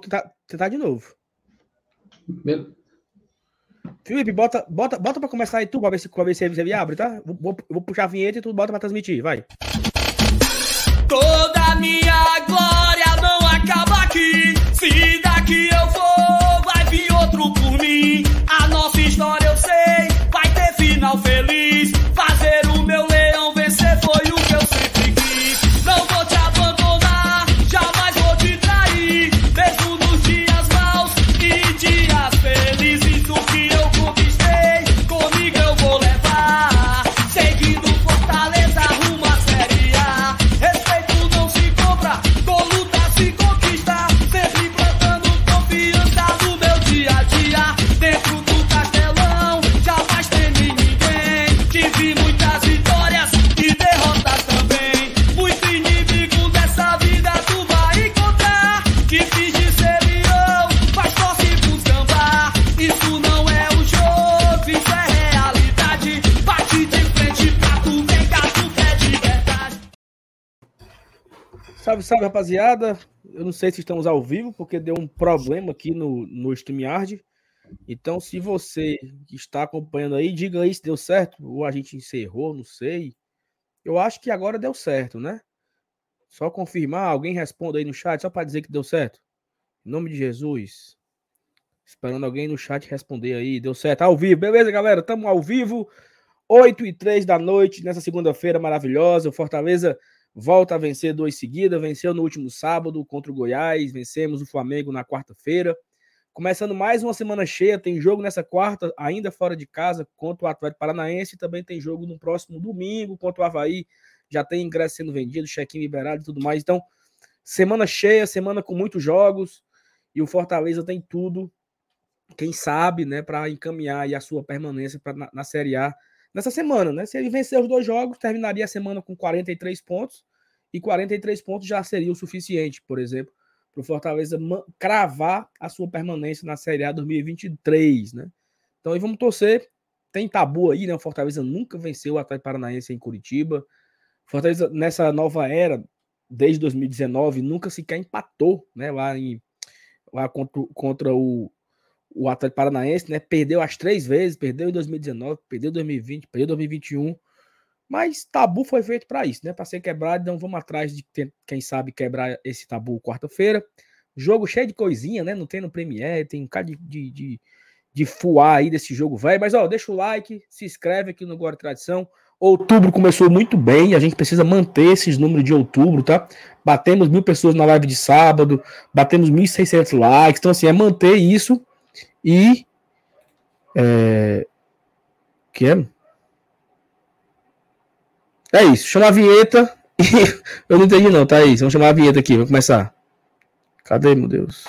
Vou tentar, tentar de novo. Beleza. Felipe, bota, bota, bota pra começar aí tu, pra ver se, pra ver se você abre, tá? Vou, vou puxar a vinheta e tu bota pra transmitir, vai. Toda minha glória não acaba aqui. Se daqui eu vou, vai vir outro por mim. A nossa história eu sei, vai ter final feliz. Salve, salve, rapaziada. Eu não sei se estamos ao vivo, porque deu um problema aqui no, no StreamYard. Então, se você está acompanhando aí, diga aí se deu certo, ou a gente encerrou, não sei. Eu acho que agora deu certo, né? Só confirmar, alguém responda aí no chat, só para dizer que deu certo. Em nome de Jesus. Esperando alguém no chat responder aí. Deu certo, ao vivo. Beleza, galera? Estamos ao vivo. 8 e 3 da noite, nessa segunda-feira maravilhosa. O Fortaleza volta a vencer dois seguidas. Venceu no último sábado contra o Goiás. Vencemos o Flamengo na quarta-feira. Começando mais uma semana cheia, tem jogo nessa quarta, ainda fora de casa, contra o Atlético Paranaense. Também tem jogo no próximo domingo contra o Havaí. Já tem ingresso sendo vendido, check-in liberado e tudo mais. Então, semana cheia, semana com muitos jogos. E o Fortaleza tem tudo, quem sabe, né, para encaminhar a sua permanência pra, na, na Série A nessa semana, né? Se ele vencer os dois jogos, terminaria a semana com 43 pontos. E 43 pontos já seria o suficiente, por exemplo, para o Fortaleza cravar a sua permanência na Série A 2023, né? Então aí vamos torcer. Tem tabu aí, né? O Fortaleza nunca venceu o Atlético Paranaense em Curitiba. Fortaleza, nessa nova era, desde 2019, nunca sequer empatou, né? Lá, em, lá contra, contra o, o Atlético Paranaense, né? Perdeu as três vezes, perdeu em 2019, perdeu em 2020, perdeu em 2021. Mas tabu foi feito para isso, né? Para ser quebrado, então vamos atrás de quem sabe quebrar esse tabu quarta-feira. Jogo cheio de coisinha, né? Não tem no Premiere, tem um cara de, de, de, de fuar aí desse jogo velho. Mas ó, deixa o like, se inscreve aqui no Agora Tradição. Outubro começou muito bem, a gente precisa manter esses números de outubro, tá? Batemos mil pessoas na live de sábado, batemos 1.600 likes, então assim, é manter isso e. É, que é? É isso, chama a vinheta. Eu não entendi, não, tá aí. Vamos chamar a vinheta aqui, vamos começar. Cadê, meu Deus?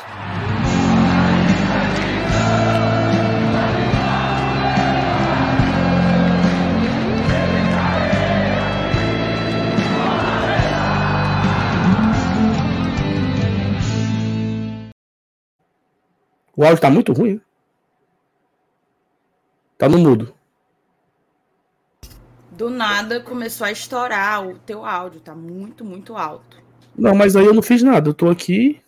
O áudio tá muito ruim. Né? Tá no mudo. Do nada começou a estourar o teu áudio, tá muito, muito alto. Não, mas aí eu não fiz nada. Eu tô aqui.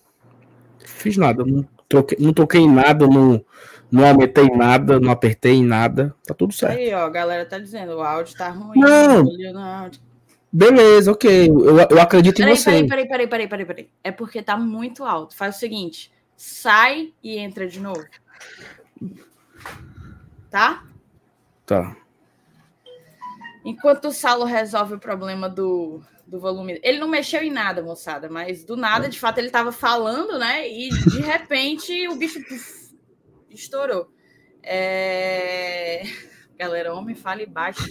Fiz nada. Não toquei, não toquei em nada, não, não aumentei nada, não apertei em nada. Tá tudo certo. Aí, ó, a galera tá dizendo, o áudio tá ruim. Não. Beleza, ok. Eu, eu acredito peraí, em você. Peraí, peraí, peraí, peraí, peraí, peraí. É porque tá muito alto. Faz o seguinte: sai e entra de novo. Tá? Tá. Enquanto o Saulo resolve o problema do, do volume. Ele não mexeu em nada, moçada, mas do nada, de fato, ele estava falando, né? E de repente o bicho puf, estourou. É... Galera, homem, fale baixo.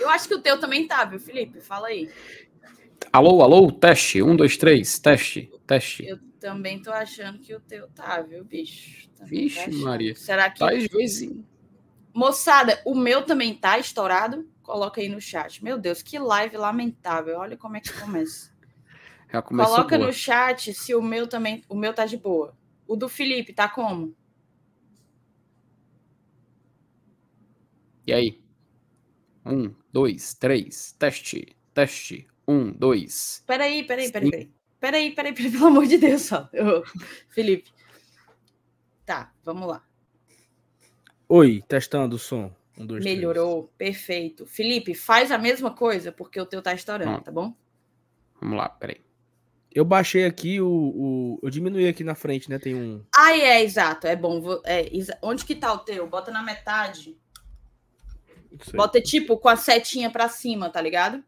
Eu acho que o teu também tá, viu, Felipe? Fala aí. Alô, alô, teste. Um, dois, três, teste, teste. Eu também tô achando que o teu tá, viu, bicho? Também Vixe, tô Maria. Será que. Tá vezes. Moçada, o meu também tá estourado? Coloca aí no chat. Meu Deus, que live lamentável. Olha como é que começa. Já começou Coloca boa. no chat se o meu também. O meu tá de boa. O do Felipe tá como? E aí? Um, dois, três, teste, teste. Um, dois. Peraí, peraí, peraí, peraí. Peraí, peraí, peraí, pelo amor de Deus, só. Eu- Felipe. Tá, vamos lá. Oi, testando o som. Um, dois, três. Melhorou, perfeito. Felipe, faz a mesma coisa, porque o teu tá estourando, Ah. tá bom? Vamos lá, peraí. Eu baixei aqui o, o. Eu diminuí aqui na frente, né? Tem um. Ah, é, exato, é bom. é, exa- Onde que tá o teu? Bota na metade. Bota tipo com a setinha pra cima, tá ligado?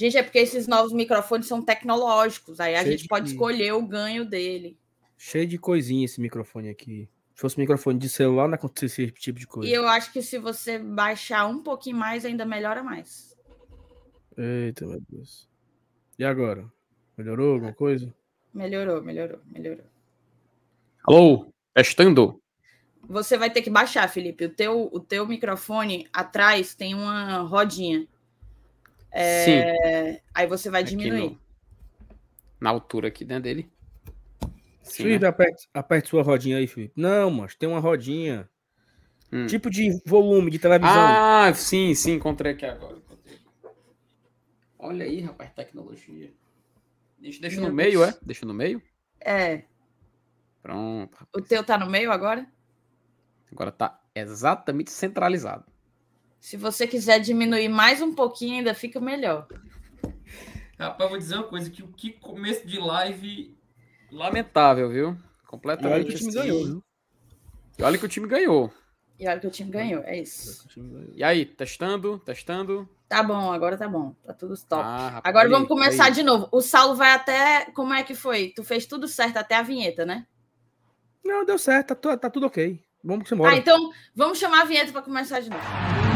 Gente, é porque esses novos microfones são tecnológicos. Aí a Cheio gente de- pode escolher o ganho dele. Cheio de coisinha esse microfone aqui. Se fosse microfone de celular, não acontecia esse tipo de coisa. E eu acho que se você baixar um pouquinho mais, ainda melhora mais. Eita, meu Deus. E agora? Melhorou alguma coisa? Melhorou, melhorou, melhorou. Alô, testando. Você vai ter que baixar, Felipe. O teu, o teu microfone atrás tem uma rodinha. Sim. É, Aí você vai Aqui diminuir. no- na altura aqui, né, dele. Sim, Felipe, né? aperte, aperte sua rodinha aí, Felipe. Não, mas tem uma rodinha. Hum. Tipo de volume de televisão. Ah, sim, sim, encontrei aqui agora. Olha aí, rapaz, tecnologia. Deixa, deixa no meio, é? Deixa no meio. É. Pronto. O teu tá no meio agora? Agora tá exatamente centralizado. Se você quiser diminuir mais um pouquinho, ainda fica melhor. Rapaz, vou dizer uma coisa, que o que começo de live. Lamentável, viu? E olha Completamente que o time assim. ganhou, viu? E olha que o time ganhou. E olha que o time ganhou, é isso. E aí, testando, testando. Tá bom, agora tá bom. Tá tudo top. Ah, rapaz, Agora vamos começar aí. de novo. O Saulo vai até. Como é que foi? Tu fez tudo certo até a vinheta, né? Não, deu certo, tá, tá tudo ok. Vamos embora. Ah, então vamos chamar a vinheta para começar de novo.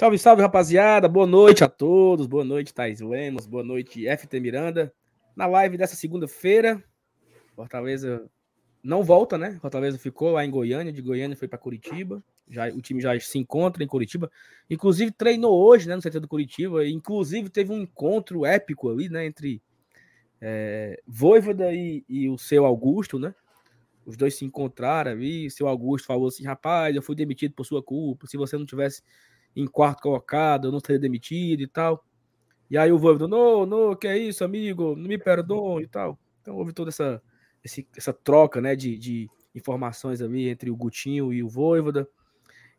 Salve, salve, rapaziada. Boa noite a todos. Boa noite, Thais Lemos. Boa noite, FT Miranda. Na live dessa segunda-feira, Fortaleza não volta, né? Fortaleza ficou lá em Goiânia, de Goiânia foi para Curitiba. Já, o time já se encontra em Curitiba. Inclusive treinou hoje, né, no CT do Curitiba. Inclusive teve um encontro épico ali, né, entre é, Voivoda e, e o seu Augusto, né? Os dois se encontraram ali. O seu Augusto falou assim: rapaz, eu fui demitido por sua culpa. Se você não tivesse em quarto colocado, eu não seria demitido e tal. E aí o Voivoda, não, não, que é isso, amigo, não me perdoe e tal. Então houve toda essa, esse- essa troca, né, de, de informações ali entre o Gutinho e o Voivoda.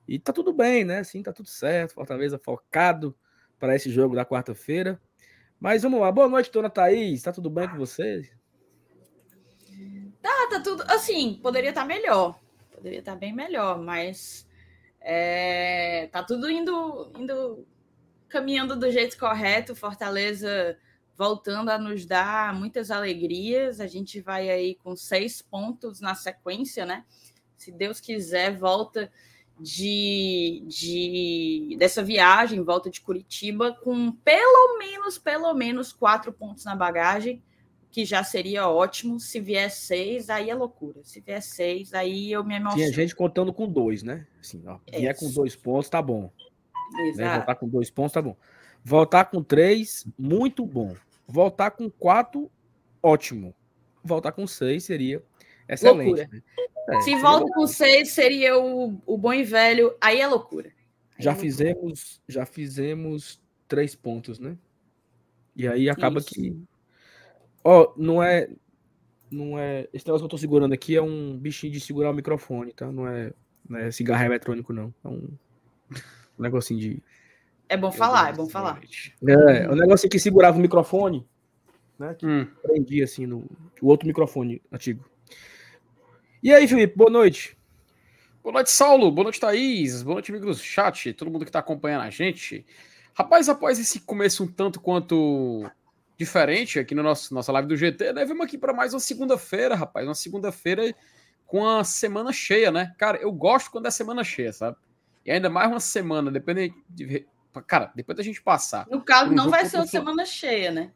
E tá tudo bem, né, assim, tá tudo certo, Fortaleza focado para esse jogo da quarta-feira. Mas vamos lá, boa noite, dona Thaís, tá tudo bem com você? Ah, tá tudo. Assim, poderia estar melhor. Poderia estar bem melhor, mas. É, tá tudo indo, indo. caminhando do jeito correto. Fortaleza voltando a nos dar muitas alegrias. A gente vai aí com seis pontos na sequência, né? Se Deus quiser, volta de, de dessa viagem, volta de Curitiba com pelo menos, pelo menos quatro pontos na bagagem que já seria ótimo. Se vier seis, aí é loucura. Se vier seis, aí eu me emociono. Tinha gente contando com dois, né? Assim, ó, vier com dois pontos, tá bom. Né? Exato. Voltar com dois pontos, tá bom. Voltar com três, muito bom. Voltar com quatro, ótimo. Voltar com seis seria excelente. Loucura. né? É, Se volta loucura. com seis, seria o, o bom e velho. Aí é loucura. Aí Já é loucura. fizemos, já fizemos três pontos, né? E aí acaba Isso. que. Ó, não é. Não é. Esse negócio que eu tô segurando aqui é um bichinho de segurar o microfone, tá? Não é, não é cigarro eletrônico, não. É um, um negocinho de. É bom falar, é bom falar. É, é um negocinho que segurava o microfone, né? Que Hum, prendi assim no o outro microfone antigo. E aí, Felipe, boa noite. Boa noite, Saulo. Boa noite, Thaís. Boa noite, amigos do chat. Todo mundo que tá acompanhando a gente. Rapaz, após esse começo um tanto quanto diferente aqui no nosso nossa live do GT, né? Vamos aqui para mais uma segunda-feira, rapaz. Uma segunda-feira com a semana cheia, né? Cara, eu gosto quando é semana cheia, sabe? E ainda mais uma semana, depende de. Cara, depois da gente passar. No caso, Um não vai ser uma semana cheia, né?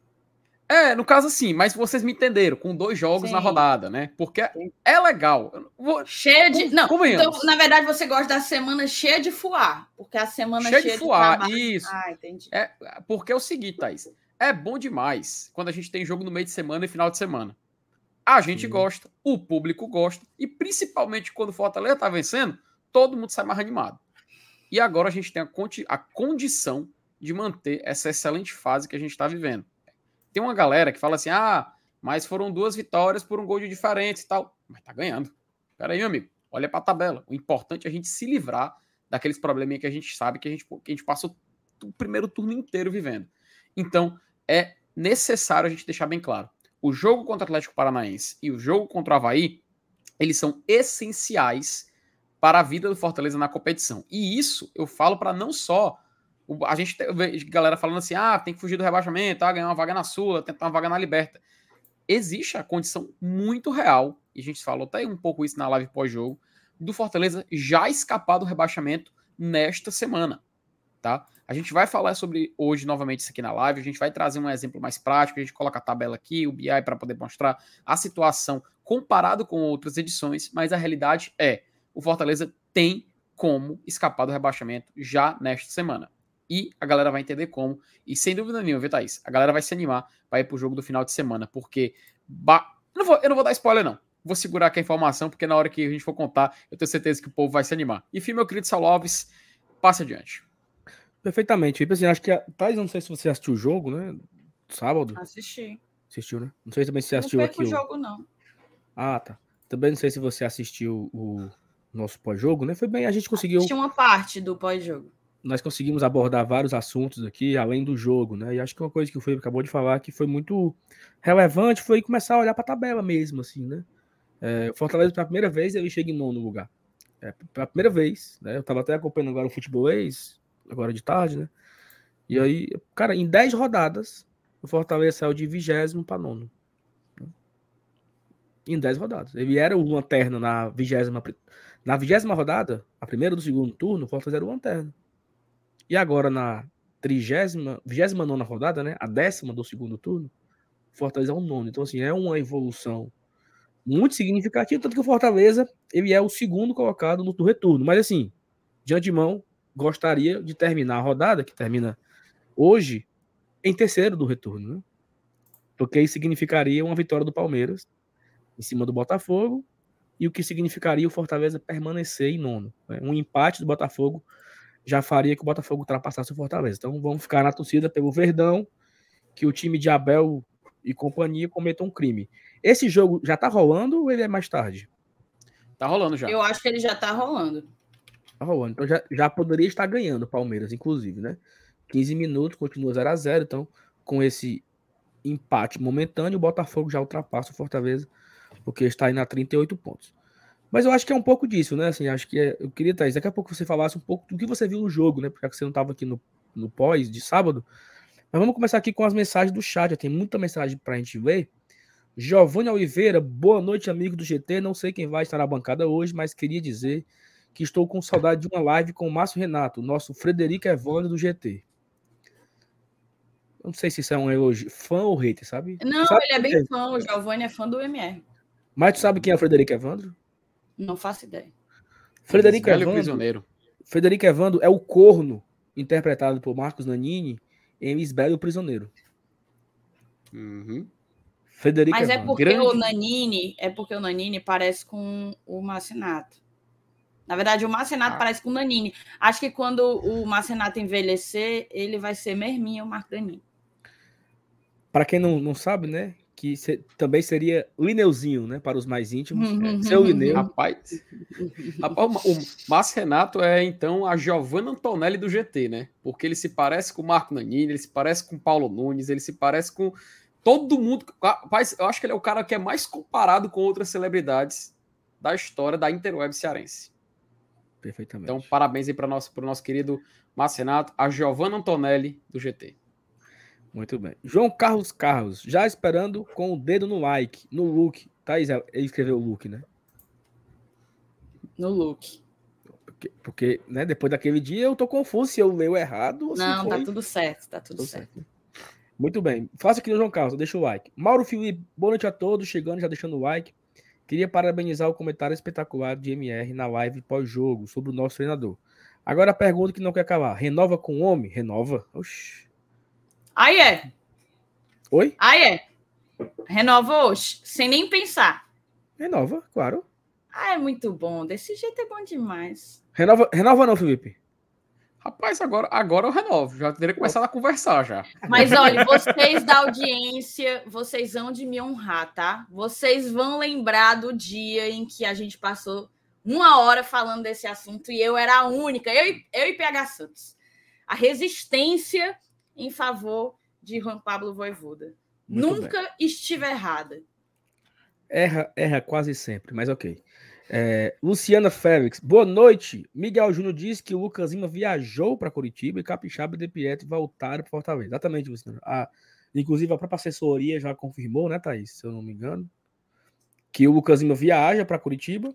É, no caso assim, mas vocês me entenderam, com dois jogos na Sim. rodada, né? Porque Sim. é legal. Vou- Cheia de. Não, então, na verdade, você gosta da semana cheia de fuar. Porque a semana Cheio cheia, de fuar, trabalho- isso. Ah, entendi. É, porque é o seguinte, Thaís. É bom demais quando a gente tem jogo no meio de semana e final de semana. A gente Sim. gosta, o público gosta, e principalmente quando o Fortaleza tá vencendo, todo mundo sai mais animado. E agora a gente tem a, conti- a condição de manter essa excelente fase que a gente está vivendo. Tem uma galera que fala assim: ah, mas foram duas vitórias por um gol de diferença e tal. Mas tá ganhando. Peraí, meu amigo, olha pra tabela. O importante é a gente se livrar daqueles probleminha que a gente sabe que a gente, que a gente passou o primeiro turno inteiro vivendo. Então, é necessário a gente deixar bem claro. O jogo contra o Atlético Paranaense e o jogo contra o Havaí, eles são essenciais para a vida do Fortaleza na competição. E isso eu falo para não só. A gente vejo galera falando assim: ah, tem que fugir do rebaixamento, ah, ganhar uma vaga na Sula, tentar uma vaga na Liberta. Existe a condição muito real, e a gente falou até um pouco isso na live pós-jogo, do Fortaleza já escapar do rebaixamento nesta semana. Tá? A gente vai falar sobre hoje novamente isso aqui na live, a gente vai trazer um exemplo mais prático, a gente coloca a tabela aqui, o BI para poder mostrar a situação comparado com outras edições, mas a realidade é, o Fortaleza tem como escapar do rebaixamento já nesta semana. E a galera vai entender como, e sem dúvida nenhuma, viu, Thaís? A galera vai se animar para ir pro jogo do final de semana, porque ba- eu, não vou, eu não vou dar spoiler, não. Vou segurar aqui a informação, porque na hora que a gente for contar, eu tenho certeza que o povo vai se animar. Enfim, meu querido Saulo Alves, passe adiante. Perfeitamente. Tipo assim, acho que. a- Thais, não sei se você assistiu o jogo, né? Sábado. Assisti. Assistiu, né? Não sei também se você Não assistiu foi com aqui. o o- jogo, não. Ah, tá. Também não sei se você assistiu o nosso pós-jogo, né? Foi bem, a gente conseguiu. Assisti uma parte do pós-jogo. Nós conseguimos abordar vários assuntos aqui, além do jogo, né? E acho que uma coisa que o Felipe acabou de falar que foi muito relevante foi começar a olhar para a tabela mesmo, assim, né? É, Fortaleza, pela primeira vez, ele chega em nono lugar. É, pela primeira vez, né? Eu tava até acompanhando agora o futebolês, agora de tarde, né? E aí, cara, em 10 rodadas, o Fortaleza saiu de vigésimo para nono. Em 10 rodadas. Ele era o lanterna na vigésima, na vigésima rodada, a primeira do segundo turno, o Fortaleza era o lanterna. E agora na trigésima, vigésima nona rodada, né? A décima do segundo turno, o Fortaleza é o nono. Então, assim, é uma evolução muito significativa, tanto que o Fortaleza, ele é o segundo colocado no, no retorno. Mas, assim, de antemão, gostaria de terminar a rodada, que termina hoje, em terceiro do retorno, né? Porque isso significaria uma vitória do Palmeiras em cima do Botafogo e o que significaria o Fortaleza permanecer em nono. né? Um empate do Botafogo já faria que o Botafogo ultrapassasse o Fortaleza. Então vamos ficar na torcida pelo Verdão, que o time de Abel e companhia cometam um crime. Esse jogo já tá rolando ou ele é mais tarde? Tá rolando já. Eu acho que ele já tá rolando. Rolando. Então já, já poderia estar ganhando o Palmeiras, inclusive, né? 15 minutos, continua 0 a 0 Então, com esse empate momentâneo, o Botafogo já ultrapassa o Fortaleza, porque está aí a 38 pontos. Mas eu acho que é um pouco disso, né? Assim, acho que é, eu queria, Thaís, daqui a pouco você falasse um pouco do que você viu no jogo, né? Porque você não estava aqui no, no pós de sábado. Mas vamos começar aqui com as mensagens do chat. Já tem muita mensagem para a gente ver. Giovanni Oliveira, boa noite, amigo do GT. Não sei quem vai estar na bancada hoje, mas queria dizer que estou com saudade de uma live com o Márcio Renato, nosso Frederico Evandro do GT. Eu não sei se isso é um elogio, fã ou hater, sabe? Não, Sabe ele é bem fã. O Giovanni é fã do MR. Mas tu sabe quem é o Frederico Evandro? Não faço ideia. Frederico Evandro, prisioneiro. Frederico Evandro é o corno interpretado por Marcos Nanini em Lisbela e o Prisioneiro. Uhum. Frederico Mas é Evandro. porque grande- o Nanini, é porque o Nanini parece com o Marcenato. Na verdade, o Marcenato Ah. parece com o Nanini. Acho que quando o Marcenato envelhecer, ele vai ser Merminha o Marco Nanini. Para quem não, não sabe, né? Que se- também seria Lineuzinho, né? Para os mais íntimos. Uhum. Seu Lineu. Rapaz, rapaz, o o Márcio Renato é então a Giovanna Antonelli do GT, né? Porque ele se parece com o Marco Nanini, ele se parece com o Paulo Nunes, ele se parece com todo mundo. Rapaz, eu acho que ele é o cara que é mais comparado com outras celebridades da história da Interweb cearense. Perfeitamente. Então, parabéns aí para o nosso, pro nosso querido Márcio Renato, a Giovanna Antonelli do GT. Muito bem. João Carlos Carlos, já esperando com o dedo no like, no look. Thaís, ele escreveu o look, né? No look. Porque, porque, né, depois daquele dia eu tô confuso se eu leio errado ou se Não, foi... tá tudo certo, tá tudo Tudo certo. certo. Muito bem. Faça aqui no João Carlos, deixa o like. Mauro Felipe, boa noite a todos. Chegando, já deixando o like. Queria parabenizar o comentário espetacular de MR na live pós-jogo sobre o nosso treinador. Agora a pergunta que não quer calar: renova com o homem? Renova? Oxi. Aí é. Oi? Ah, é. Renova hoje, sem nem pensar. Renova, claro. Ah, é muito bom. Desse jeito é bom demais. Renova, renova não, Felipe. Rapaz, agora, agora eu renovo. Já teria começado a conversar já. Mas olha, vocês da audiência, vocês vão de me honrar, tá? Vocês vão lembrar do dia em que a gente passou uma hora falando desse assunto e eu era a única, eu, e- eu e PH Santos. A resistência em favor de Juan Pablo Voivoda. Muito Nunca estive errada. Erra, erra quase sempre, mas ok. É, Luciana Félix, boa noite. Miguel Júnior disse que o Lucas Lima viajou para Curitiba e Capixaba e De Pietro voltaram para Fortaleza. Exatamente, Luciana. A, inclusive, a própria assessoria já confirmou, né, Thaís? Se eu não me engano, que o Lucas Lima viaja para Curitiba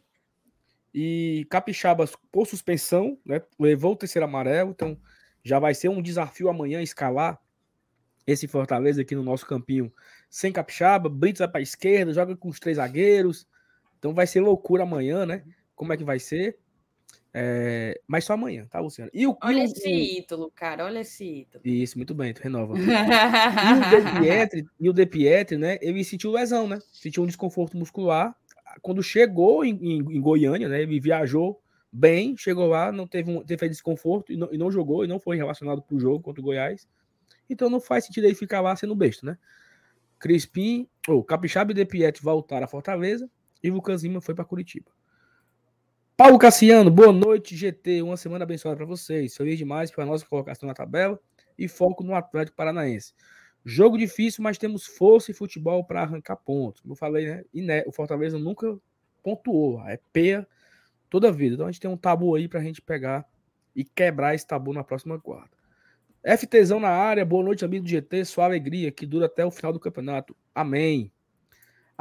e Capixaba, por suspensão, né, levou o terceiro amarelo. Então, já vai ser um desafio amanhã escalar esse Fortaleza aqui no nosso campinho sem capixaba, Brits vai para a esquerda, joga com os três zagueiros. Então vai ser loucura amanhã, né? Como é que vai ser? É, Mas só amanhã, tá, Luciano? E o, e Olha o- esse ídolo, cara. Olha esse ídolo. Isso, muito bem, tu renova. E o De Pietri, e o De Pietri, né? Ele sentiu lesão, né? Sentiu um desconforto muscular. Quando chegou em, em- em Goiânia, né? Ele viajou bem, chegou lá, não teve, um, teve desconforto e não, e não jogou, e não foi relacionado pro jogo contra o Goiás. Então não faz sentido ele ficar lá sendo besta, né? Crispim, ou Capixaba e De Pietri voltaram a Fortaleza e Lucas Lima foi para Curitiba. Paulo Cassiano, boa noite, GT. Uma semana abençoada para vocês. Feliz demais pela nossa colocação na tabela e foco no Atlético Paranaense. Jogo difícil, mas temos força e futebol para arrancar pontos. Como eu falei, né? Né, o Fortaleza nunca pontuou. É peia toda a vida. Então a gente tem um tabu aí para a gente pegar e quebrar esse tabu na próxima quarta. FTzão na área, boa noite, amigo do GT. Sua alegria que dura até o final do campeonato. Amém.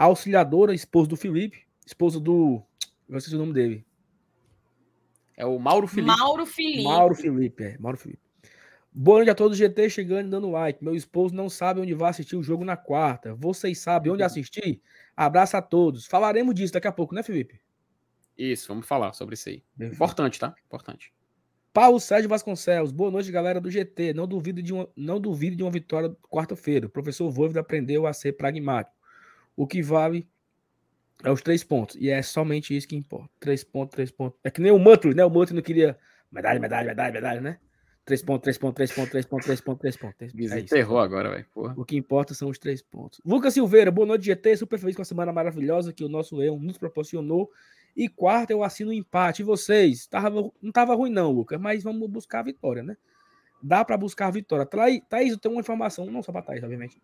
A auxiliadora, esposa do Felipe, esposa do. Eu não sei o nome dele. É o Mauro Felipe. Mauro Felipe. Mauro Felipe, é, Mauro Felipe. Boa noite a todos, GT chegando e dando like. Meu esposo não sabe onde vai assistir o jogo na quarta. Vocês sabem onde assistir? Abraço a todos. Falaremos disso daqui a pouco, né, Felipe? Isso, vamos falar sobre isso aí. Importante, tá? Importante. Paulo Sérgio Vasconcelos, boa noite, galera do GT. Não duvido de uma, não duvido de uma vitória quarta-feira. O professor Voivoda aprendeu a ser pragmático. O que vale é os três pontos. E é somente isso que importa. Três pontos, três pontos. É que nem o Muttley, né? O Muttley não queria medalha, medalha, medalha, medalha, né? Três pontos, três pontos, três pontos, três pontos, três pontos, três pontos. É. Desenterrou agora, velho. O que importa são os três pontos. Lucas Silveira, boa noite, GT. Super feliz com a semana maravilhosa que o nosso Leão nos proporcionou. E quarta, eu assino o empate. E vocês? Tava, não tava ruim, não, Lucas, mas vamos buscar a vitória, né? Dá para buscar a vitória. Thaís, eu tenho uma informação, não só para Thaís, obviamente.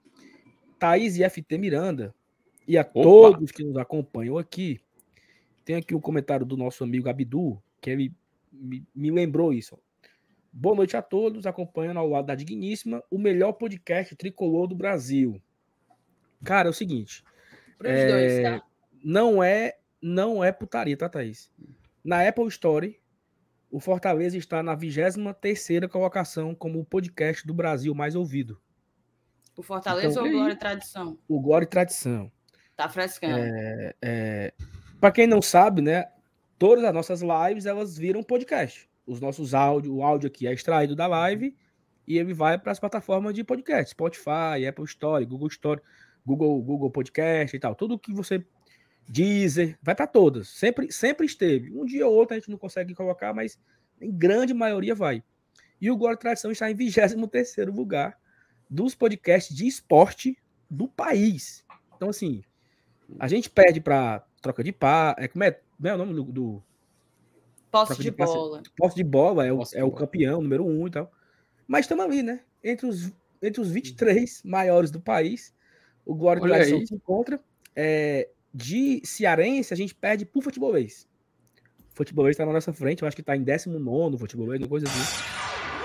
Thaís e FT Miranda, e a todos que nos acompanham aqui, tem aqui um comentário do nosso amigo Abdu, que ele me, me lembrou isso. Boa noite a todos, acompanhando ao lado da Digníssima, o melhor podcast tricolor do Brasil. Cara, é o seguinte, É, dois, tá? não é não é putaria, tá, Thaís? Na Apple Store, o Fortaleza está na 23ª colocação como o podcast do Brasil mais ouvido. O Fortaleza então, ou aí? Glória e Tradição? O Glória e Tradição. Tá frescando. É, para quem não sabe, né, todas as nossas lives elas viram podcast. Os nossos áudios, o áudio aqui é extraído da live e ele vai para as plataformas de podcast, Spotify, Apple Store, Google Store, Google, Google Podcast e tal. Tudo que você Deezer, vai para todas. Sempre, sempre esteve. Um dia ou outro a gente não consegue colocar, mas em grande maioria vai. E o Glória Tradição está em 23º lugar dos podcasts de esporte do país. Então, assim, a gente perde para troca de pá. É, como, é, como é o nome do, do Posse de de passe- bola. posse de bola? É o, é o campeão, número um e tal. Mas estamos ali, né? Entre os, entre os 23 maiores do país, o Glória e Olha Tradição se encontra. É, de cearense, a gente perde pro futebolês. O futebolês está na nossa frente, eu acho que está em 19 o futebolês, uma coisa assim.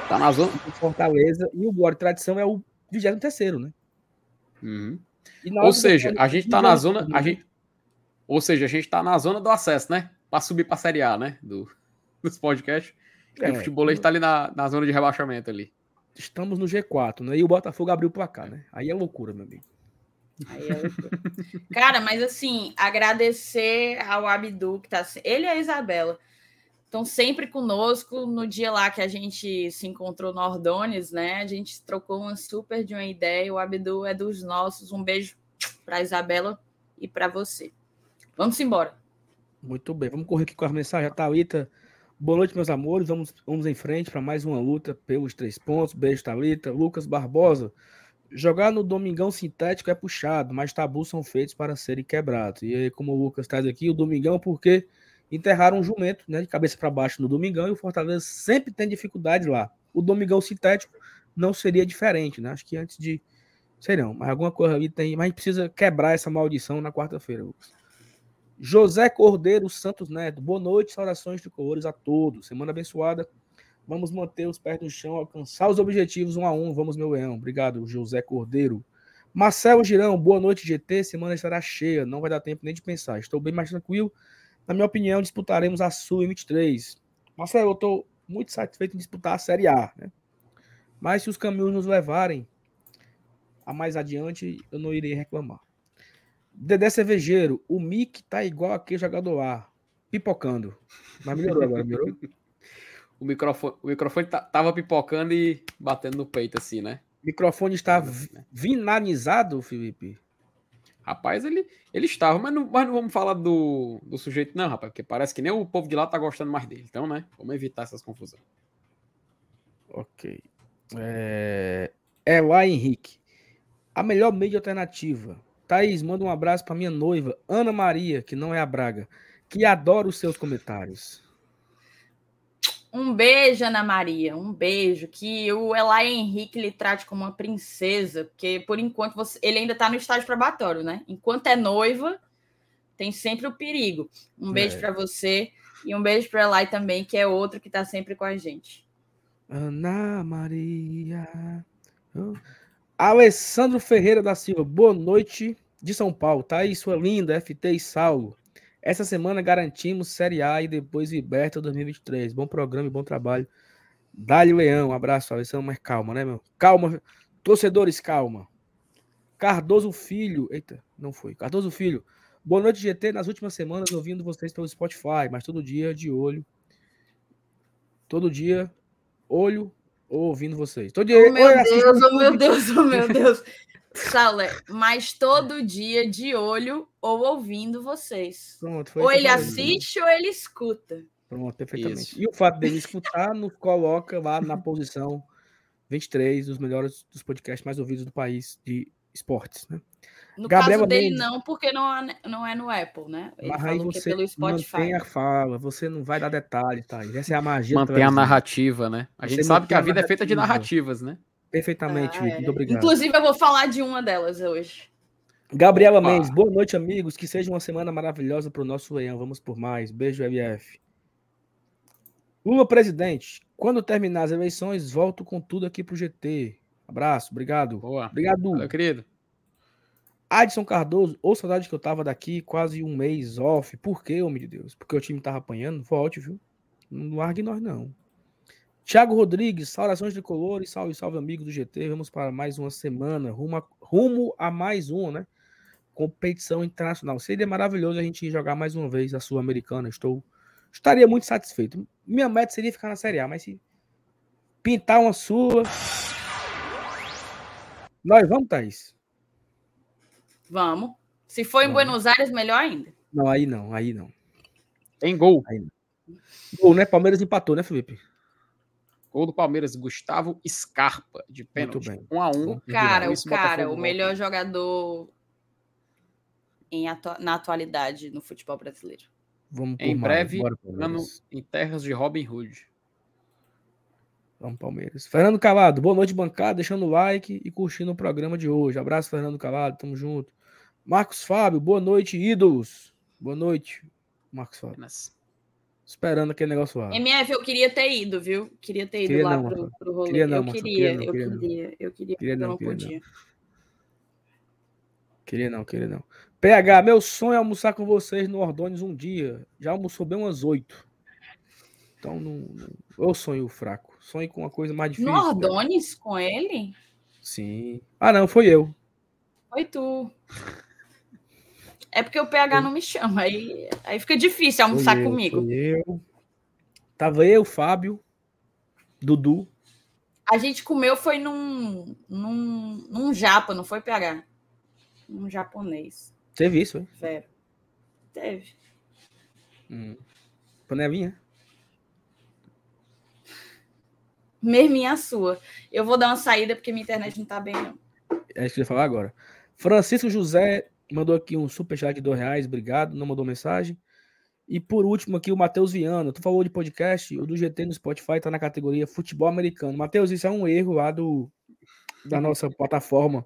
Tá na zona. O Fortaleza e o Glória Tradição é o 23, né? Uhum. E Ou seja, a gente tá na 22º, zona. A gente... Ou seja, a gente tá na zona do acesso, né? Pra subir pra Série A, né? Do, dos podcasts. E É, o futebolês tá ali na, na zona de rebaixamento ali. Estamos no G4, né? E o Botafogo abriu o placar, né? Aí é loucura, meu amigo. Aí é loucura. Cara, mas assim, agradecer ao Abdu, que tá. Ele e a Isabela. Estão sempre conosco. No dia lá que a gente se encontrou no Ordones, né? A gente trocou uma super de uma ideia. O Abdu é dos nossos. Um beijo para Isabela e para você. Vamos embora. Muito bem, vamos correr aqui com as mensagens. Thalita, boa noite, meus amores. Vamos, vamos em frente para mais uma luta pelos três pontos. Beijo, Thalita. Lucas Barbosa, jogar no Domingão sintético é puxado, mas tabus são feitos para serem quebrados. E aí, como o Lucas traz aqui, o Domingão, porque enterraram um jumento né, de cabeça para baixo no Domingão e o Fortaleza sempre tem dificuldade lá. O Domingão sintético não seria diferente, né? Acho que antes de. Sei não, mas alguma coisa ali tem. Mas precisa quebrar essa maldição na quarta-feira. José Cordeiro Santos Neto, boa noite, saudações de colores a todos. Semana abençoada. Vamos manter os pés no chão, alcançar os objetivos um a um. Vamos, meu leão. Obrigado, José Cordeiro. Marcelo Girão, boa noite, GT. Semana estará cheia, não vai dar tempo nem de pensar. Estou bem mais tranquilo. Na minha opinião, disputaremos a Sul 23. Marcelo, eu estou muito satisfeito em disputar a Série A, né? Mas se os caminhos nos levarem a mais adiante, eu não irei reclamar. Dedé Cervejeiro, o Mick tá igual aquele jogador A, pipocando. Mas melhorou agora, melhorou? o microfone, o microfone tava pipocando e batendo no peito, assim, né? O microfone está vinanizado, Felipe? Rapaz, ele, ele estava, mas não, mas não vamos falar do, do sujeito, não, rapaz, porque parece que nem o povo de lá tá gostando mais dele. Então, né? Vamos evitar essas confusões. Ok. É, é lá, Henrique. A melhor mídia alternativa Thaís, manda um abraço para minha noiva, Ana Maria, que não é a Braga, que adora os seus comentários. Um beijo, Ana Maria. Um beijo. Que o Elai Henrique lhe trate como uma princesa, porque por enquanto você... ele ainda está no estágio probatório, né? Enquanto é noiva, tem sempre o perigo. Um beijo é. para você e um beijo para Elai também, que é outro que está sempre com a gente. Ana Maria. Oh. Alessandro Ferreira da Silva, boa noite de São Paulo. Tá aí, sua linda, FT e Saulo. Essa semana garantimos Série A e depois Liberta 2023. Bom programa e bom trabalho. Dali Leão, um abraço, Alessandro, mas calma, né, meu? Calma, torcedores, calma. Cardoso Filho, eita, não foi. Cardoso Filho, boa noite, GT. Nas últimas semanas ouvindo vocês pelo Spotify, mas todo dia de olho. Todo dia, olho ouvindo vocês. Todo dia, oh, meu Deus, oh meu Deus, oh meu Deus. Sauler, mas todo dia de olho ou ouvindo vocês. Pronto, ou ele assiste ou ele escuta. Pronto, perfeitamente. Isso. E o fato dele escutar nos coloca lá na posição 23 dos melhores dos podcasts mais ouvidos do país de esportes, né? No Gabriel caso dele, Mendes, não, porque não é, não é no Apple, né? Ele mas aí é você é pelo Spotify. mantém a fala, você não vai dar detalhes, tá? Essa é a magia. Mantém a narrativa, né? A você gente sabe que a vida a é feita de narrativas, né? Perfeitamente, ah, é. muito obrigado. Inclusive, eu vou falar de uma delas hoje. Gabriela Opa. Mendes, boa noite, amigos. Que seja uma semana maravilhosa para o nosso leão. Vamos por mais. Beijo, LF. Lula presidente, quando terminar as eleições, volto com tudo aqui pro GT. Abraço, obrigado. Boa. Obrigado. Valeu, querido. Adson Cardoso, ou saudade que eu tava daqui, quase um mês off. Por quê, homem de Deus? Porque o time tava apanhando? Volte, viu? Não largue nós, não. Tiago Rodrigues, saudações de colores, salve, salve, amigo do GT. Vamos para mais uma semana, rumo a, rumo a mais uma, né? Competição internacional. Seria maravilhoso a gente jogar mais uma vez a Sul-Americana. Estou estaria muito satisfeito. Minha meta seria ficar na Série A, mas se pintar uma Sula. Nós vamos, Thaís? Vamos. Se for em Buenos Aires, melhor ainda. Não, aí não, aí não. Tem gol. Aí não. Gol, né? Palmeiras empatou, né, Felipe? Gol do Palmeiras, Gustavo Scarpa, de pênalti. Um a um. O cara, o cara, o melhor jogador em atu na atualidade no futebol brasileiro. Vamos em breve, ano, em terras de Robin Hood. Vamos, Palmeiras. Fernando Calado, boa noite, bancada. Deixando o like e curtindo o programa de hoje. Abraço, Fernando Calado, tamo junto. Marcos Fábio, boa noite, ídolos. Boa noite, Marcos Fábio. Apenas esperando aquele negócio lá. MF, eu queria ter ido, viu? Queria ter ido queria lá não, pro, pro rolê. Queria não, eu, queria, queria, eu queria, queria, eu queria, queria não, eu não podia. Não. Queria não, queria não. PH, meu sonho é almoçar com vocês no Ordônis um dia. Já almoçou bem umas oito. Então, não, eu sonho fraco. Sonho com uma coisa mais difícil. No Ordônis com ele? Sim. Ah, não, foi eu. Foi tu. É porque o PH não me chama, aí, aí fica difícil almoçar eu, comigo. eu. Tava eu, Fábio, Dudu. A gente comeu foi num, num, num japa, não foi PH? Um japonês. Teve isso, hein? Vero. Teve. Hum. Panelinha. Mesminha sua. Eu vou dar uma saída porque minha internet não tá bem, não. É isso que eu ia falar agora. Francisco José mandou aqui um superchat de dois reais, obrigado, não mandou mensagem. E por último aqui o Matheus Viana. Tu falou de podcast, o do GT no Spotify tá na categoria futebol americano. Matheus, isso é um erro lá do, da nossa plataforma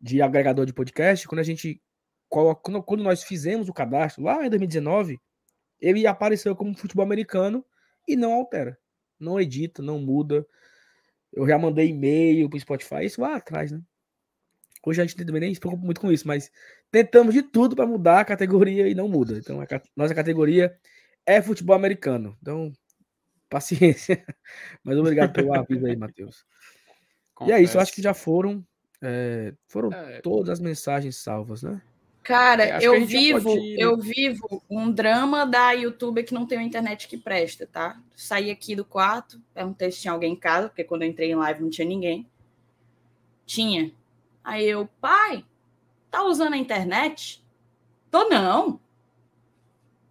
de agregador de podcast. Quando a gente coloca, quando, nós fizemos o cadastro lá em 2019, ele apareceu como futebol americano e não altera. Não edita, não muda. Eu já mandei e-mail pro Spotify, isso lá atrás, né? Hoje a gente também nem se preocupa muito com isso, mas tentamos de tudo para mudar a categoria e não muda. Então a nossa categoria é futebol americano. Então, paciência. Mas obrigado pelo aviso aí, Matheus. E é isso, eu acho que já foram é, foram é. todas as mensagens salvas, né? Cara, é, eu vivo, pode... eu vivo um drama da YouTube que não tem uma internet que presta, tá? Saí aqui do quarto, perguntei se tinha alguém em casa, porque quando eu entrei em live não tinha ninguém. Tinha. Aí eu, pai, tá usando a internet? Tô não.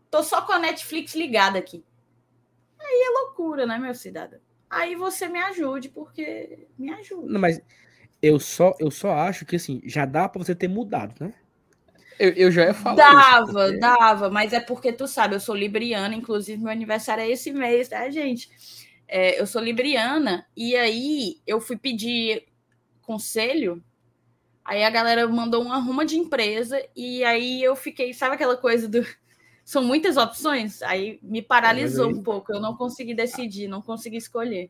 Tô só com a Netflix ligada aqui. Aí é loucura, né, meu cidadão? Aí você me ajude, porque me ajuda. Não, mas eu só, eu só acho que assim, já dá para você ter mudado, né? Eu, eu já ia falar. Dava, isso, porque... dava, mas é porque tu sabe, eu sou libriana, inclusive meu aniversário é esse mês, tá, gente? É, eu sou libriana, e aí eu fui pedir conselho Aí a galera mandou uma ruma de empresa e aí eu fiquei, sabe aquela coisa do são muitas opções? Aí me paralisou aí... um pouco, eu não consegui decidir, não consegui escolher.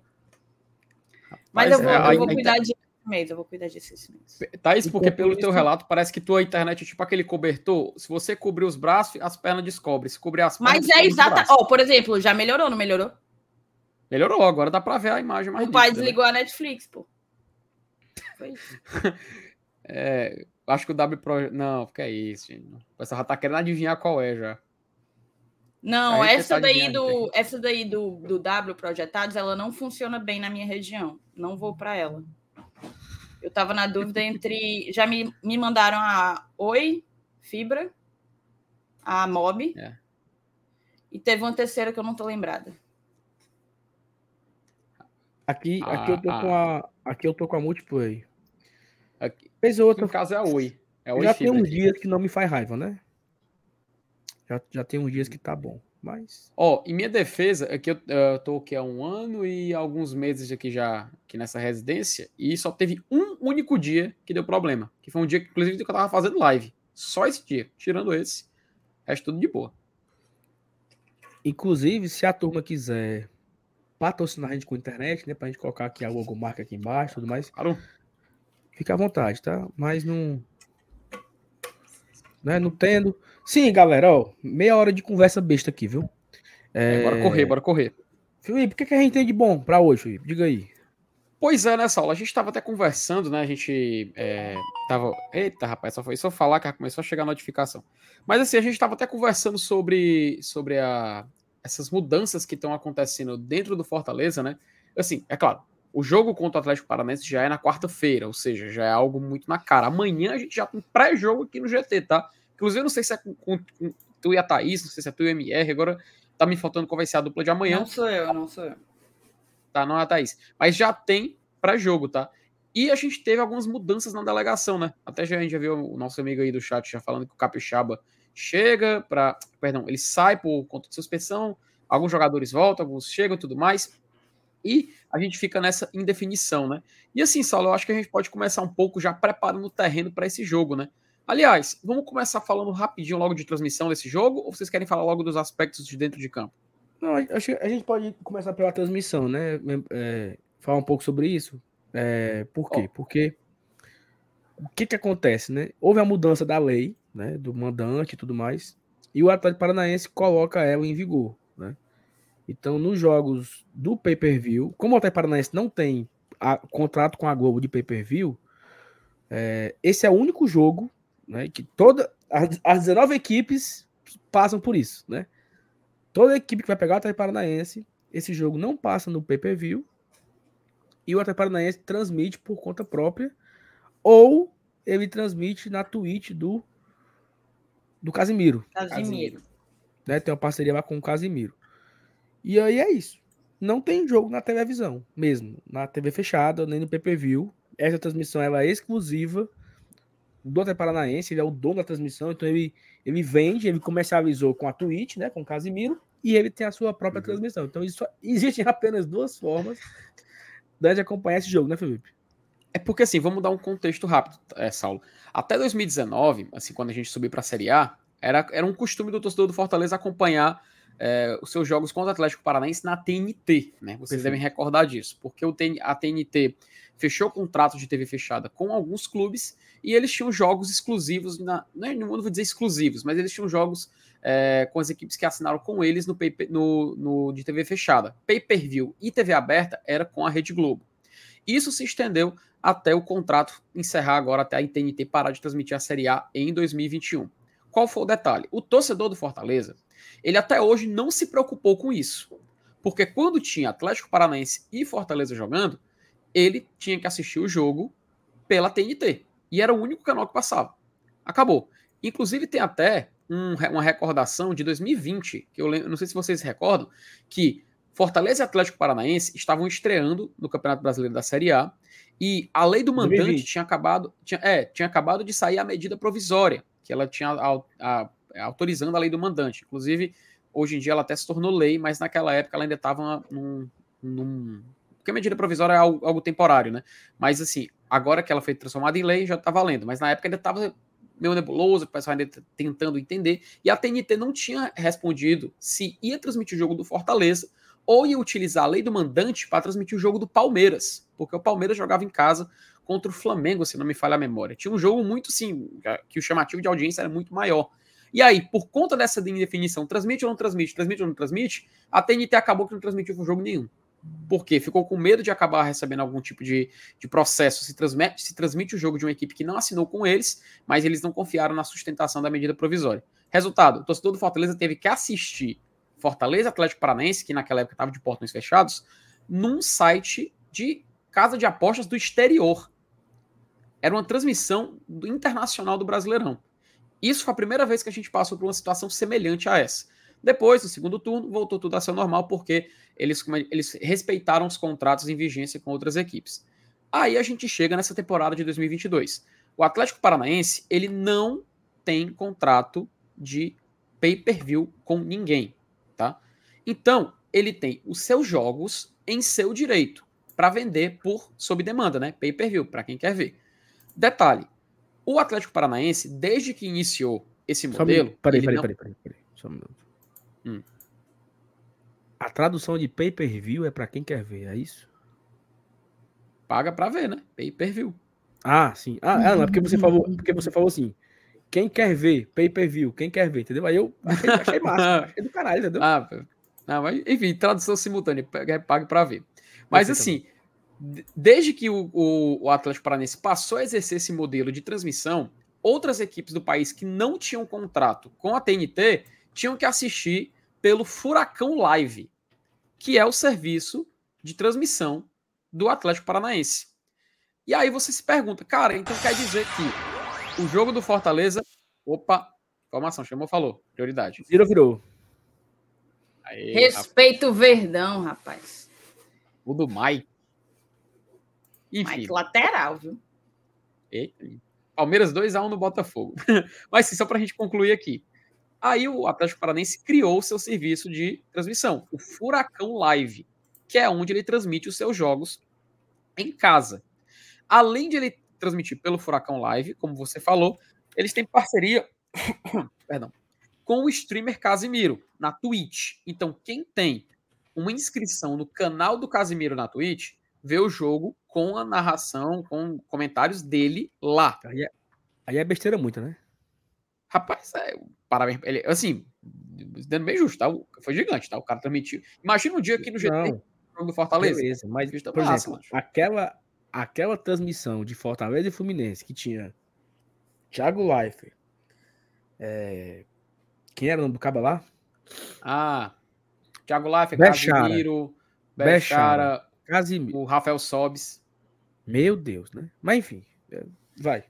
Mas, Mas eu vou, é, eu vou cuidar disso esse mês, eu vou cuidar disso esse mês. Tá isso porque pelo teu relato parece que tua internet é tipo aquele cobertor, se você cobrir os braços, as pernas descobre, se cobrir as pernas... Mas é exata, ó, oh, por exemplo, já melhorou, não melhorou? Melhorou, agora dá pra ver a imagem mais O pai né? desligou né? a Netflix, pô. Foi isso. É, acho que o W Pro. Não, que é isso, gente. O pessoal já tá querendo adivinhar qual é já. Não, essa tá daí, do, essa daí do, do W Projetados, ela não funciona bem na minha região. Não vou para ela. Eu tava na dúvida entre. Já me, me mandaram a Oi, Fibra, a Mob. É. E teve uma terceira que eu não tô lembrada. Aqui, aqui, eu tô ah, com a, aqui eu tô com a Multiplay. Aqui, Fez outra. No caso é a Oi. É a Oi já tem uns aqui. dias que não me faz raiva, né? Já, já tem uns dias que tá bom. Mas. Ó, oh, em minha defesa, é que eu, eu tô aqui há um ano e alguns meses aqui já aqui nessa residência, e só teve um único dia que deu problema. Que foi um dia que, inclusive, que eu tava fazendo live. Só esse dia. Tirando esse, resto tudo de boa. Inclusive, se a turma quiser patrocinar a gente com internet, né? Pra gente colocar aqui a logomarca aqui embaixo tudo mais. Claro. Fica à vontade, tá? Mas não. Né, não tendo. Sim, galera, ó, meia hora de conversa besta aqui, viu? É... É, bora correr, bora correr. Felipe, o que, que a gente tem de bom para hoje, Felipe? Diga aí. Pois é, nessa aula a gente estava até conversando, né? A gente é, tava. Eita, rapaz, só foi só falar que começou a chegar a notificação. Mas assim, a gente estava até conversando sobre, sobre a, essas mudanças que estão acontecendo dentro do Fortaleza, né? Assim, é claro, o jogo contra o Atlético Paranaense já é na quarta-feira, ou seja, já é algo muito na cara. Amanhã a gente já tem pré-jogo aqui no GT, tá? Inclusive, eu não sei se é com, com, com, tu e a Thaís, não sei se é tu e o MR, agora tá me faltando qual vai ser a dupla de amanhã. Não sou eu, não sou eu. Tá, não é a Thaís. Mas já tem pré-jogo, tá? E a gente teve algumas mudanças na delegação, né? Até já, a gente já viu o nosso amigo aí do chat já falando que o Capixaba chega para, perdão, ele sai por conta de suspensão, alguns jogadores voltam, alguns chegam e tudo mais. E a gente fica nessa indefinição, né? E assim, Saulo, eu acho que a gente pode começar um pouco já preparando o terreno para esse jogo, né? Aliás, vamos começar falando rapidinho logo de transmissão desse jogo, ou vocês querem falar logo dos aspectos de dentro de campo? Não, acho que a gente pode começar pela transmissão, né? É, falar um pouco sobre isso. É, por quê? Oh. Porque o que que acontece, né? Houve a mudança da lei, né? Do mandante e tudo mais, e o Atlético Paranaense coloca ela em vigor, né? Então, nos jogos do pay-per-view, como o Atlético Paranaense não tem a, contrato com a Globo de pay-per-view, é, esse é o único jogo né, que toda as, as 19 equipes passam por isso, né? Toda equipe que vai pegar o Atlético Paranaense esse jogo não passa no pay-per-view e o Atlético Paranaense transmite por conta própria ou ele transmite na Twitch do do Casimiro. Casimiro. Né? Tem uma parceria lá com o Casimiro. E aí é isso. Não tem jogo na televisão mesmo, na TV fechada, nem no pay-per-view. Essa transmissão ela é exclusiva do Atlético Paranaense, ele é o dono da transmissão, então ele, ele vende, ele comercializou com a Twitch, né, com o Casimiro, e ele tem a sua própria Uhum. transmissão. Então isso, existem apenas duas formas da gente acompanhar esse jogo, né, Felipe? É porque assim, vamos dar um contexto rápido, é, Saulo. Até 2019, assim, quando a gente subiu para a Série A, era, era um costume do torcedor do Fortaleza acompanhar é, os seus jogos contra o Atlético Paranaense na TNT, né? Vocês devem recordar disso, porque o TN a TNT fechou contrato de TV fechada com alguns clubes e eles tinham jogos exclusivos, na, não, é- não vou dizer exclusivos, mas eles tinham jogos é, com as equipes que assinaram com eles no, pay- no, no de TV fechada. Pay-per-view e TV aberta era com a Rede Globo. Isso se estendeu até o contrato encerrar agora, até a TNT parar de transmitir a Série A em 2021. Qual foi o detalhe? O torcedor do Fortaleza, ele até hoje não se preocupou com isso. Porque quando tinha Atlético Paranaense e Fortaleza jogando, ele tinha que assistir o jogo pela TNT. E era o único canal que passava. Acabou. Inclusive tem até um- uma recordação de 2020, que eu lembro, não sei se vocês recordam, que Fortaleza e Atlético Paranaense estavam estreando no Campeonato Brasileiro da Série A e a lei do mandante 2020. tinha acabado, tinha, é, tinha acabado de sair a medida provisória, que ela tinha au- a- autorizando a lei do mandante. Inclusive, hoje em dia ela até se tornou lei, mas naquela época ela ainda estava num, num- Porque a medida provisória é algo, algo temporário, né? Mas assim, agora que ela foi transformada em lei, já está valendo. Mas na época ainda estava meio nebuloso, o pessoal ainda t- tentando entender. E a TNT não tinha respondido se ia transmitir o jogo do Fortaleza ou ia utilizar a lei do mandante para transmitir o jogo do Palmeiras, porque o Palmeiras jogava em casa contra o Flamengo, se não me falha a memória. Tinha um jogo muito, sim, que o chamativo de audiência era muito maior. E aí, por conta dessa indefinição, transmite ou não transmite, transmite ou não transmite, a TNT acabou que não transmitiu jogo nenhum. Por quê? Ficou com medo de acabar recebendo algum tipo de, de processo. Se transmite, se transmite o jogo de uma equipe que não assinou com eles, mas eles não confiaram na sustentação da medida provisória. Resultado: o torcedor do Fortaleza teve que assistir Fortaleza Atlético Paranaense, que naquela época estava de portões fechados, num site de casa de apostas do exterior. Era uma transmissão do internacional do Brasileirão. Isso foi a primeira vez que a gente passou por uma situação semelhante a essa. Depois, no segundo turno, voltou tudo a ser normal, porque eles, como eles respeitaram os contratos em vigência com outras equipes. Aí a gente chega nessa temporada de 2022. O Atlético Paranaense, ele não tem contrato de pay-per-view com ninguém, tá? Então, ele tem os seus jogos em seu direito para vender por sob demanda, né? Pay-per-view, para quem quer ver. Detalhe, o Atlético Paranaense, desde que iniciou esse Só modelo, minuto. Peraí, ele peraí, não- peraí, peraí, peraí. Só um minuto. Hum. A tradução de pay-per-view é pra quem quer ver, é isso? paga para ver, né? Pay-per-view. Ah, sim. Ah, ah, não, é porque você falou, porque você falou assim. Quem quer ver, pay-per-view, quem quer ver, entendeu? Aí eu achei, achei massa, achei do caralho, entendeu? Ah, não, mas, enfim, tradução simultânea, é pago para ver. Mas assim, desde que o, o, o Atlético Paranaense passou a exercer esse modelo de transmissão, outras equipes do país que não tinham contrato com a TNT tinham que assistir pelo Furacão Live, que é o serviço de transmissão do Atlético Paranaense. E aí você se pergunta, cara, então quer dizer que o jogo do Fortaleza. Opa, informação, chamou, falou, prioridade. Virou, virou. Aí, rapaz. Respeita o Verdão, rapaz. O do Mai. Enfim, Mike lateral, viu? eita, Palmeiras 2x1 no Botafogo. Mas sim, só pra gente concluir aqui. Aí o Atlético Paranaense criou o seu serviço de transmissão, o Furacão Live, que é onde ele transmite os seus jogos em casa. Além de ele transmitir pelo Furacão Live, como você falou, eles têm parceria perdão, com o streamer Casimiro na Twitch. Então, quem tem uma inscrição no canal do Casimiro na Twitch, vê o jogo com a narração, com comentários dele lá. Aí é, aí é besteira muita, né? Rapaz, é, parabéns. Ele, assim, dando bem justo, tá? Foi gigante, tá? O cara transmitiu. Imagina um dia aqui no GT, jogo do Fortaleza. beleza. Mas, por massa, exemplo, aquela, aquela transmissão de Fortaleza e Fluminense que tinha Thiago Leifert, é, quem era o nome do cabo lá? Ah, Thiago Life, Bechara. Casimiro, Bechara. Bechara, Casimiro. o Rafael Sobes. Meu Deus, né? Mas enfim, é, vai.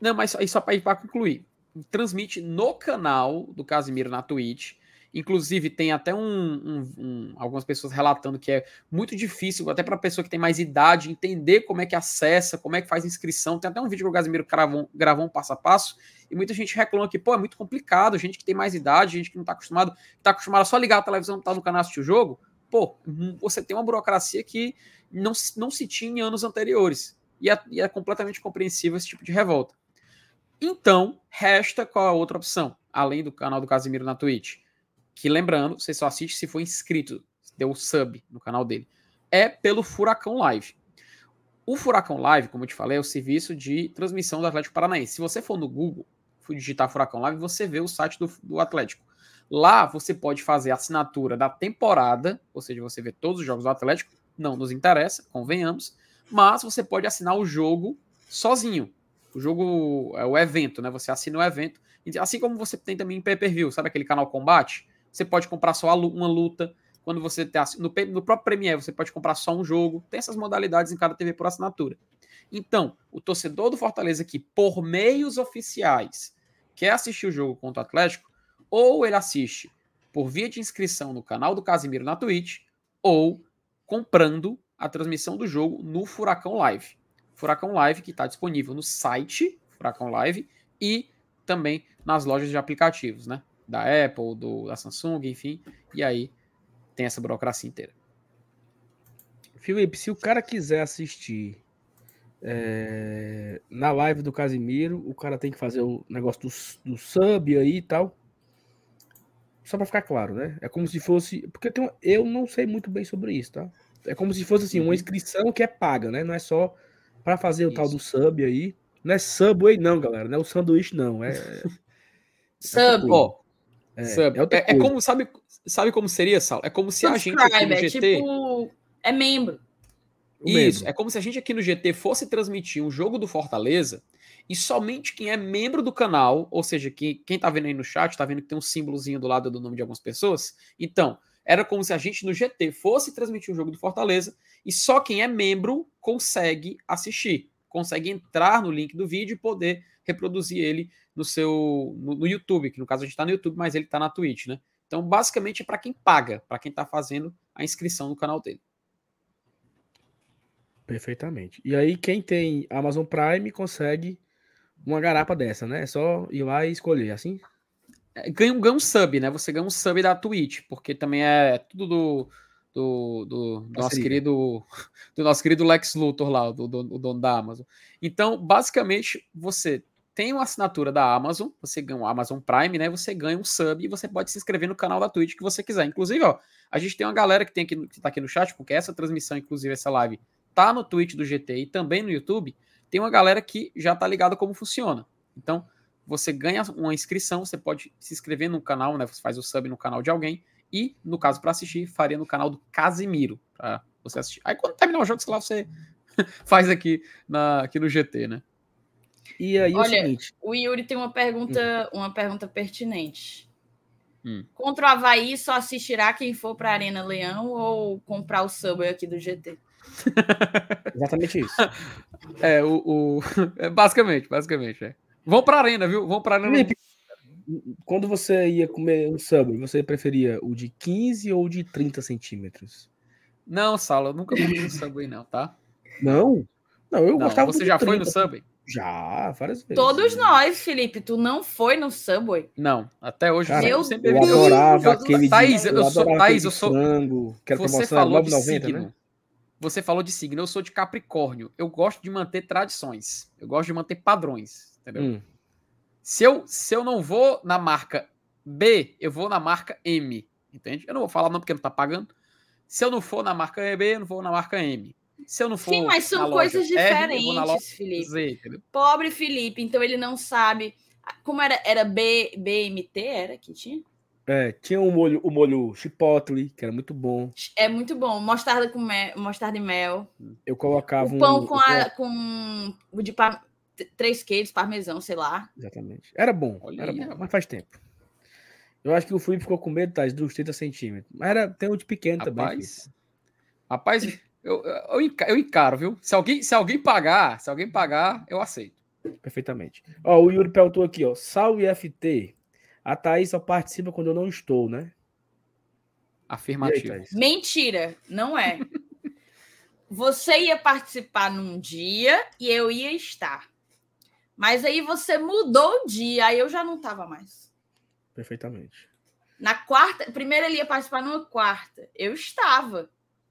Não, mas aí só para concluir. Transmite no canal do Casimiro na Twitch. Inclusive, tem até um, um- um- algumas pessoas relatando que é muito difícil, até para pessoa que tem mais idade, entender como é que acessa, como é que faz inscrição. Tem até um vídeo que o Casimiro gravou, gravou um passo a passo, e muita gente reclama que, pô, é muito complicado, gente que tem mais idade, gente que não tá acostumado, tá acostumado a só ligar a televisão, tá no canal assistir o jogo. Pô, hum, você tem uma burocracia que não, não se tinha em anos anteriores. E é, e é completamente compreensível esse tipo de revolta. Então, resta qual a outra opção, além do canal do Casimiro na Twitch? Que lembrando, você só assiste se for inscrito, se deu sub no canal dele. É pelo Furacão Live. O Furacão Live, como eu te falei, é o serviço de transmissão do Atlético Paranaense. Se você for no Google, digitar Furacão Live, você vê o site do, do Atlético. Lá você pode fazer a assinatura da temporada, ou seja, você vê todos os jogos do Atlético, não nos interessa, convenhamos, mas você pode assinar o jogo sozinho. O jogo é o evento, né? Você assina o evento. Assim como você tem também em pay-per-view, sabe aquele canal Combate? Você pode comprar só uma luta. Quando você tem no, no próprio Premiere, você pode comprar só um jogo. Tem essas modalidades em cada TV por assinatura. Então, o torcedor do Fortaleza que, por meios oficiais, quer assistir o jogo contra o Atlético, ou ele assiste por via de inscrição no canal do Casimiro na Twitch, ou comprando a transmissão do jogo no Furacão Live. Furacão Live que está disponível no site Furacão Live e também nas lojas de aplicativos, né? Da Apple, do, da Samsung, enfim. E aí tem essa burocracia inteira. Felipe, se o cara quiser assistir é, na live do Casimiro, o cara tem que fazer o negócio do, do sub aí e tal. Só pra ficar claro, né? É como se fosse. Porque tem um- eu não sei muito bem sobre isso, tá? É como se fosse assim, Uhum. uma inscrição que é paga, né? Não é só pra fazer o tal Isso. do sub aí. Não é Subway, não, galera. Não é o sanduíche, não. É, Sub. Ó, É, é, sub. é É, é como, sabe, sabe como seria, Sal? É como se a gente aqui Subscribe, no é GT. tipo. É membro. o Isso, membro. é como se a gente aqui no GT fosse transmitir um jogo do Fortaleza e somente quem é membro do canal, ou seja, quem, quem tá vendo aí no chat, tá vendo que tem um símbolozinho do lado do nome de algumas pessoas. Então, era como se a gente no GT fosse transmitir um jogo do Fortaleza e só quem é membro consegue assistir, consegue entrar no link do vídeo e poder reproduzir ele no seu no, no YouTube, que no caso a gente tá no YouTube, mas ele tá na Twitch, né? Então, basicamente é para quem paga, para quem tá fazendo a inscrição no canal dele. Perfeitamente. E aí, quem tem Amazon Prime consegue uma garapa dessa, né? É só ir lá e escolher, assim? É, ganha, um- ganha um sub, né? Você ganha um sub da Twitch, porque também é tudo do, do, do- do nosso querido do nosso querido Lex Luthor lá, do, do- o dono da Amazon. Então, basicamente, você tem uma assinatura da Amazon, você ganha o Amazon Prime, né? Você ganha um sub e você pode se inscrever no canal da Twitch que você quiser. Inclusive, ó, a gente tem uma galera que tem aqui, que tá aqui no chat, porque essa transmissão, inclusive essa live, tá no Twitch do GT e também no YouTube. Tem uma galera que já tá ligada como funciona. Então, você ganha uma inscrição, você pode se inscrever no canal, né? Você faz o sub no canal de alguém e, no caso, para assistir, faria no canal do Casimiro, para você assistir. Aí quando terminar o jogo, sei lá, você faz aqui, na, aqui no GT, né? E aí, é o Olha, seguinte. O Yuri tem uma pergunta, uma pergunta pertinente. Hum. Contra o Havaí, só assistirá quem for para a Arena Leão ou comprar o Subway aqui do GT? Exatamente isso. É, o. o- é, basicamente, basicamente, é. Vão pra arena, viu? Vão pra arena. Felipe, quando você ia comer um sub, você preferia o de 15 ou o de 30 centímetros? Não, Sala, eu nunca fui no Subway, não, tá? Não? Não, eu Não, gostava você do já de foi no 30. Subway? Já, várias vezes. Todos nós, Felipe, tu não foi no Subway? Não, até hoje Cara, Meu sempre Eu adorava aquele Thaís, de, eu sou- adorava Thaís, aquele eu sou- frango, que era Você promoção, falou de 9,90, signo. né? Você falou de signo. Eu sou de Capricórnio. Eu gosto de manter tradições. Eu gosto de manter padrões. Entendeu? Hum, Se, eu, se eu não vou na marca B, eu vou na marca M. Entende? Eu não vou falar não porque não tá pagando. Se eu não for na marca B, eu não vou na marca M. Se eu não for. Sim, mas são na loja coisas R, vou na loja diferentes, Felipe. Z? Pobre Felipe, então ele não sabe. Como era? Era B, BMT? Era que tinha? É, tinha o molho, o molho chipotle, que era muito bom. É muito bom. Mostarda com mel, mostarda e mel. Eu colocava O pão um, com, eu a, com o de par, três queijos, parmesão, sei lá. Exatamente. Era bom, Olha era aí, bom, rapaz. mas faz tempo. Eu acho que o Felipe ficou com medo, Thais, dos 30 centímetros. Mas era, tem um de pequeno também. Felipe. Rapaz, rapaz eu, eu, eu encaro, viu? Se alguém, se alguém pagar, se alguém pagar, eu aceito. Perfeitamente. Ó, o Yuri perguntou aqui, ó. Salve FT. A Thaís só participa quando eu não estou, né? Aí. Thaís? Mentira, não é. Você ia participar num dia e eu ia estar. Mas aí você mudou o dia, aí eu já não estava mais. Perfeitamente. Na quarta, primeiro ele ia participar numa quarta. Eu estava.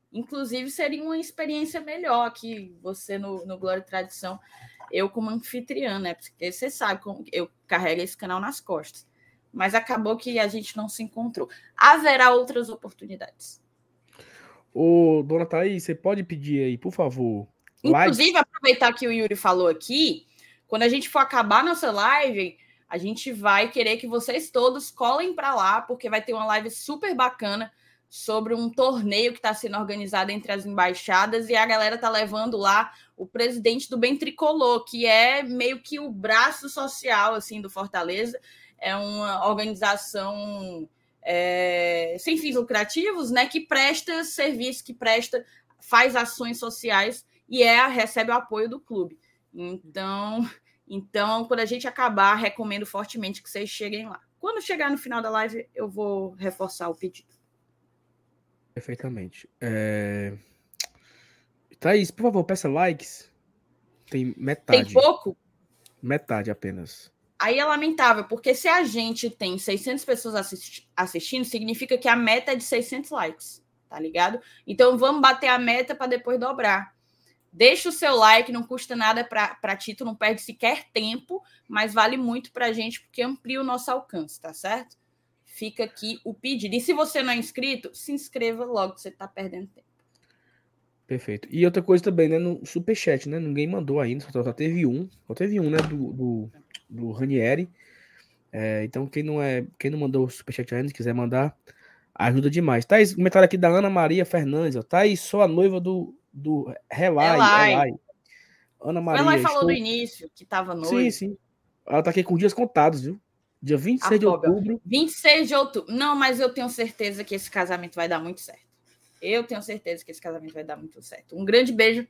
Inclusive, seria uma experiência melhor que você no, no Glória e Tradição, eu como anfitriã, né? Porque você sabe como eu carrego esse canal nas costas. Mas acabou que a gente não se encontrou. Haverá outras oportunidades. Ô, dona Thaís, você pode pedir aí, por favor? Inclusive, aproveitar que o Yuri falou aqui, quando a gente for acabar nossa live, a gente vai querer que vocês todos colhem para lá, porque vai ter uma live super bacana sobre um torneio que está sendo organizado entre as embaixadas e a galera tá levando lá o presidente do Bem Tricolor, que é meio que o braço social assim do Fortaleza, é uma organização é, sem fins lucrativos, né, que presta serviço, que presta, faz ações sociais e é recebe o apoio do clube. Então, então, quando a gente acabar, recomendo fortemente que vocês cheguem lá. Quando chegar no final da live, eu vou reforçar o pedido. Perfeitamente. É... Thaís, por favor, peça likes. Tem metade. Tem pouco? Metade apenas. Aí é lamentável, porque se a gente tem 600 pessoas assisti- assistindo, significa que a meta é de 600 likes, tá ligado? Então vamos bater a meta para depois dobrar. Deixa o seu like, não custa nada para ti, tu não perde sequer tempo, mas vale muito para a gente, porque amplia o nosso alcance, tá certo? Fica aqui o pedido. E se você não é inscrito, se inscreva logo, você tá perdendo tempo. Perfeito. E outra coisa também, né? No superchat, né? Ninguém mandou ainda, só, só teve um. Só teve um, né? Do, do, do Ranieri. É, então, quem não é, quem não mandou o superchat ainda, se quiser mandar, ajuda demais. Thaís, comentário aqui da Ana Maria Fernandes. Ó. Thaís, sou a noiva do, do Relai. Relai. Relai. Ana Maria. Ela falou estou- no início que tava noivo. Sim, sim. Ela tá aqui com dias contados, viu? Dia 26 de Afóbia. outubro. 26 de outubro. Não, mas eu tenho certeza que esse casamento vai dar muito certo. Eu tenho certeza que esse casamento vai dar muito certo. Um grande beijo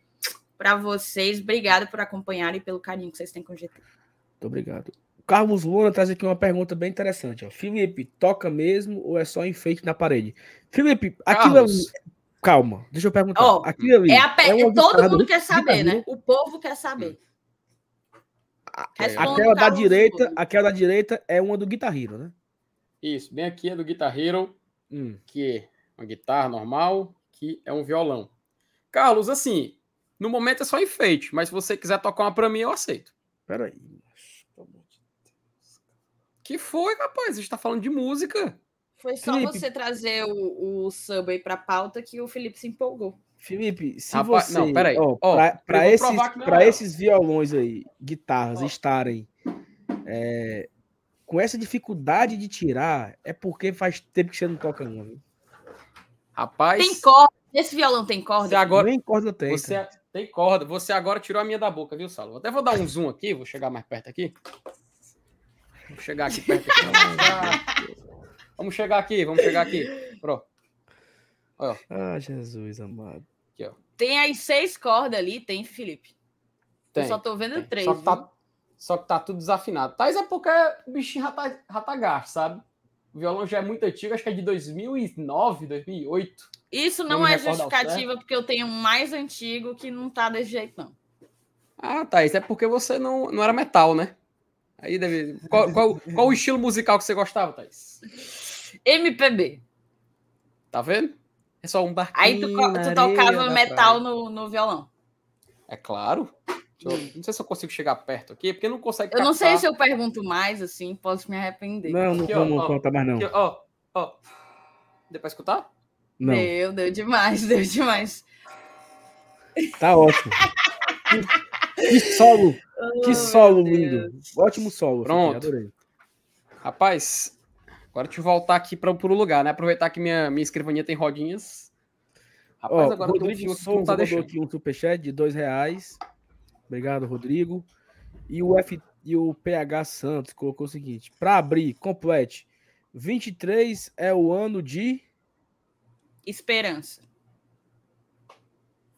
para vocês. Obrigada por acompanharem e pelo carinho que vocês têm com o GT. Muito obrigado. O Carlos Luna traz aqui uma pergunta bem interessante. Ó. Felipe, toca mesmo ou é só enfeite na parede? Felipe, aquilo ali. Carlos, Calma, deixa eu perguntar. Ó, aquilo ali. É a pe- uma Todo guitarra mundo do- quer saber, né? O povo quer saber. Responda, Aquela da direita, Luna. aquela da direita é uma do Guitar Hero, né? Isso, bem aqui é do Guitar Hero, Hum. que é uma guitarra normal, que é um violão. Carlos, assim, no momento é só enfeite, mas se você quiser tocar uma pra mim, eu aceito. Peraí. Que foi, rapaz? A gente tá falando de música. Foi só Felipe. você trazer o, o sub aí pra pauta que o Felipe se empolgou. Felipe, se Rapaz, você. não, peraí. Pra eu vou esses, não pra esses violões aí, guitarras, Ó. estarem é, com essa dificuldade de tirar, é porque faz tempo que você não toca uma. viu? Rapaz, Tem corda. Esse violão tem corda? você agora, Nem corda tem. você cara. tem corda. Você agora tirou a minha da boca, viu, Saulo? Até vou dar um zoom aqui, vou chegar mais perto aqui. Vou chegar aqui perto aqui. Vamos chegar aqui, vamos chegar aqui. Pronto. Ah, Jesus amado. Tem as seis cordas ali, tem, Felipe. Tem. Eu só tô vendo tem. três. Só que, tá, só que tá tudo desafinado. Thais é porque o bichinho já tá, já tá gasto, sabe? O violão já é muito antigo, acho que é de 2009, 2008. Isso Não não é justificativa, porque eu tenho um mais antigo que não tá desse jeito, não. Ah, Thaís, é porque você não, não era metal, né? Aí deve. Qual, qual, qual o estilo musical que você gostava, Thaís? MPB. Tá vendo? É só um barquinho. Aí tu, tu tocava metal no, no violão. É claro. Eu- não sei se eu consigo chegar perto aqui, porque não consegue. Eu não sei se eu pergunto mais, assim, posso me arrepender. Não, não Aqui, vamos ó. contar mais, não. Ó, ó. Deu pra escutar? Não, Deu, deu demais, deu demais. tá ótimo. Que, que solo, que Oh, solo meu lindo. Ótimo solo. Pronto. adorei. Rapaz, agora deixa eu voltar aqui para o lugar, né? Aproveitar que minha, minha escrivaninha tem rodinhas. Rapaz, Ó, agora Rodrigo que Souza não tá mandou deixando. aqui um superchat de dois reais. Obrigado, Rodrigo. E o, F, e o PH Santos colocou o seguinte: para abrir, complete. 23 é o ano de. Esperança.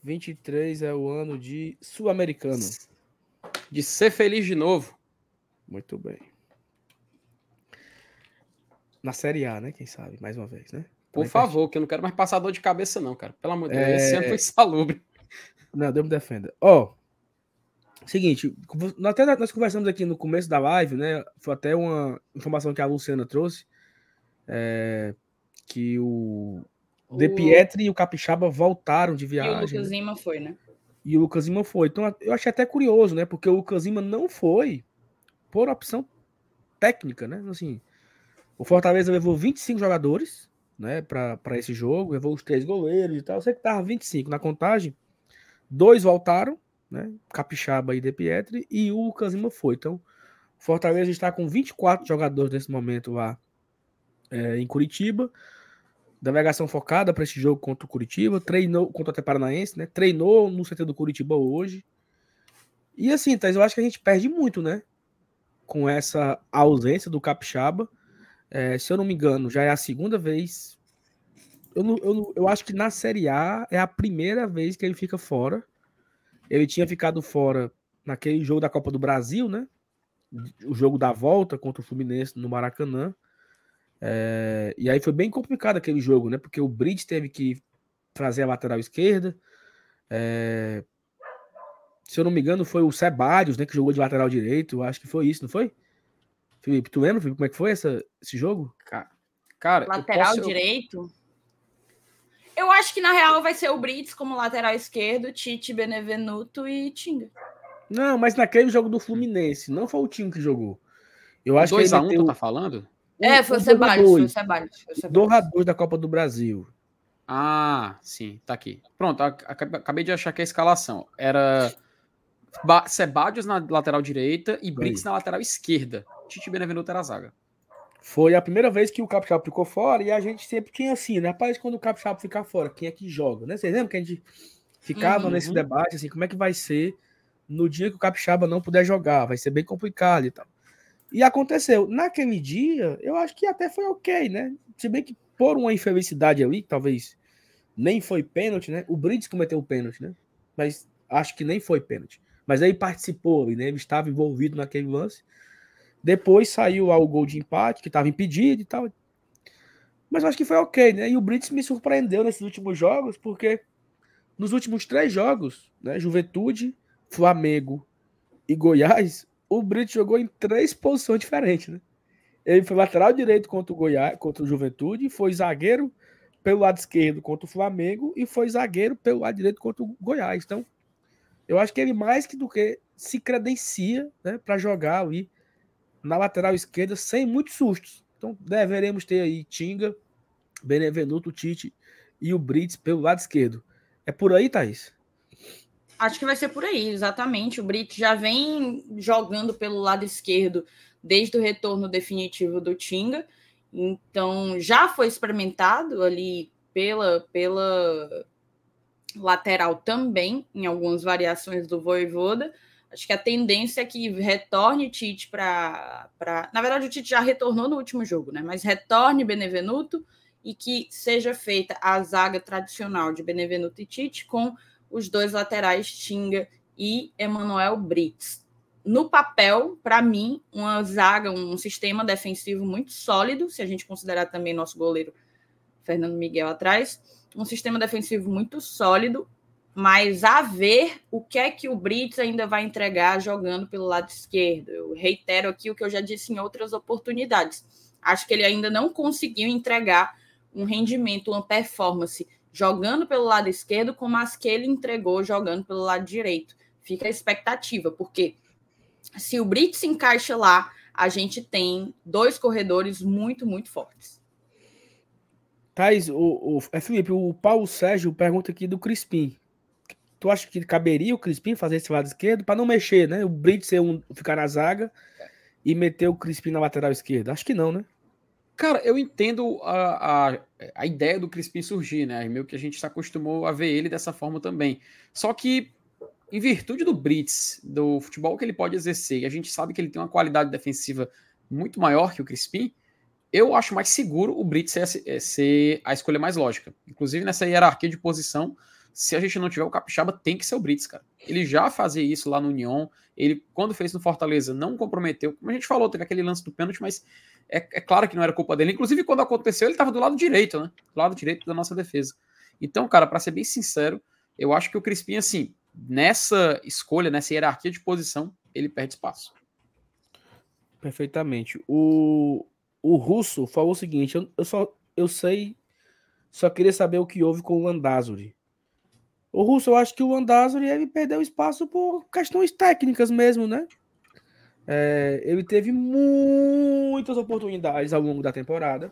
23 é o ano de Sul-Americano. De ser feliz de novo. Muito bem. Na Série A, né? Quem sabe, mais uma vez, né? Por Também favor, que eu não quero mais passar dor de cabeça, não, cara. Pelo amor de Deus, É. esse ano foi salubre. Não, Deus me defenda. Ó, seguinte, até nós conversamos aqui no começo da live, né? Foi até uma informação que a Luciana trouxe, é, que o De O- Pietri e o Capixaba voltaram de E o viagem. Lucas? Lima foi, né? E o Lucas Lima foi. Então eu achei até curioso, né? Porque o Lucas Lima não foi por opção técnica, né? Assim, o Fortaleza levou 25 jogadores, né, para esse jogo, levou os três goleiros e tal. Eu sei que tava 25 na contagem. Dois voltaram, né? Capixaba e De Pietri, e o Lucas Lima foi. Então, Fortaleza está com 24 jogadores nesse momento lá é, em Curitiba. Delegação focada para esse jogo contra o Curitiba, treinou contra o Até Paranaense, né? Treinou no CT do Curitiba hoje. E assim, Thais, eu acho que a gente perde muito, né? Com essa ausência do Capixaba. É, se eu não me engano, já é a segunda vez. Eu, não- eu, não- eu acho que na Série A é a primeira vez que ele fica fora. Ele tinha ficado fora naquele jogo da Copa do Brasil, né? O jogo da volta contra o Fluminense no Maracanã. É, e aí foi bem complicado aquele jogo, né? Porque o Brits teve que fazer a lateral esquerda. É, se eu não me engano, foi o Sebadios, né? Que jogou de lateral direito. Acho que foi isso, não foi? Felipe, tu lembra Felipe, como é que foi essa, esse jogo? Cara, cara eu Lateral posso- direito. Eu acho que na real vai ser o Brits como lateral esquerdo, Tite, Benevenuto e Tinga. Não, mas naquele jogo do Fluminense, não foi o time que jogou. Eu acho que 2x1, ele meteu tu tá falando? É, foi o um Ceballos, foi o 2 Ceballos. foi o Ceballos. 2 2 da Copa do Brasil. Ah, sim, tá aqui. Pronto, ac- ac- acabei de achar que a escalação era Ba Sebadios na lateral direita e Brits na lateral esquerda. Tite Benevenuto era a zaga. Foi a primeira vez que o Capixaba ficou fora e a gente sempre tinha assim, né? Rapaz, quando o Capixaba ficar fora, quem é que joga, né? Vocês lembram que a gente ficava Uhum. nesse debate, assim, como é que vai ser no dia que o Capixaba não puder jogar? Vai ser bem complicado e tal. E aconteceu. Naquele dia, eu acho que até foi ok, né? Se bem que por uma infelicidade ali, talvez nem foi pênalti, né? O Brits cometeu o pênalti, né? Mas acho que nem foi pênalti. Mas aí participou, né? Ele estava envolvido naquele lance. Depois saiu lá o gol de empate, que estava impedido e tal. Mas eu acho que foi ok, né? E o Brits me surpreendeu nesses últimos jogos, porque nos últimos três jogos, né? Juventude, Flamengo e Goiás, o Brits jogou em três posições diferentes, né? Ele foi lateral direito contra o Goiás, contra o Juventude, foi zagueiro pelo lado esquerdo contra o Flamengo e foi zagueiro pelo lado direito contra o Goiás. Então, eu acho que ele mais que do que se credencia, né, para jogar ali na lateral esquerda sem muitos sustos. Então, deveremos ter aí Tinga, Benevenuto, Tite e o Brits pelo lado esquerdo. É por aí, Thaís? Acho que vai ser por aí, exatamente. O Brits já vem jogando pelo lado esquerdo desde o retorno definitivo do Tinga. Então, já foi experimentado ali pela, pela lateral também, em algumas variações do Voivoda. Acho que a tendência é que retorne Tite para. Na verdade, o Tite já retornou no último jogo, né? Mas retorne Benevenuto e que seja feita a zaga tradicional de Benevenuto e Tite com os dois laterais, Tinga e Emanuel Brits. No papel, para mim, uma zaga, um sistema defensivo muito sólido, se a gente considerar também nosso goleiro Fernando Miguel atrás, um sistema defensivo muito sólido, mas a ver o que é que o Brits ainda vai entregar jogando pelo lado esquerdo. Eu reitero aqui o que eu já disse em outras oportunidades. Acho que ele ainda não conseguiu entregar um rendimento, uma performance jogando pelo lado esquerdo, como as que ele entregou jogando pelo lado direito. Fica a expectativa, porque se o Brits se encaixa lá, a gente tem dois corredores muito, muito fortes. Thaís, o, o, é, Felipe, o Paulo Sérgio pergunta aqui do Crispim. Tu acha que caberia o Crispim fazer esse lado esquerdo para não mexer, né? O Brits ser um, ficar na zaga e meter o Crispim na lateral esquerda? Acho que não, né? Cara, eu entendo a, a, a ideia do Crispim surgir, né? Meio que a gente se acostumou a ver ele dessa forma também. Só que, em virtude do Brits, do futebol que ele pode exercer, e a gente sabe que ele tem uma qualidade defensiva muito maior que o Crispim, eu acho mais seguro o Brits ser, ser a escolha mais lógica. Inclusive nessa hierarquia de posição, se a gente não tiver o Capixaba, tem que ser o Brits, cara. Ele já fazia isso lá no União. Ele, quando fez no Fortaleza, não comprometeu. Como a gente falou, teve aquele lance do pênalti, mas é, é claro que não era culpa dele. Inclusive, quando aconteceu, ele estava do lado direito, né? Do lado direito da nossa defesa. Então, cara, para ser bem sincero, eu acho que o Crispim, assim, nessa escolha, nessa hierarquia de posição, ele perde espaço. Perfeitamente. O, o Russo falou o seguinte: eu, eu só eu sei, só queria saber o que houve com o Landázuri. O Russo, eu acho que o Landázuri ele perdeu espaço por questões técnicas mesmo, né? É, ele teve muitas oportunidades ao longo da temporada.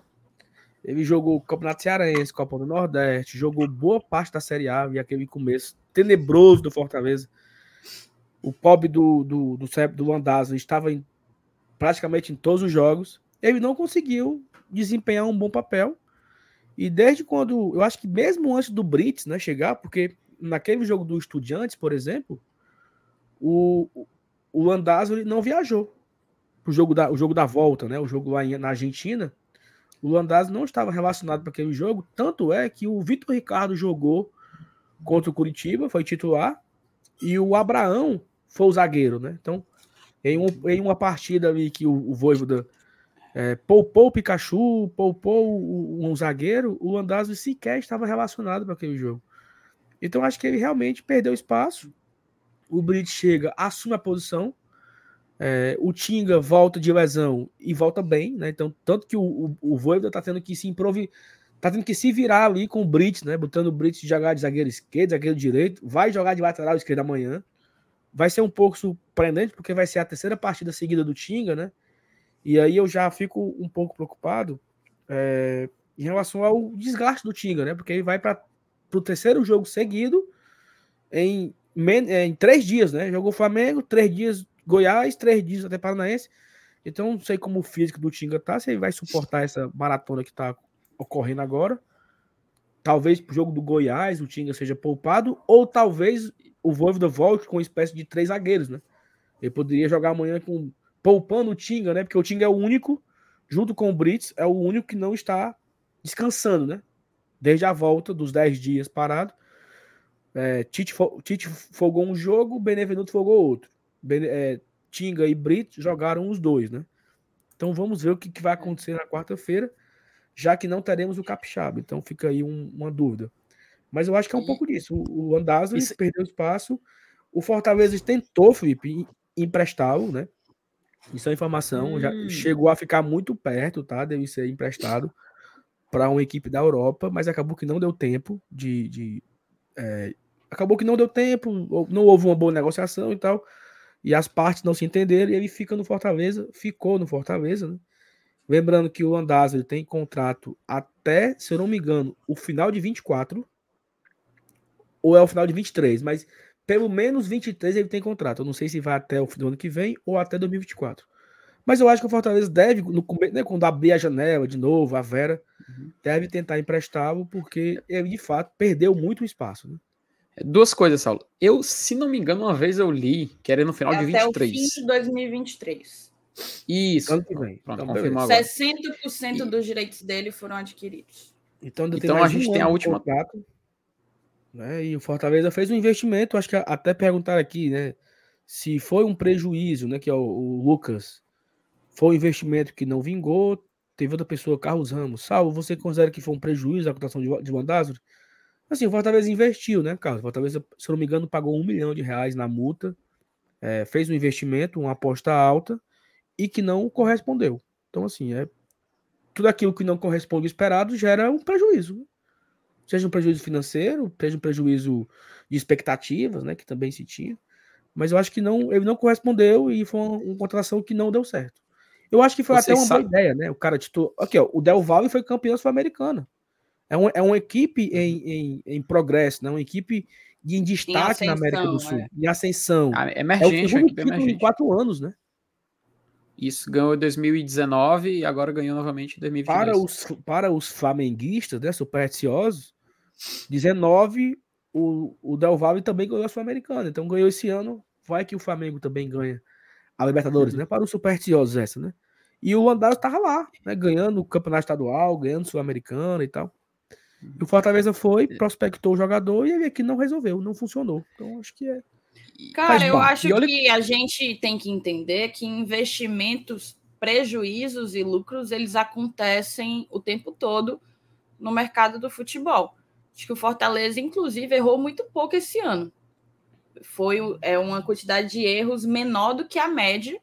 Ele jogou o Campeonato Cearense, Copa do Nordeste, jogou boa parte da Série A e aquele começo tenebroso do Fortaleza. O pobre do, do, do, do estava em, praticamente em todos os jogos ele não conseguiu desempenhar um bom papel. E desde quando, eu acho que mesmo antes do Brits né, chegar, porque naquele jogo do Estudiantes, por exemplo, o, o Landázuri não viajou o jogo da, o jogo da volta, né, o jogo lá na Argentina. O Landázuri não estava relacionado para aquele jogo, tanto é que o Vitor Ricardo jogou contra o Curitiba, foi titular, e o Abraão foi o zagueiro, né? Então, em, um, em uma partida ali que o, o Voivoda é, poupou o Pikachu, poupou um zagueiro, o Landazzo sequer estava relacionado para aquele jogo. Então acho que ele realmente perdeu espaço. O Brits chega, assume a posição. É, o Tinga volta de lesão e volta bem, né? Então, tanto que o, o, o Voivoda tá tendo que se improvisar, tá tendo que se virar ali com o Brits, né? Botando o Brits de jogar de zagueiro esquerdo, zagueiro direito, vai jogar de lateral esquerdo amanhã. Vai ser um pouco surpreendente, porque vai ser a terceira partida seguida do Tinga, né? E aí eu já fico um pouco preocupado é, em relação ao desgaste do Tinga, né? Porque ele vai para o terceiro jogo seguido em, é, em três dias, né? Jogou Flamengo, três dias Goiás, três dias até Paranaense. Então não sei como o físico do Tinga tá, se ele vai suportar essa maratona que tá ocorrendo agora. Talvez pro jogo do Goiás o Tinga seja poupado, ou talvez o Voivoda volte com uma espécie de três zagueiros, né? Ele poderia jogar amanhã com poupando o Tinga, né? Porque o Tinga é o único, junto com o Brits, é o único que não está descansando, né? Desde a volta dos 10 dias parado. É, Tite, Tite folgou um jogo, Benevenuto folgou outro. Bene, é, Tinga e Brits jogaram os dois, né? Então vamos ver o que, que vai acontecer na quarta-feira, já que não teremos o Capixaba. Então fica aí um, uma dúvida. Mas eu acho que é um pouco disso. O, o Andazzo Isso... perdeu espaço. O Fortaleza tentou, Felipe, emprestá-lo, né? Isso é informação. Hum. Já chegou a ficar muito perto, tá? Deve ser emprestado para uma equipe da Europa, mas acabou que não deu tempo de. de é, acabou que não deu tempo, não houve uma boa negociação e tal. E as partes não se entenderam e ele fica no Fortaleza, ficou no Fortaleza, né? Lembrando que o Andazzi tem contrato até, se eu não me engano, o final de 24 ou é o final de 23, mas pelo menos 23 ele tem contrato. Eu não sei se vai até o fim do ano que vem ou até 2024. Mas eu acho que o Fortaleza deve, no começo, né, quando abrir a janela de novo, a Vera, uhum. deve tentar emprestá-lo, porque ele de fato perdeu muito espaço. Né? É, duas coisas, Saulo. Eu, se não me engano, uma vez eu li que era no final é de 23. Até o fim de 2023. Isso. Ano que vem. Pronto, então, agora. 60% dos direitos dele foram adquiridos. Então, então a gente um tem a última. Contrato. Né? E o Fortaleza fez um investimento, acho que até perguntar aqui, né? Se foi um prejuízo, né? Que é o, o Lucas. Foi um investimento que não vingou. Teve outra pessoa, Carlos Ramos. Salvo, você considera que foi um prejuízo a cotação de, de? Assim, o Fortaleza investiu, né, Carlos? O Fortaleza, se eu não me engano, pagou um milhão de reais na multa. É, fez um investimento, uma aposta alta e que não correspondeu. Então, assim, é tudo aquilo que não corresponde ao esperado gera um prejuízo. Seja um prejuízo financeiro, seja um prejuízo de expectativas, né, que também se tinha. Mas eu acho que não, ele não correspondeu e foi uma, uma contratação que não deu certo. Eu acho que foi Você até uma sabe... boa ideia, né? O cara titular. Aqui, ó, o Del Valle foi campeão sul-americana. É, um, é uma equipe em, em, em progresso, né? Uma equipe de, em destaque em ascensão, na América do Sul, é. em ascensão. Ah, emergente, é o segundo título em quatro anos, né? Isso ganhou em 2019 e agora ganhou novamente em 2022. Para os, para os flamenguistas, né, supersticiosos, 19, o, o Del Valle também ganhou a Sul-Americana. Então ganhou esse ano. Vai que o Flamengo também ganha a Libertadores, uhum. né? Para os supersticiosos essa, né? E o Landázuri tava lá, né, ganhando o campeonato estadual, ganhando o Sul-Americano e tal. E o Fortaleza foi, prospectou o jogador e ele aqui não resolveu, não funcionou. Então acho que é. Cara, eu acho olha- que a gente tem que entender que investimentos, prejuízos e lucros, eles acontecem o tempo todo no mercado do futebol. Acho que o Fortaleza, inclusive, errou muito pouco esse ano. Foi é, uma quantidade de erros menor do que a média.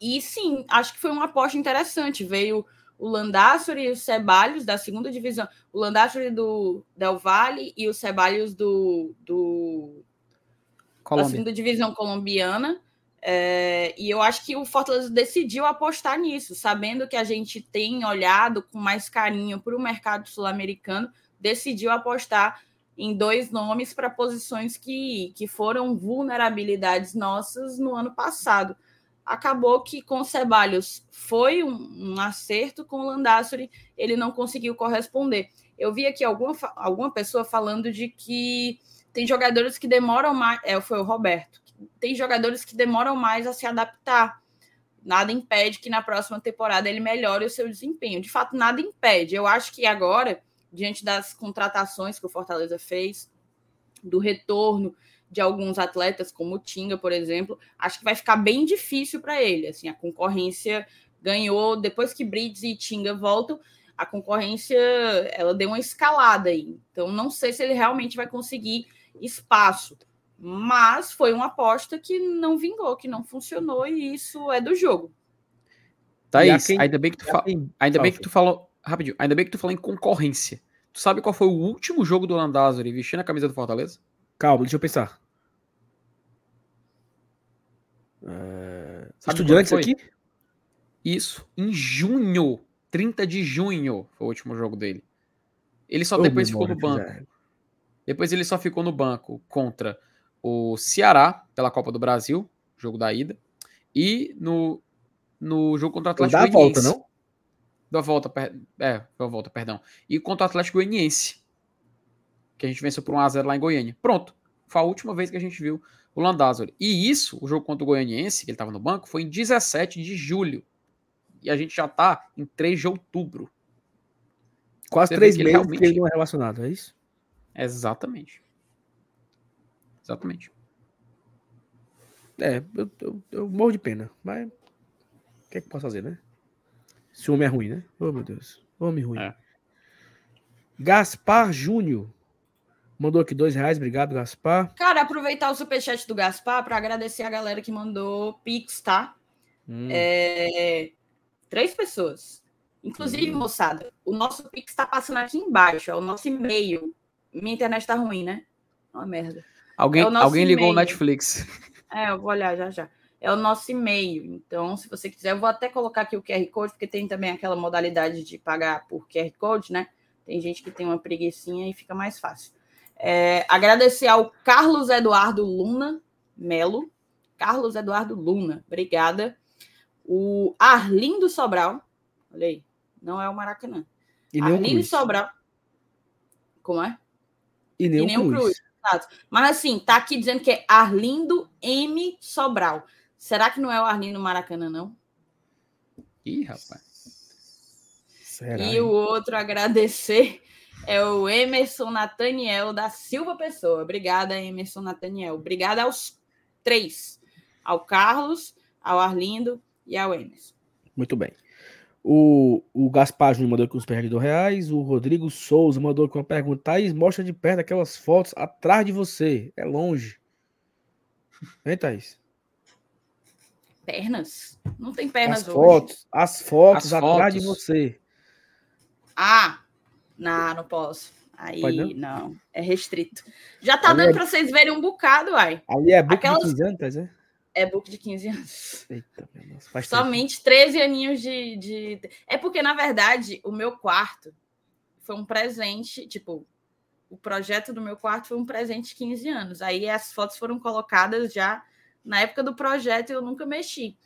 E sim, acho que foi uma aposta interessante. Veio o Landassori e o Ceballos da segunda divisão. O Landassori do Del Valle e o Ceballos do, do da segunda divisão colombiana. É, e eu acho que o Fortaleza decidiu apostar nisso, sabendo que a gente tem olhado com mais carinho para o mercado sul-americano, decidiu apostar em dois nomes para posições que, que foram vulnerabilidades nossas no ano passado. Acabou que com Ceballos foi um, um acerto, com o Landassori ele não conseguiu corresponder. Eu vi aqui alguma, alguma pessoa falando de que tem jogadores que demoram mais. É, foi o Roberto. Tem jogadores que demoram mais a se adaptar. Nada impede que na próxima temporada ele melhore o seu desempenho. De fato, nada impede. Eu acho que agora, diante das contratações que o Fortaleza fez, do retorno de alguns atletas, como o Tinga, por exemplo, acho que vai ficar bem difícil para ele. Assim, a concorrência ganhou depois que Brits e Tinga voltam, a concorrência ela deu uma escalada aí. Então, não sei se ele realmente vai conseguir espaço. Mas foi uma aposta que não vingou, que não funcionou, e isso é do jogo. Thaís, quem- ainda bem que tu, fa- ainda bem que tu falou. Rapidinho, ainda bem que tu falou em concorrência. Tu sabe qual foi o último jogo do Landázuri vestindo a camisa do Fortaleza? Calma, deixa eu pensar. É... Estudiantes aqui? Isso, em junho. 30 de junho foi o último jogo dele. Ele só depois ficou no banco. Depois ele só ficou no banco contra o Ceará, pela Copa do Brasil, jogo da ida. E no, no jogo contra o Atlético dar a volta, não? Da volta, per- é, da volta, perdão. E contra o Atlético Goianiense. Que a gente venceu por 1x0 lá em Goiânia. Pronto. Foi a última vez que a gente viu o Landázuri. E isso, o jogo contra o Goianiense, que ele estava no banco, foi em 17 de julho. E a gente já tá em 3 de outubro. Quase Você três que ele meses realmente- que ele não é relacionado, é isso? Exatamente. Exatamente. É, eu, eu, eu morro de pena, mas o que é que posso fazer, né? Esse homem é ruim, né? Oh, meu Deus. Homem ruim. É. Gaspar Júnior. Mandou aqui dois reais, obrigado, Gaspar. Cara, aproveitar o superchat do Gaspar para agradecer a galera que mandou Pix, tá? Hum, É, Três pessoas. Inclusive, moçada, o nosso Pix está passando aqui embaixo, é o nosso e-mail. Minha internet tá ruim, né? Uma merda. Alguém, É alguém ligou o. Netflix. É, eu vou olhar já já. É o nosso e-mail. Então, se você quiser, eu vou até colocar aqui o QR Code, porque tem também aquela modalidade de pagar por QR Code, né? Tem gente que tem uma preguiçinha e fica mais fácil. É, agradecer ao Carlos Eduardo Luna Melo. Carlos Eduardo Luna, obrigada. O Arlindo Sobral, olha aí, não é o Maracanã. e Arlindo Cruz. Sobral. Como é? E nem, e o nem o Cruz. Cruz. Mas assim, tá aqui dizendo que é Arlindo M. Sobral. Será que não é o Arlindo Maracanã, não? Ih, rapaz. Será, e hein? o outro agradecer é o Emerson Nathaniel da Silva Pessoa. Obrigada, Emerson Nathaniel. Obrigada aos três: ao Carlos, ao Arlindo e ao Emerson. Muito bem. O, o Gaspar Júnior mandou aqui uns perguntas reais. O Rodrigo Souza mandou aqui uma pergunta. Thaís, mostra de perto aquelas fotos atrás de você. É longe. Hein, Thaís? Pernas? Não tem pernas As hoje. fotos. As fotos As atrás de você. Ah, não, não posso. Aí não? não? é restrito. Já tá Ali dando é- para vocês verem um bocado, ai. Ali é book Aquelas- de 15 anos, é? É book de 15 anos. Eita, meu Deus. Faz tempo. Somente 13 aninhos de, de. É porque, na verdade, o meu quarto foi um presente. Tipo, o projeto do meu quarto foi um presente de 15 anos. Aí as fotos foram colocadas já na época do projeto eu nunca mexi.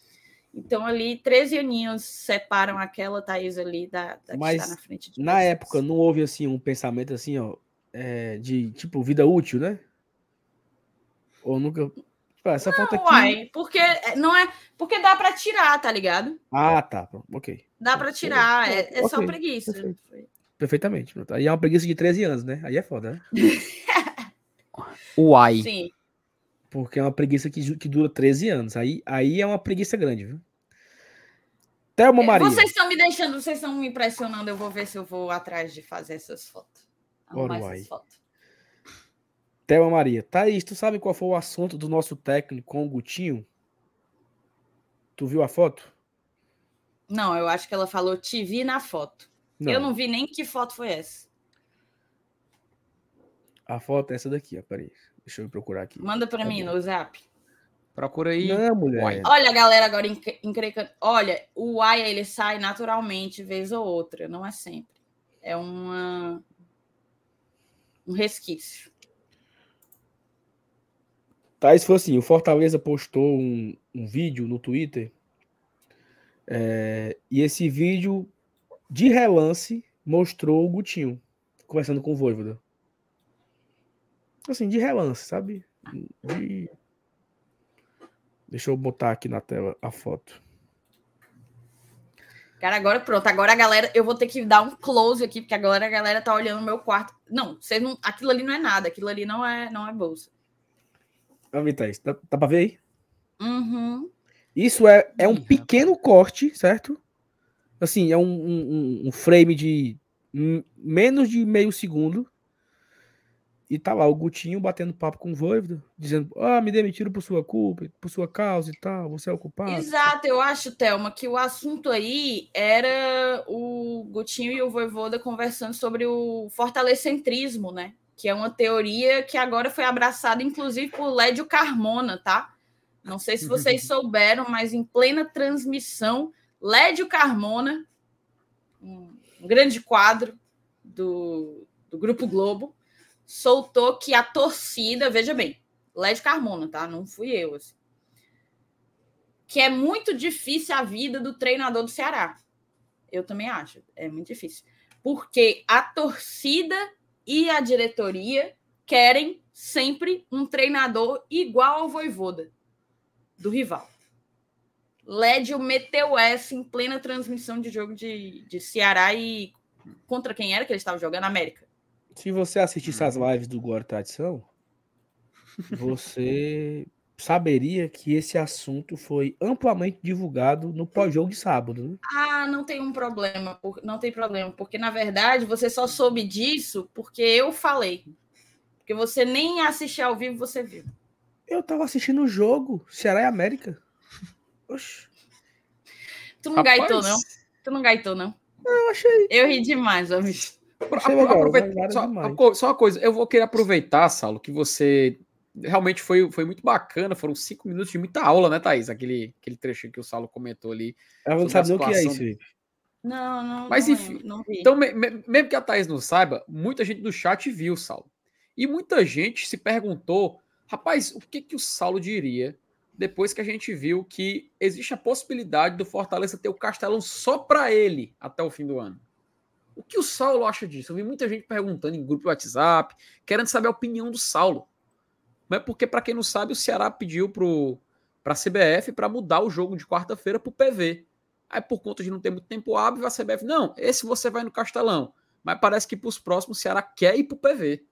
Então, ali, 13 aninhos separam aquela Thaís ali da, da que Mas, está na frente de Na vocês. época, não houve assim um pensamento assim, ó, é, de tipo vida útil, né? Ou nunca Pá, Essa foto Não, aqui. uai, porque não é. Porque dá pra tirar, tá ligado? Ah, tá. Ok. Dá pra tirar. É, é só Ok, preguiça. perfeito. Perfeitamente. Aí é uma preguiça de 13 anos, né? Aí é foda, né? Uai. Sim. Porque é uma preguiça que, que dura 13 anos. Aí, aí é uma preguiça grande, viu? Thelma Maria. Vocês estão me deixando, vocês estão me impressionando. Eu vou ver se eu vou atrás de fazer essas fotos. Arrumar Ora, uai. essas fotos. Thelma Maria. Thaís, tu sabe qual foi o assunto do nosso técnico com o Gutinho? Tu viu a foto? Não, eu acho que ela falou te vi na foto. Eu não vi nem que foto foi essa. A foto é essa daqui, ó. Peraí. Deixa eu procurar aqui. Manda pra mim no zap. Procura aí. Não, mulher. Uai. Olha, a galera agora encre- encrencando. Olha, o uai ele sai naturalmente, vez ou outra, não é sempre. É uma um resquício. Thaís foi assim: o Fortaleza postou um, um vídeo no Twitter. é, e esse vídeo, de relance, mostrou o Gutinho conversando com o Voivoda. Assim, de relance, sabe? De- Deixa eu botar aqui na tela a foto. Cara, agora pronto. Agora a galera, eu vou ter que dar um close aqui, porque agora a galera tá olhando o meu quarto. Não, vocês não, aquilo ali não é nada, aquilo ali não é, não é bolsa. Vamos ver, Thaís. Dá, dá pra ver aí? Uhum. Isso é, é um Ih, pequeno corte, certo? Assim, é um, um- um- frame de menos de meio segundo. E tá lá o Gutinho batendo papo com o Voivoda, dizendo: Ah, me demitiram por sua culpa, por sua causa e tal, você é o culpado. Exato, eu acho, Thelma, que o assunto aí era o Gutinho e o Voivoda conversando sobre o fortalecentrismo, né? Que é uma teoria que agora foi abraçada, inclusive, por Lédio Carmona, tá? Não sei se vocês souberam, mas em plena transmissão, Lédio Carmona, um grande quadro do, do Grupo Globo, soltou que a torcida, veja bem, Lédio Carmona, tá? Não fui eu, assim que é muito difícil a vida do treinador do Ceará. Eu também acho, é muito difícil. Porque a torcida e a diretoria querem sempre um treinador igual ao Voivoda, do rival. Lédio meteu essa em plena transmissão de jogo de, de Ceará e contra quem era que ele estava jogando? América. Se você assistisse as lives do Glória e Tradição, você saberia que esse assunto foi amplamente divulgado no pós-jogo de sábado. Né? Ah, não tem um problema, não tem problema, porque na verdade você só soube disso porque eu falei. Porque você nem assistir ao vivo, você viu. Eu tava assistindo o jogo, Ceará e América. Oxe, Tu não Rapaz, gaitou, não? Tu não gaitou, não? eu achei. Eu ri demais, ó, bicho. Apro- Achei legal, só, só uma coisa, eu vou querer aproveitar, Saulo, que você realmente foi, foi muito bacana. Foram cinco minutos de muita aula, né, Thaís? Aquele, aquele trecho que o Saulo comentou ali. Ela não Sobre sabe a nem o que é isso. Não, não. Mas não enfim, não vi. Então, me- me- mesmo que a Thaís não saiba, muita gente do chat viu o Saulo. E muita gente se perguntou, rapaz, o que, que o Saulo diria depois que a gente viu que existe a possibilidade do Fortaleza ter o Castelão só para ele até o fim do ano? O que o Saulo acha disso? Eu vi muita gente perguntando em grupo do WhatsApp, querendo saber a opinião do Saulo. Mas porque, para quem não sabe, o Ceará pediu para a CBF para mudar o jogo de quarta-feira para o PV. Aí, por conta de não ter muito tempo hábil, a CBF, não, esse você vai no Castelão. Mas parece que para os próximos, o Ceará quer ir para o PV.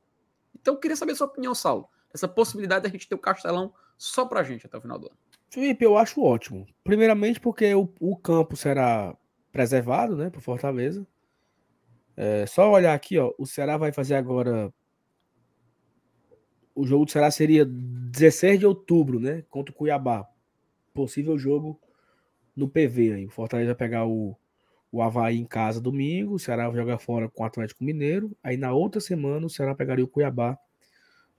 Então, eu queria saber a sua opinião, Saulo. Essa possibilidade da gente ter o Castelão só para a gente até o final do ano. Felipe, eu acho ótimo. Primeiramente porque o, o campo será preservado, né, por Fortaleza. É só olhar aqui, ó, o Ceará vai fazer agora o jogo do Ceará seria 16 de outubro, né, contra o Cuiabá. Possível jogo no PV aí. O Fortaleza vai pegar o o Havaí em casa domingo, o Ceará vai jogar fora com o Atlético Mineiro. Aí na outra semana o Ceará pegaria o Cuiabá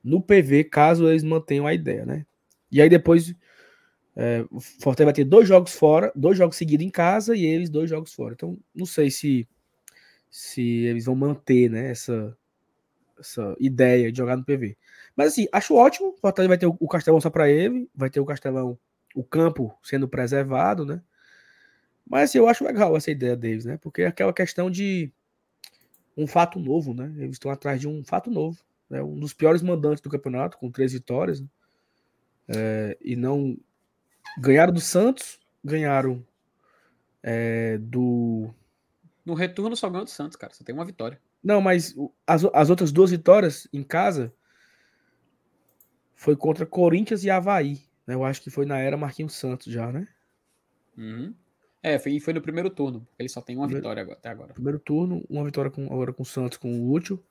no PV, caso eles mantenham a ideia, né? E aí depois é, o Fortaleza vai ter dois jogos fora, dois jogos seguidos em casa e eles dois jogos fora. Então, não sei se se eles vão manter, né, essa essa ideia de jogar no PV. Mas assim, acho ótimo. O Fortaleza vai ter o, Castelão só para ele, vai ter o Castelão, o campo sendo preservado, né? Mas assim, eu acho legal essa ideia deles, né? Porque é aquela questão de um fato novo, né? Eles estão atrás de um fato novo. Né? Um dos piores mandantes do campeonato, com três vitórias. né? É, e não ganharam do Santos, ganharam é, do. No retorno só ganhou do Santos, cara. Só tem uma vitória. Não, mas as, as outras duas vitórias em casa foi contra Corinthians e Havaí. né? Eu acho que foi na era Marquinhos Santos já, né? Uhum. É, foi, e foi no primeiro turno. Ele só tem uma Primeiro- vitória agora, até agora. Primeiro turno, uma vitória com, agora com o Santos, com o útil.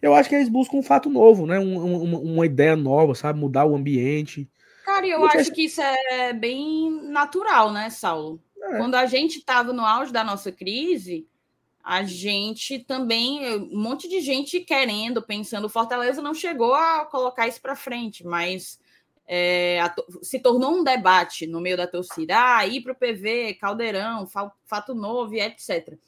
Eu acho que eles buscam um fato novo, né? Um- um- uma, uma ideia nova, sabe? Mudar o ambiente. Cara, eu Porque- acho que isso é bem natural, né, Saulo? É. Quando a gente estava no auge da nossa crise, a gente também, um monte de gente querendo, pensando, Fortaleza não chegou a colocar isso para frente, mas é, a se tornou um debate no meio da torcida. Ah, ir para o PV, Caldeirão, fa- Fato Novo, etc.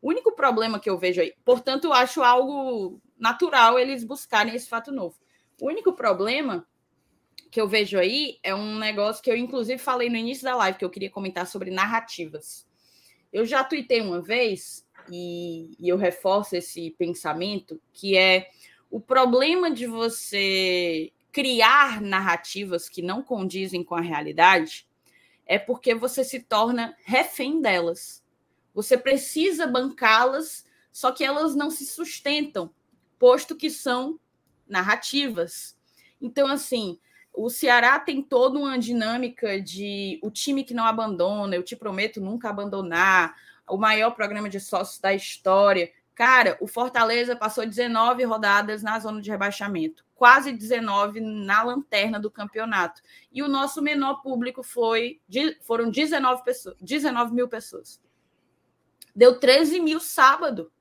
O único problema que eu vejo aí, portanto, acho algo natural eles buscarem esse fato novo. O único problema que eu vejo aí é um negócio que eu, inclusive, falei no início da live, que eu queria comentar sobre narrativas. Eu já tuitei uma vez, e, e eu reforço esse pensamento, que é o problema de você criar narrativas que não condizem com a realidade é porque você se torna refém delas. Você precisa bancá-las, só que elas não se sustentam, posto que são narrativas. Então, assim, o Ceará tem toda uma dinâmica de o time que não abandona, eu te prometo nunca abandonar, o maior programa de sócios da história. Cara, o Fortaleza passou 19 rodadas na zona de rebaixamento, quase 19 na lanterna do campeonato. E o nosso menor público foi foram 19, pessoas, 19 mil pessoas. Deu 13 mil sábado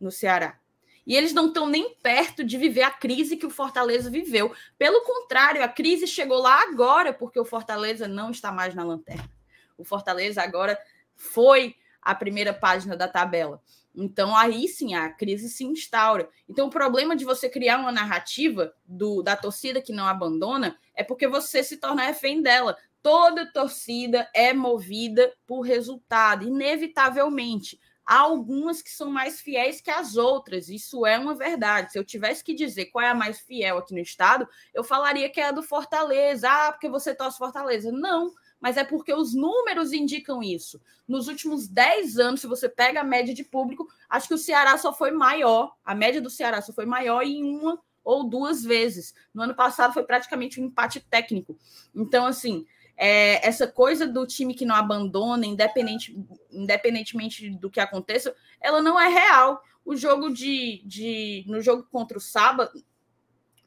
no Ceará. E eles não estão nem perto de viver a crise que o Fortaleza viveu. Pelo contrário, a crise chegou lá agora, porque o Fortaleza não está mais na lanterna. O Fortaleza agora foi a primeira página da tabela. Então, aí sim, a crise se instaura. Então, o problema de você criar uma narrativa do, da torcida que não abandona é porque você se torna refém dela. Toda torcida é movida por resultado, inevitavelmente. Há algumas que são mais fiéis que as outras, isso é uma verdade. Se eu tivesse que dizer qual é a mais fiel aqui no estado, eu falaria que é a do Fortaleza. Ah, porque você torce Fortaleza. Não, mas é porque os números indicam isso. Nos últimos 10 anos, se você pega a média de público, acho que o Ceará só foi maior, a média do Ceará só foi maior em uma ou duas vezes. No ano passado foi praticamente um empate técnico. Então, assim, é, essa coisa do time que não abandona, independente, independentemente do que aconteça, ela não é real. O jogo de, de no jogo contra o sábado,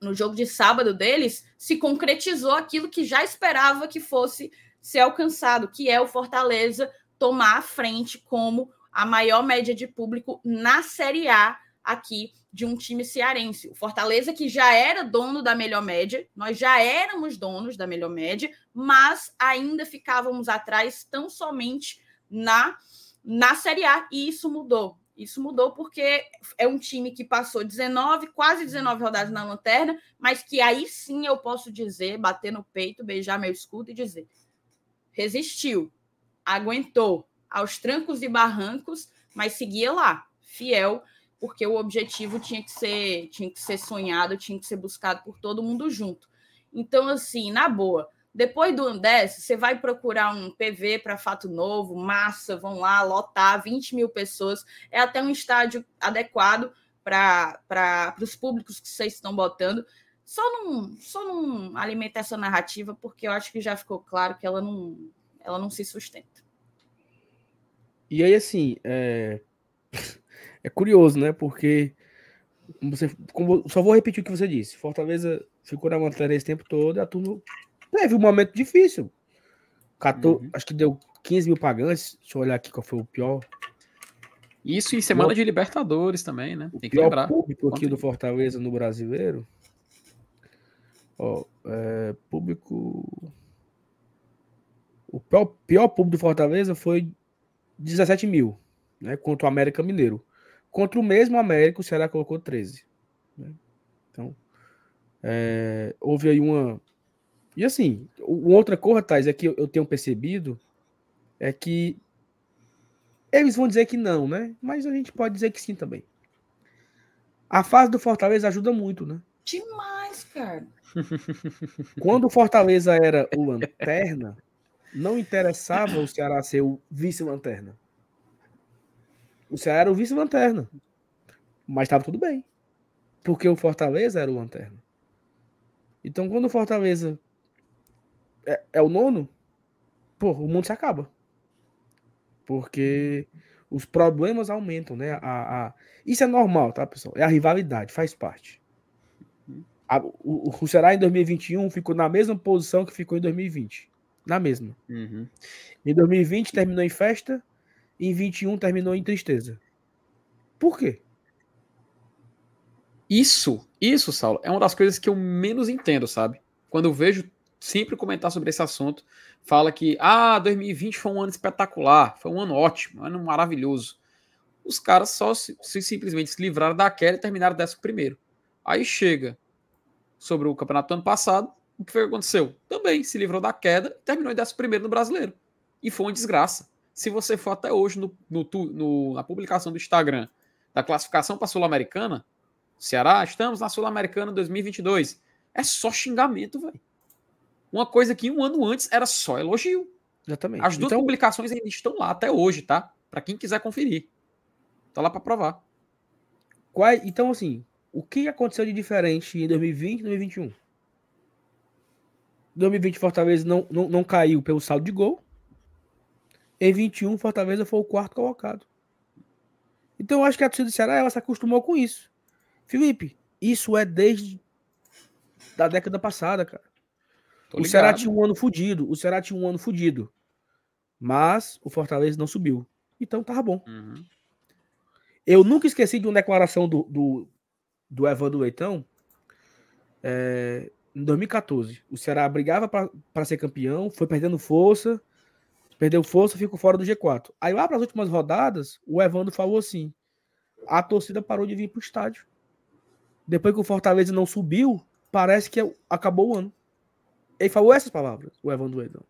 no jogo de sábado deles, se concretizou aquilo que já esperava que fosse ser alcançado, que é o Fortaleza tomar a frente como a maior média de público na Série A aqui de um time cearense. O Fortaleza que já era dono da melhor média, nós já éramos donos da melhor média, mas ainda ficávamos atrás tão somente na na Série A e isso mudou. Isso mudou porque é um time que passou 19, quase 19 rodadas na lanterna, mas que aí sim eu posso dizer, bater no peito, beijar meu escudo e dizer: resistiu, aguentou aos trancos e barrancos, mas seguia lá, fiel, porque o objetivo tinha que ser, tinha que ser sonhado, tinha que ser buscado por todo mundo junto. Então, assim, na boa, depois do Andes, você vai procurar um PV para Fato Novo, massa, vão lá lotar 20 mil pessoas. É até um estádio adequado para os públicos que vocês estão botando. Só não, só não alimenta essa narrativa, porque eu acho que já ficou claro que ela não, ela não se sustenta. E aí, assim, é, é curioso, né? Porque você, como- só vou repetir o que você disse. Fortaleza ficou na lanterna esse tempo todo e a turma teve um momento difícil. 14, Uhum. Acho que deu 15 mil pagantes. Deixa eu olhar aqui qual foi o pior. Isso em semana de Libertadores também, né? O Tem que lembrar. público aqui Quanto- do Fortaleza no brasileiro. Ó, é, público. O pior, pior público do Fortaleza foi 17 mil, né? Contra o América Mineiro. Contra o mesmo América, o Ceará colocou 13. né? Então, é, houve aí uma. E assim, outra coisa, Thais, é que eu tenho percebido é que eles vão dizer que não, né? Mas a gente pode dizer que sim também. A fase do Fortaleza ajuda muito, né? Demais, cara. Quando o Fortaleza era o lanterna, não interessava o Ceará ser o vice-lanterna. O Ceará era o vice-lanterna. Mas estava tudo bem. Porque o Fortaleza era o lanterna. Então, quando o Fortaleza é, é o nono, pô, o mundo se acaba. Porque os problemas aumentam, né? A, a... Isso é normal, tá, pessoal? É a rivalidade, faz parte. A, o, o Ceará em 2021 ficou na mesma posição que ficou em 2020. Na mesma. Uhum. Em 2020 terminou em festa, em 21 terminou em tristeza. Por quê? Isso, isso, Saulo, é uma das coisas que eu menos entendo, sabe? Quando eu vejo sempre comentar sobre esse assunto, fala que, ah, 2020 foi um ano espetacular, foi um ano ótimo, um ano maravilhoso. Os caras só se, se simplesmente se livraram da queda e terminaram décimo primeiro. Aí chega sobre o campeonato do ano passado, o que foi que aconteceu? Também se livrou da queda e terminou em décimo primeiro no brasileiro. E foi uma desgraça. Se você for até hoje no, no, no na publicação do Instagram da classificação para a Sul-Americana, Ceará, estamos na Sul-Americana 2022. É só xingamento, velho. Uma coisa que um ano antes era só elogio. Exatamente. As duas então, publicações ainda estão lá até hoje, tá? Para quem quiser conferir. Tá lá para provar. qual, então, assim, o que aconteceu de diferente em 2020 e 2021? 2020, Fortaleza não, não, não caiu pelo saldo de gol. Em 21, Fortaleza foi o quarto colocado. Então, eu acho que a torcida do Ceará ela se acostumou com isso. Felipe, isso é desde da década passada, cara. Tô o Ceará tinha um ano fudido. O Ceará tinha um ano fudido. Mas o Fortaleza não subiu. Então tava bom. Uhum. Eu nunca esqueci de uma declaração do, do, do Evandro Leitão é, em 2014. O Ceará brigava para ser campeão, foi perdendo força, perdeu força, ficou fora do G4. Aí lá para as últimas rodadas, o Evandro falou assim: a torcida parou de vir para o estádio. Depois que o Fortaleza não subiu, parece que acabou o ano. Ele falou essas palavras, o Evandro Leitão.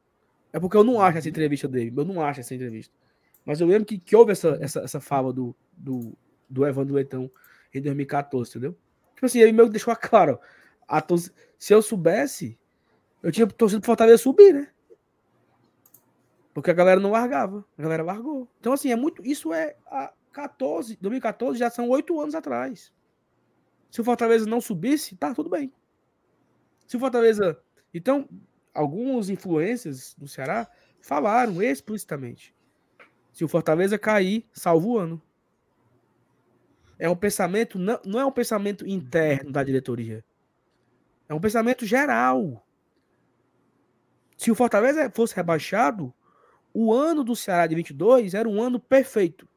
É porque eu não acho essa entrevista dele, eu não acho essa entrevista. Mas eu lembro que, que houve essa, essa, essa fala do, do, do Evandro Leitão em 2014, entendeu? Tipo assim, ele meio que deixou claro. A se eu soubesse, eu tinha torcido pro Fortaleza subir, né? Porque a galera não largava. A galera largou. Então, assim, é muito. Isso é a 14, 2014 já são oito anos atrás. Se o Fortaleza não subisse, tá tudo bem. Se o Fortaleza. Então, alguns influências do Ceará falaram explicitamente. Se o Fortaleza cair, salva o ano. É um pensamento, não, não é um pensamento interno da diretoria. É um pensamento geral. Se o Fortaleza fosse rebaixado, o ano do Ceará de 22 era um ano perfeito.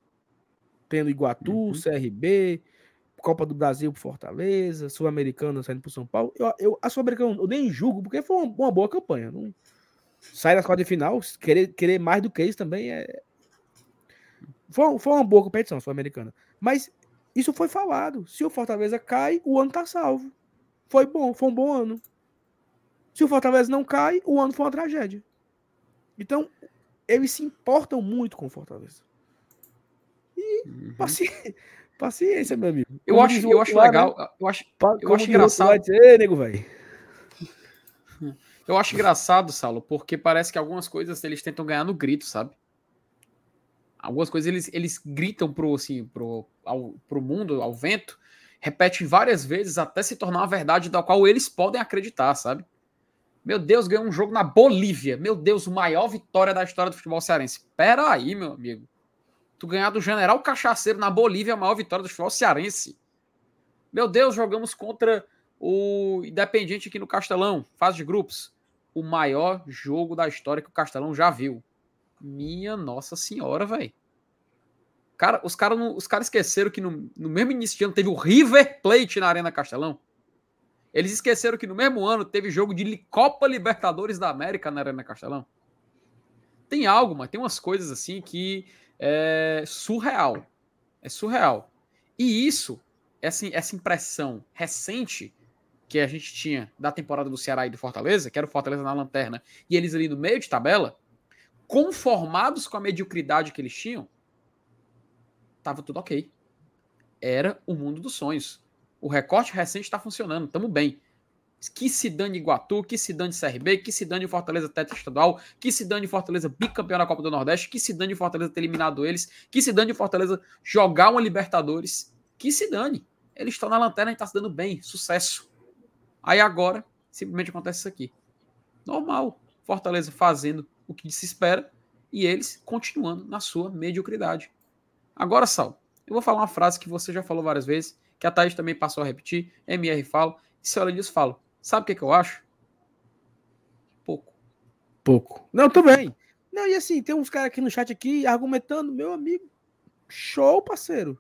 Tendo Iguatu, Uhum. CRB, Copa do Brasil pro Fortaleza, Sul-Americana saindo pro São Paulo. Eu, eu, a Sul-Americana eu nem julgo, porque foi uma, uma boa campanha. Não, sai das quartas de final, querer, querer mais do que isso também é. Foi, foi uma boa competição, Sul-Americana. Mas isso foi falado. Se o Fortaleza cai, o ano tá salvo. Foi bom, foi um bom ano. Se o Fortaleza não cai, o ano foi uma tragédia. Então, eles se importam muito com o Fortaleza. E Uhum. paci- paciência, meu amigo. Eu Como acho, eu acho lá, né? legal. Eu acho, eu acho engraçado. lá, diz, Ei, nego, velho. Eu acho engraçado, Saulo, porque parece que algumas coisas eles tentam ganhar no grito, sabe? Algumas coisas eles, eles gritam pro, assim, pro, ao, pro mundo, ao vento, repetem várias vezes até se tornar uma verdade da qual eles podem acreditar, sabe? Meu Deus, ganhou um jogo na Bolívia. Meu Deus, maior vitória da história do futebol cearense. Pera aí, meu amigo. Tu ganhar do General Cachaceiro na Bolívia é a maior vitória do futebol cearense. Meu Deus, jogamos contra o Independiente aqui no Castelão, fase de grupos. O maior jogo da história que o Castelão já viu. Minha Nossa Senhora, velho. Cara, os caras os cara esqueceram que no, no mesmo início de ano teve o River Plate na Arena Castelão. Eles esqueceram que no mesmo ano teve jogo de Copa Libertadores da América na Arena Castelão. Tem algo, mas tem umas coisas assim que é surreal. É surreal. E isso, essa, essa impressão recente que a gente tinha da temporada do Ceará e do Fortaleza, que era o Fortaleza na lanterna, e eles ali no meio de tabela, conformados com a mediocridade que eles tinham, tava tudo ok. Era o mundo dos sonhos. O recorte recente está funcionando, estamos bem. Que se dane Iguatu, que se dane CRB, que se dane Fortaleza tetra estadual, que se dane Fortaleza bicampeão da Copa do Nordeste, que se dane Fortaleza ter eliminado eles, que se dane Fortaleza jogar uma Libertadores, que se dane. Eles estão na lanterna e está se dando bem, sucesso. Aí agora, simplesmente acontece isso aqui. Normal. Fortaleza fazendo o que se espera e eles continuando na sua mediocridade. Agora, Sal, eu vou falar uma frase que você já falou várias vezes, que a Thaís também passou a repetir, MR fala, e se ela diz, falo. Sabe o que, que eu acho? Pouco. Pouco. Não, também. Não, e assim, tem uns caras aqui no chat aqui argumentando, meu amigo. Show, parceiro.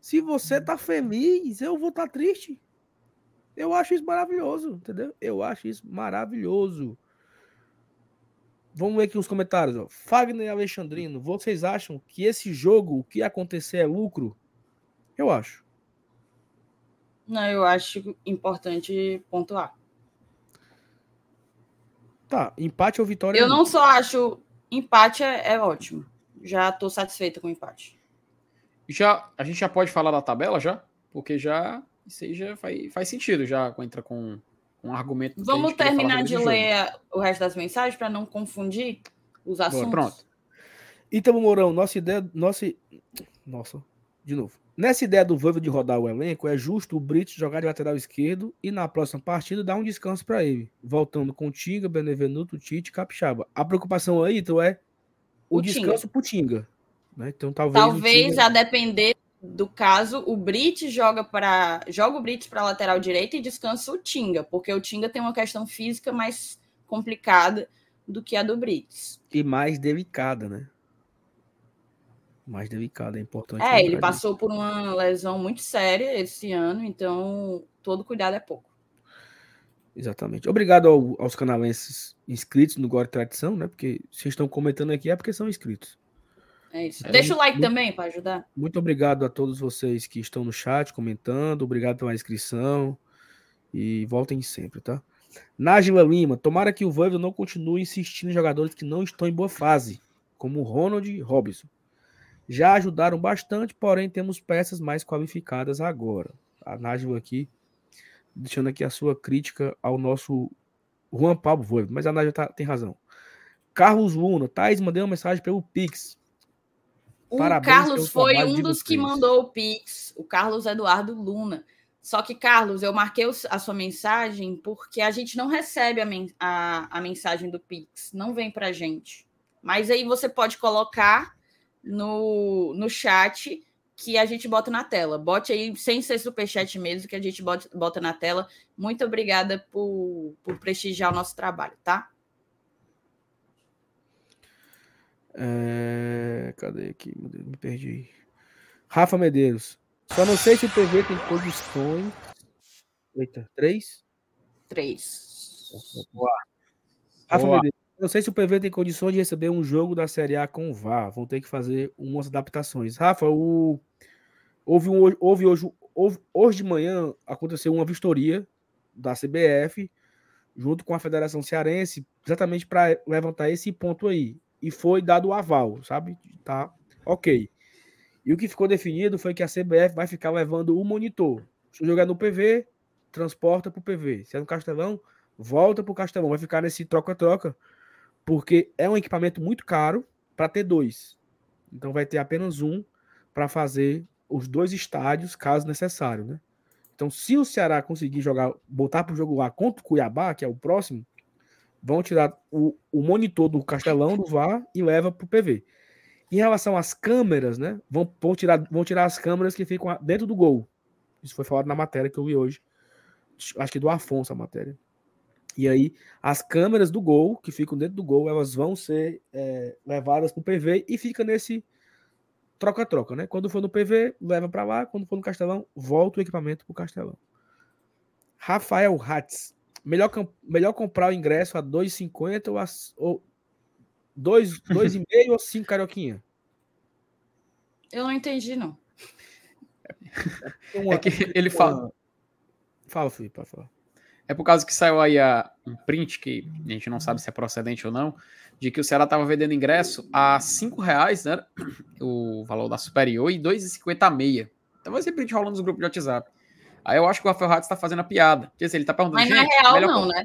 Se você tá feliz, eu vou estar tá triste. Eu acho isso maravilhoso, entendeu? Eu acho isso maravilhoso. Vamos ver aqui os comentários. Ó. Fagner e Alexandrino, vocês acham que esse jogo, o que acontecer é lucro? Eu acho. Não, eu acho importante pontuar. Tá, empate ou vitória? Eu é não só acho empate é, é ótimo. Já estou satisfeita com o empate. Já, a gente já pode falar da tabela já? Porque já isso aí já faz, faz sentido, já entra com um argumento. Vamos terminar de ler o resto das mensagens para não confundir os assuntos. Boa, pronto. Então, Mourão, nossa ideia. Nossa, nossa, de novo. Nessa ideia do Voivo de rodar o elenco, é justo o Brito jogar de lateral esquerdo e na próxima partida dar um descanso para ele, voltando com Tinga, Benevenuto, Tite Capixaba. A preocupação aí, então, é o, o descanso Tinga. pro Tinga. Né? Então, talvez. Talvez, Tinga... a depender do caso, o Brit joga para joga o Brits para lateral direita e descansa o Tinga, porque o Tinga tem uma questão física mais complicada do que a do Brits. E mais delicada, né? mais delicada, é importante. É, ele passou por uma lesão muito séria esse ano, então todo cuidado é pouco. Exatamente. Obrigado ao, aos canalenses inscritos no Gore Tradição, né? Porque vocês estão comentando aqui é porque são inscritos. É isso. É, Deixa o like muito, também para ajudar. Muito obrigado a todos vocês que estão no chat comentando. Obrigado pela inscrição. E voltem sempre, tá? Nájila Lima, tomara que o Voivoda não continue insistindo em jogadores que não estão em boa fase, como o Ronald e Robson já ajudaram bastante, porém temos peças mais qualificadas agora. A Nájila aqui, deixando aqui a sua crítica ao nosso Juan Pablo Voivo, mas a Nájila tá, tem razão. Carlos Luna, Thais, mandei uma mensagem pelo Pix. O Parabéns Carlos foi um dos que mandou o Pix, o Carlos Eduardo Luna. Só que, Carlos, eu marquei a sua mensagem porque a gente não recebe a, men a, a mensagem do Pix, não vem para gente. Mas aí você pode colocar no, no chat que a gente bota na tela. Bote aí, sem ser superchat mesmo, que a gente bota, bota na tela. Muito obrigada por, por prestigiar o nosso trabalho, tá? É... Cadê aqui? Me perdi. Rafa Medeiros. Só não sei se o PV tem condições. Eita, três? Três. Boa. Rafa Boa. Medeiros. Não sei se o PV tem condições de receber um jogo da Série A com o VAR. Vão ter que fazer umas adaptações. Rafa, o... houve, um, houve, hoje, houve, hoje de manhã aconteceu uma vistoria da CBF junto com a Federação Cearense, exatamente para levantar esse ponto aí. E foi dado o aval, sabe? Tá ok. E o que ficou definido foi que a CBF vai ficar levando o monitor. Se jogar no PV, transporta para o PV. Se é no Castelão, volta para o Castelão. Vai ficar nesse troca-troca porque é um equipamento muito caro para ter dois. Então vai ter apenas um para fazer os dois estádios, caso necessário, né? Então, se o Ceará conseguir jogar, botar para o jogo lá contra o Cuiabá, que é o próximo, vão tirar o, o monitor do Castelão do VAR e leva para o PV. Em relação às câmeras, né? Vão, vão, tirar, vão tirar as câmeras que ficam dentro do gol. Isso foi falado na matéria que eu vi hoje. Acho que do Afonso a matéria. E aí, as câmeras do gol, que ficam dentro do gol, elas vão ser é, levadas para o PV e fica nesse troca-troca, né? Quando for no PV, leva para lá. Quando for no Castelão, volta o equipamento para o Castelão. Rafael Hatz. Melhor, melhor comprar o ingresso a 2,50 ou, a, ou 2,5 ou 5 carioquinha? Eu não entendi, não. É, é que ele fala. Fala, Felipe, pode falar. É por causa que saiu aí a, um print, que a gente não sabe se é procedente ou não, de que o Ceará estava vendendo ingresso a cinco reais, né? O valor da superior, e 2,50 a meia. Então vai ser print rolando nos grupos de WhatsApp. Aí eu acho que o Rafael Ratz tá fazendo a piada. Porque assim, ele tá perguntando. Mas não é "Gente, real, melhor não, co- né?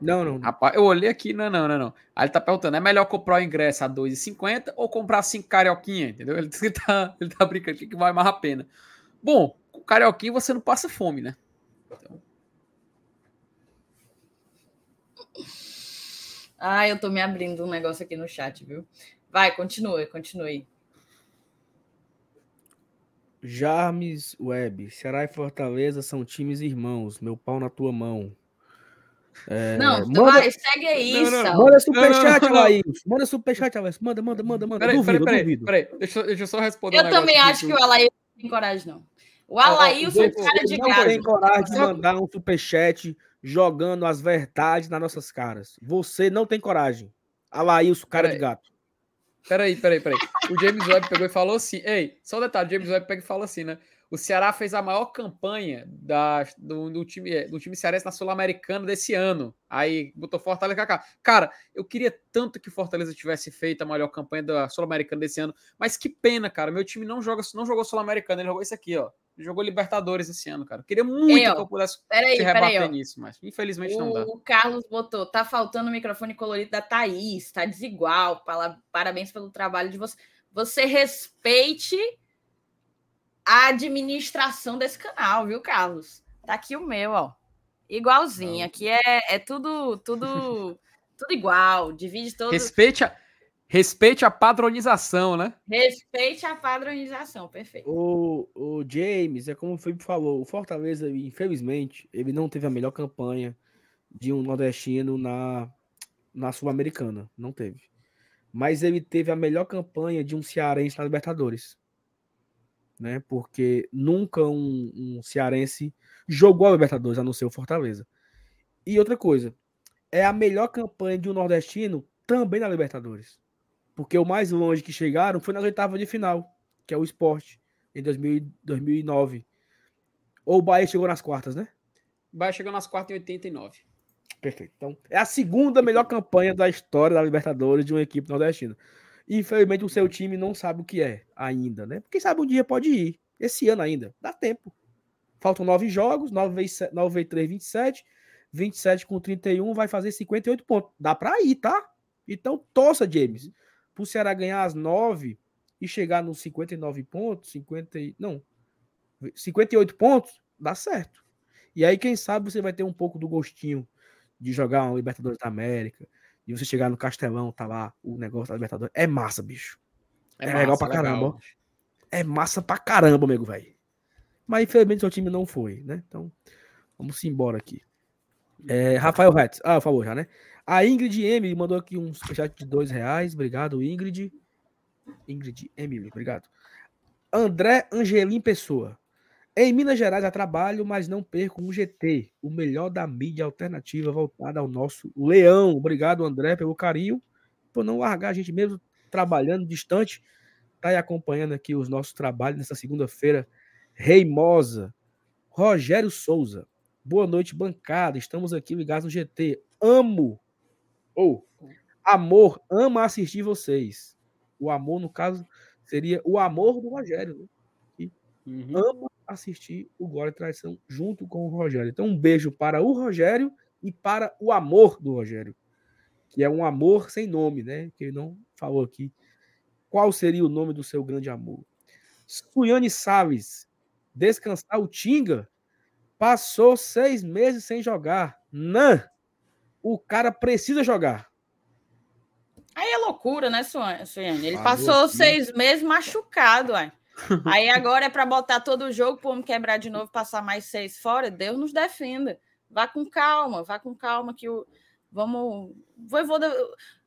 Não, não. Rapaz, eu olhei aqui, não, não, não, não. Aí ele tá perguntando: é melhor comprar o ingresso a 2,50 ou comprar cinco carioquinha? Entendeu? Ele, tá, ele tá brincando que vale mais a pena. Bom, com carioquinha você não passa fome, né? Ah, eu tô me abrindo um negócio aqui no chat, viu? Vai, continue, continue. Jarmes Web, Ceará e Fortaleza são times irmãos. Meu pau na tua mão. É, não, manda- vai, segue aí, Não, não. Manda superchat. Laís. Manda superchat, Laís. Manda, manda, manda, manda. Peraí, duvido, peraí, peraí, duvido. peraí. Deixa, eu- deixa eu só responder um Eu negócio também acho que o Alailson não tem coragem, não. O Alailson é cara de não tem coragem de mandar um superchat jogando as verdades nas nossas caras. Você não tem coragem. Alailson, cara de Peraí. gato. Peraí, peraí, peraí. O James Webb pegou e falou assim: Ei, só um detalhe: o James Webb pega e fala assim, né? O Ceará fez a maior campanha da, do, do time, do time cearense na Sul-Americana desse ano. Aí botou Fortaleza Kaká. Cara, eu queria tanto que o Fortaleza tivesse feito a melhor campanha da Sul-Americana desse ano, mas que pena, cara. Meu time não joga, não jogou Sul-Americana, ele jogou isso aqui, ó. Ele jogou Libertadores esse ano, cara. Eu queria muito Ei, que eu pudesse Peraí, se peraí, rebater ó. nisso, mas infelizmente não dá. O Carlos botou, tá faltando o microfone colorido da Thaís, tá desigual. Parabéns pelo trabalho de você. Você respeite a administração desse canal, viu, Carlos? Tá aqui o meu, ó. Igualzinho. Não. Aqui é, é tudo, tudo, tudo igual. Divide todo. Respeite a, respeite a padronização, né? Respeite a padronização, perfeito. O, o James, é como o Felipe falou, o Fortaleza, infelizmente, ele não teve a melhor campanha de um nordestino na, na Sul-Americana. Não teve. Mas ele teve a melhor campanha de um cearense na Libertadores. Né? Porque nunca um, um cearense jogou a Libertadores, a não ser o Fortaleza. E outra coisa, é a melhor campanha de um nordestino também na Libertadores. Porque o mais longe que chegaram foi nas oitavas de final, que é o esporte, em 2000, 2009. Ou o Bahia chegou nas quartas, né? Vai chegando nas quartas em 89. Perfeito. Então, é a segunda melhor campanha da história da Libertadores de uma equipe nordestina. Infelizmente, o seu time não sabe o que é ainda, né? Quem sabe um dia pode ir. Esse ano ainda. Dá tempo. Faltam nove jogos, 9 vezes, se- 9 vezes 3, 27. 27 com 31 vai fazer 58 pontos. Dá pra ir, tá? Então, torça, James. Pro Ceará ganhar as 9 e chegar nos 59 pontos, 50 e... Não. 58 pontos, dá certo. E aí, quem sabe, você vai ter um pouco do gostinho de jogar uma Libertadores da América, de você chegar no Castelão, tá lá o negócio da Libertadores. É massa, bicho. É legal pra caramba. É massa pra caramba, amigo, velho. Mas infelizmente seu time não foi, né? Então, vamos embora aqui. É, Rafael Retz. Ah, falou já, né? A Ingrid M mandou aqui um superchat de dois reais. Obrigado, Ingrid. Ingrid M, obrigado. André Angelim Pessoa. Em Minas Gerais há trabalho, mas não perco um GT, o melhor da mídia alternativa voltada ao nosso leão. Obrigado, André, pelo carinho, por não largar a gente mesmo trabalhando distante. Tá aí acompanhando aqui os nossos trabalhos nessa segunda-feira reimosa. Rogério Souza. Boa noite, bancada. Estamos aqui ligados no GT. Amo, ou amor, ama assistir vocês. O amor, no caso, seria o amor do Rogério. Né? Uhum. ama assistir o Glória e Traição junto com o Rogério. Então, um beijo para o Rogério e para o amor do Rogério, que é um amor sem nome, né? Que ele não falou aqui. Qual seria o nome do seu grande amor? Suiane Salles, descansar o Tinga, passou seis meses sem jogar. Não! O cara precisa jogar. Aí é loucura, né, Suiane? Ele Falou passou aqui. seis meses machucado, ué. Aí agora é para botar todo o jogo para homem quebrar de novo, passar mais seis fora. Deus nos defenda. Vá com calma, vá com calma que o vamos. Voivoda,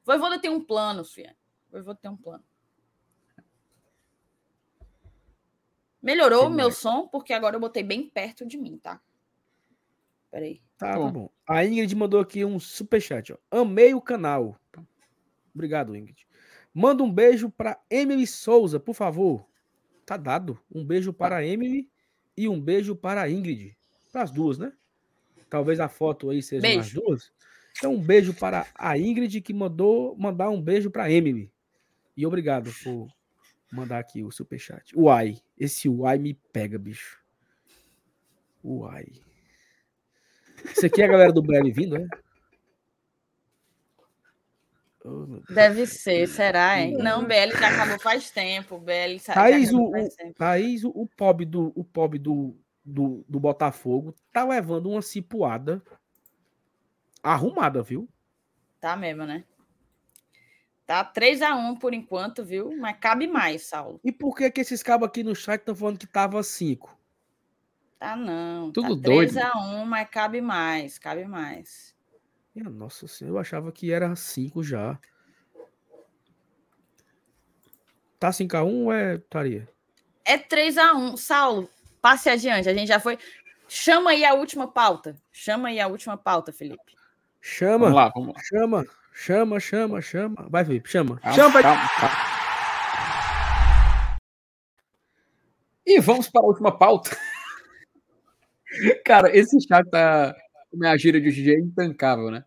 Voivoda tem um plano, Suiane. Voivoda tem um plano. Melhorou o meu som, porque agora eu botei bem perto de mim, tá? Peraí. Tá, Bom. tá bom. A Ingrid mandou aqui um superchat, ó. Amei o canal. Obrigado, Ingrid. Manda um beijo para Emily Souza, por favor. Tá dado. Um beijo para a Emily e um beijo para a Ingrid. Para as duas, né? Talvez a foto aí seja as Beijo. duas. Então, um beijo para a Ingrid que mandou mandar um beijo para Emily. E obrigado por mandar aqui o superchat. Uai, esse uai me pega, bicho. Uai. Isso aqui é a galera do BL vindo, é? Oh. Deve ser, será, hein? Não, BL já acabou faz tempo. BL Thaís, o, faz o, tempo. Thaís, o, o pobre, do, o pobre do, do, do Botafogo tá levando uma cipuada arrumada, viu? Tá mesmo, né? Tá 3x1 por enquanto, viu? Mas cabe mais, Saulo. E por que que esses cabos aqui no chat estão falando que tava 5? Tá não. Tudo tá doido. 3x1, mas cabe mais, cabe mais. Minha nossa senhora, eu achava que era 5 já. Tá 5x1 ou é taria? É 3x1. Saulo, passe adiante. A gente já foi. Chama aí a última pauta. Chama aí a última pauta, Felipe. Chama, Vamos lá, vamos lá. chama, chama, chama, chama. Vai, Felipe, chama. Calma, chama, calma, calma. E vamos para a última pauta. Cara, esse chat tá. Minha gíria de hoje é intancável, né?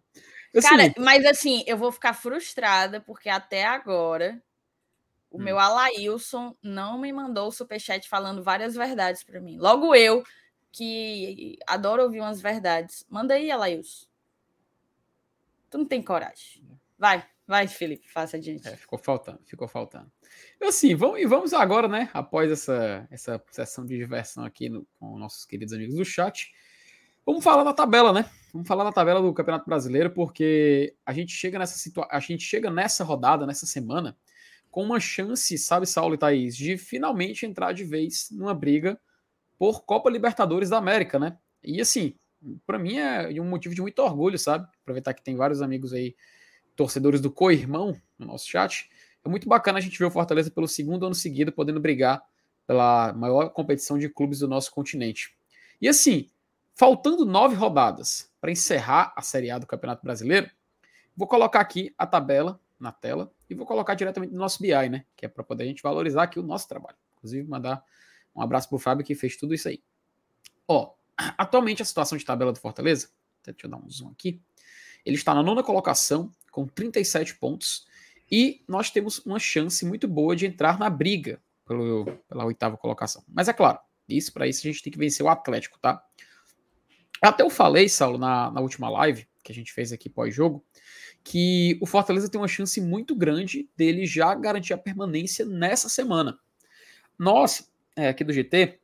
Assim, Cara, mas assim, eu vou ficar frustrada porque até agora o Hum. meu Alailson não me mandou o superchat falando várias verdades pra mim. Logo eu, que adoro ouvir umas verdades. Manda aí, Alailson. Tu não tem coragem. Vai, vai, Felipe, faça adiante. É, ficou faltando, ficou faltando. Assim, vamos, e vamos agora, né? Após essa, essa sessão de diversão aqui no- com nossos queridos amigos do chat, vamos falar da tabela, né? Vamos falar da tabela do Campeonato Brasileiro, porque a gente chega nessa a gente chega nessa rodada, nessa semana, com uma chance, sabe, Saulo e Thaís, de finalmente entrar de vez numa briga por Copa Libertadores da América, né? E assim, para mim é um motivo de muito orgulho, sabe? Aproveitar que tem vários amigos aí, torcedores do co-irmão no nosso chat. É muito bacana a gente ver o Fortaleza pelo segundo ano seguido podendo brigar pela maior competição de clubes do nosso continente. E assim, faltando nove rodadas para encerrar a Série A do Campeonato Brasileiro, vou colocar aqui a tabela na tela e vou colocar diretamente no nosso BI, né? Que é para poder a gente valorizar aqui o nosso trabalho. Inclusive, mandar um abraço pro Fábio que fez tudo isso aí. Ó, atualmente a situação de tabela do Fortaleza, deixa eu dar um zoom aqui. Ele está na nona colocação com 37 pontos e nós temos uma chance muito boa de entrar na briga pelo, pela oitava colocação. Mas é claro, isso para isso a gente tem que vencer o Atlético, tá? Até eu falei, Saulo, na, na última live que a gente fez aqui pós-jogo, que o Fortaleza tem uma chance muito grande dele já garantir a permanência nessa semana. Nós, é, aqui do GT,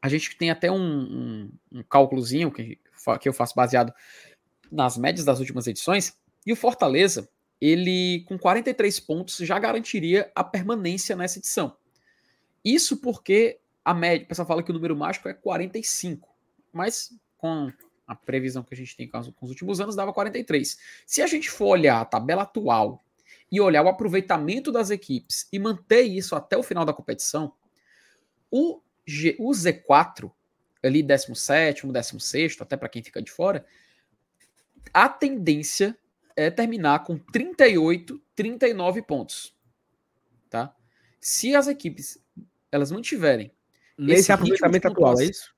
a gente tem até um, um, um cálculozinho que, que eu faço baseado nas médias das últimas edições, e o Fortaleza, ele com 43 pontos já garantiria a permanência nessa edição. Isso porque a média, o pessoal fala que o número mágico é 45, mas com a previsão que a gente tem com os, últimos anos dava 43. Se a gente for olhar a tabela atual e olhar o aproveitamento das equipes e manter isso até o final da competição, o, G, o Z4, ali 17, 16, até para quem fica de fora, a tendência é terminar com 38, 39 pontos. Tá? Se as equipes elas mantiverem Nesse aproveitamento atual, é pontuação-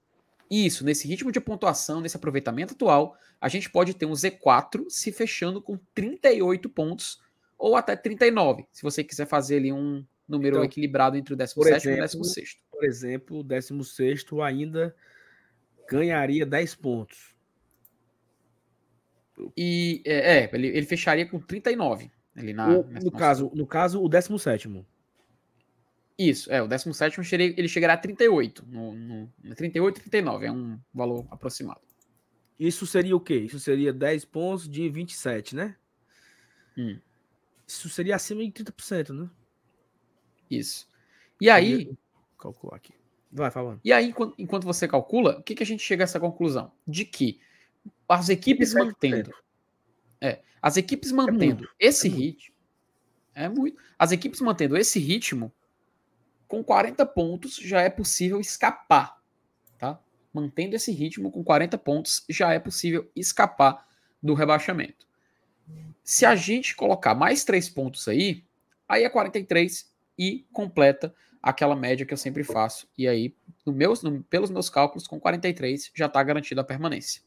isso? isso, nesse ritmo de pontuação, nesse aproveitamento atual, a gente pode ter um Z4 se fechando com 38 pontos ou até 39, se você quiser fazer ali um número Então, equilibrado entre o 17 por e o exemplo, 16. Por exemplo, o 16 ainda ganharia 10 pontos. E é, é, ele, ele fecharia com 39 ali na, O- no, caso, no caso, o 17. Isso, é, o 17 chegaria- ele chegará a 38, no, no, no 38 39, é um valor aproximado. Isso seria o quê? Isso seria 10 pontos de 27, né? Hum. Isso seria acima de 30%, né? Isso. E aí, Seria- Calcular aqui. Vai falando. E aí, enquanto, você calcula, o que, que a gente chega a essa conclusão? De que as equipes 27%. mantendo. É, as equipes mantendo esse é ritmo. É muito. As equipes mantendo esse ritmo, com 40 pontos, já é possível escapar. Tá? Mantendo esse ritmo com 40 pontos, já é possível escapar do rebaixamento. Se a gente colocar mais 3 pontos aí, aí é 43 e completa aquela média que eu sempre faço. E aí, no meus, no- pelos meus cálculos, com 43 já está garantida a permanência.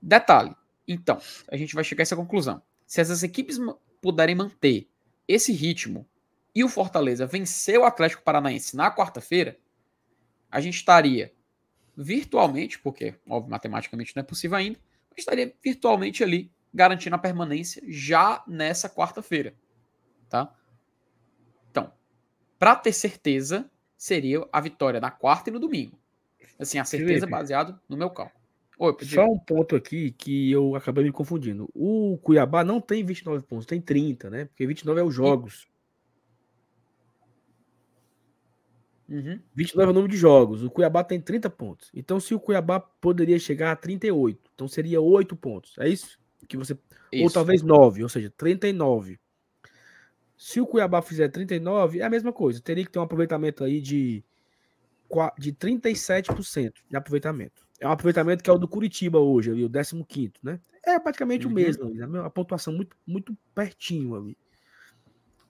Detalhe, então, a gente vai chegar a essa conclusão. Se essas equipes puderem manter esse ritmo e o Fortaleza vencer o Atlético Paranaense na quarta-feira, a gente estaria virtualmente, porque, óbvio, matematicamente não é possível ainda, mas estaria virtualmente ali garantindo a permanência já nessa quarta-feira, tá? Então, para ter certeza, seria a vitória na quarta e no domingo. Assim, a certeza Felipe. baseado no meu cálculo. Oi. Só um ponto aqui que eu acabei me confundindo. O Cuiabá não tem 29 pontos, tem 30, né? Porque 29 é os jogos. Uhum. 29 é o número de jogos. O Cuiabá tem 30 pontos. Então, se o Cuiabá poderia chegar a 38, então seria 8 pontos. É isso? Que você Ou Isso. talvez 9, ou seja, 39. Se o Cuiabá fizer 39, é a mesma coisa. Teria que ter um aproveitamento aí de, de 37% de aproveitamento. É um aproveitamento que é o do Curitiba hoje, ali, o 15, né? É praticamente Uhum. o mesmo, ali, a pontuação muito, muito pertinho ali.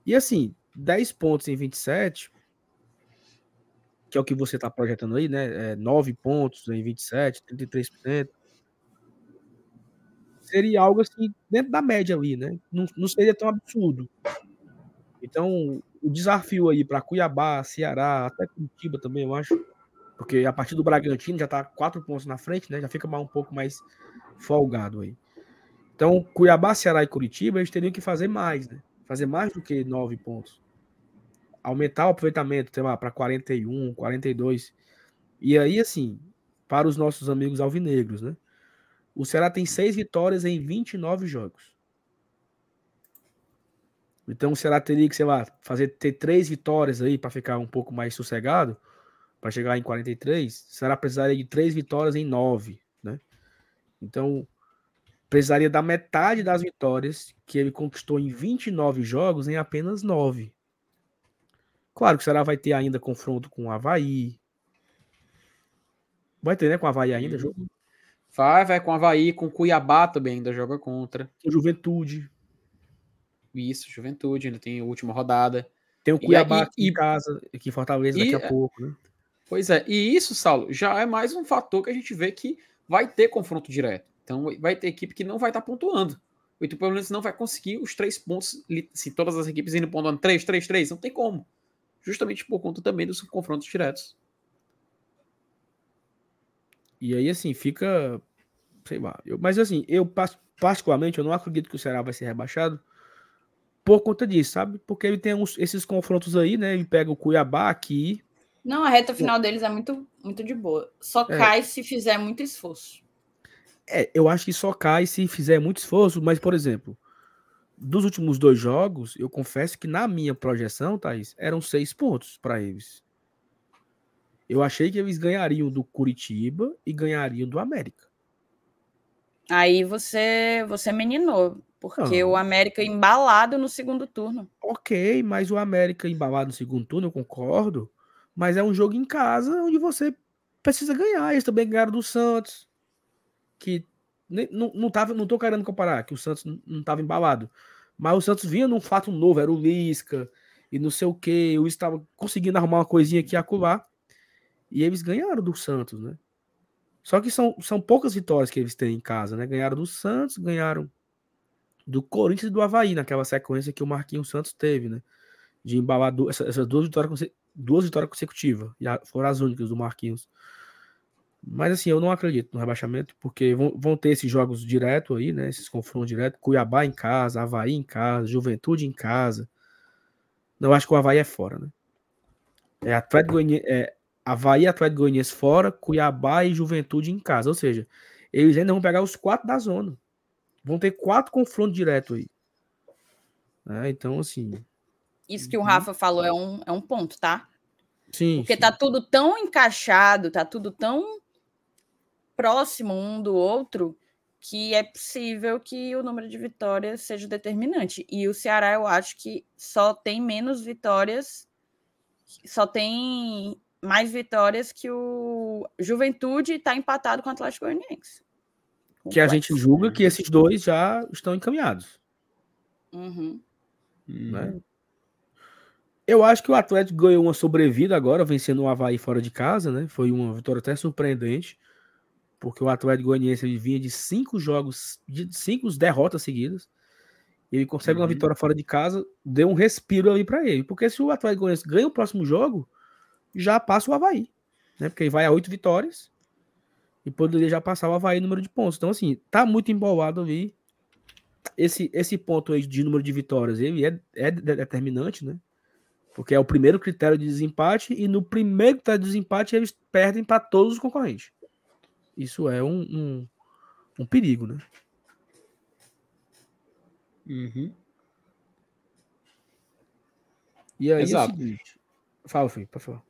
E assim, 10 pontos em 27, que é o que você está projetando aí, né? É 9 pontos em 27, 33%. Seria algo assim, dentro da média ali, né? Não, não seria tão absurdo. Então, o desafio aí para Cuiabá, Ceará, até Curitiba também, eu acho. Porque a partir do Bragantino já tá quatro pontos na frente, né? Já fica um pouco mais folgado aí. Então, Cuiabá, Ceará e Curitiba, eles teriam que fazer mais, né? Fazer mais do que nove pontos. Aumentar o aproveitamento, sei lá, para 41, 42. E aí, assim, para os nossos amigos alvinegros, né? O Ceará tem seis vitórias em 29 jogos. Então o Ceará teria que, sei lá, fazer ter três vitórias aí para ficar um pouco mais sossegado, para chegar em 43. O Ceará precisaria de três vitórias em nove, né? Então precisaria da metade das vitórias que ele conquistou em 29 jogos em apenas nove. Claro que o Ceará vai ter ainda confronto com o Havaí. Vai ter, né? Com o Havaí ainda, jogo. Vai, vai com o Havaí, com o Cuiabá também ainda joga contra. Com Juventude. Isso, Juventude, ainda tem a última rodada. Tem o E Cuiabá aí- aqui em e- casa, aqui em Fortaleza e- daqui a pouco, né? Pois é, e isso, Saulo, já é mais um fator que a gente vê que vai ter confronto direto. Então vai ter equipe que não vai estar pontuando. O Itu não vai conseguir os três pontos, se todas as equipes indo pontuando 3, 3, 3, não tem como. Justamente por conta também dos confrontos diretos. E aí, assim, fica. Sei lá. Eu, mas, assim, eu, particularmente, eu não acredito que o Ceará vai ser rebaixado por conta disso, sabe? Porque ele tem uns- esses confrontos aí, né? Ele pega o Cuiabá aqui. Não, a reta final deles é muito, muito de boa. Só É. cai se fizer muito esforço. É, eu acho que só cai se fizer muito esforço, mas, por exemplo, dos últimos dois jogos, eu confesso que na minha projeção, Thaís, eram seis pontos para eles. Eu achei que eles ganhariam do Curitiba e ganhariam do América. Aí você, você meninou, porque Não. o América embalado no segundo turno. Ok, mas o América embalado no segundo turno, eu concordo. Mas é um jogo em casa onde você precisa ganhar. Eles também ganharam do Santos. Que não, não, tava, não tô querendo comparar, que o Santos não- estava embalado. Mas o Santos vinha num fato novo, era o Lisca e não sei o que. O estava conseguindo arrumar uma coisinha aqui e acolá. E eles ganharam do Santos, né? Só que são, são poucas vitórias que eles têm em casa, né? Ganharam do Santos, ganharam do Corinthians e do Havaí, naquela sequência que o Marquinhos Santos teve, né? De embalar essas duas vitórias, duas vitórias consecutivas. E a- foram as únicas do Marquinhos. Mas assim, eu não acredito no rebaixamento, porque vão, vão ter esses jogos direto aí, né? Esses confrontos direto. Cuiabá em casa, Havaí em casa, Juventude em casa. Não, acho que o Havaí é fora, né? É Atlético Goianiense, é Havaí, Atlético Goianiense fora, Cuiabá e Juventude em casa. Ou seja, eles ainda vão pegar os quatro da zona. Vão ter quatro confrontos direto aí. Né? Então, assim. Isso que o Uhum. Rafa falou é um, é um ponto, tá? Sim. Porque sim. tá tudo tão encaixado, tá tudo tão próximo um do outro, que é possível que o número de vitórias seja determinante. E o Ceará, eu acho que só tem menos vitórias, só tem mais vitórias que o Juventude está empatado com o Atlético Goianiense. que a gente julga que esses dois já estão encaminhados. Uhum. Né? Eu acho que o Atlético ganhou uma sobrevida agora, vencendo o Havaí fora de casa, né? Foi uma vitória até surpreendente, porque o Atlético Goianiense vinha de cinco jogos, de cinco derrotas seguidas. Ele consegue uma Uhum. vitória fora de casa, deu um respiro ali para ele, porque se o Atlético Goianiense ganha o próximo jogo, já passa o Havaí, né? Porque ele vai a oito vitórias e poderia já passar o Havaí no número de pontos. Então, assim, tá muito embolado ali. Esse, esse ponto aí de número de vitórias, ele é, é determinante, né? Porque é o primeiro critério de desempate, e no primeiro critério de desempate eles perdem para todos os concorrentes. Isso é um, um, um perigo, né? Uhum. E aí Exato. é o seguinte. Fala, Felipe, por favor.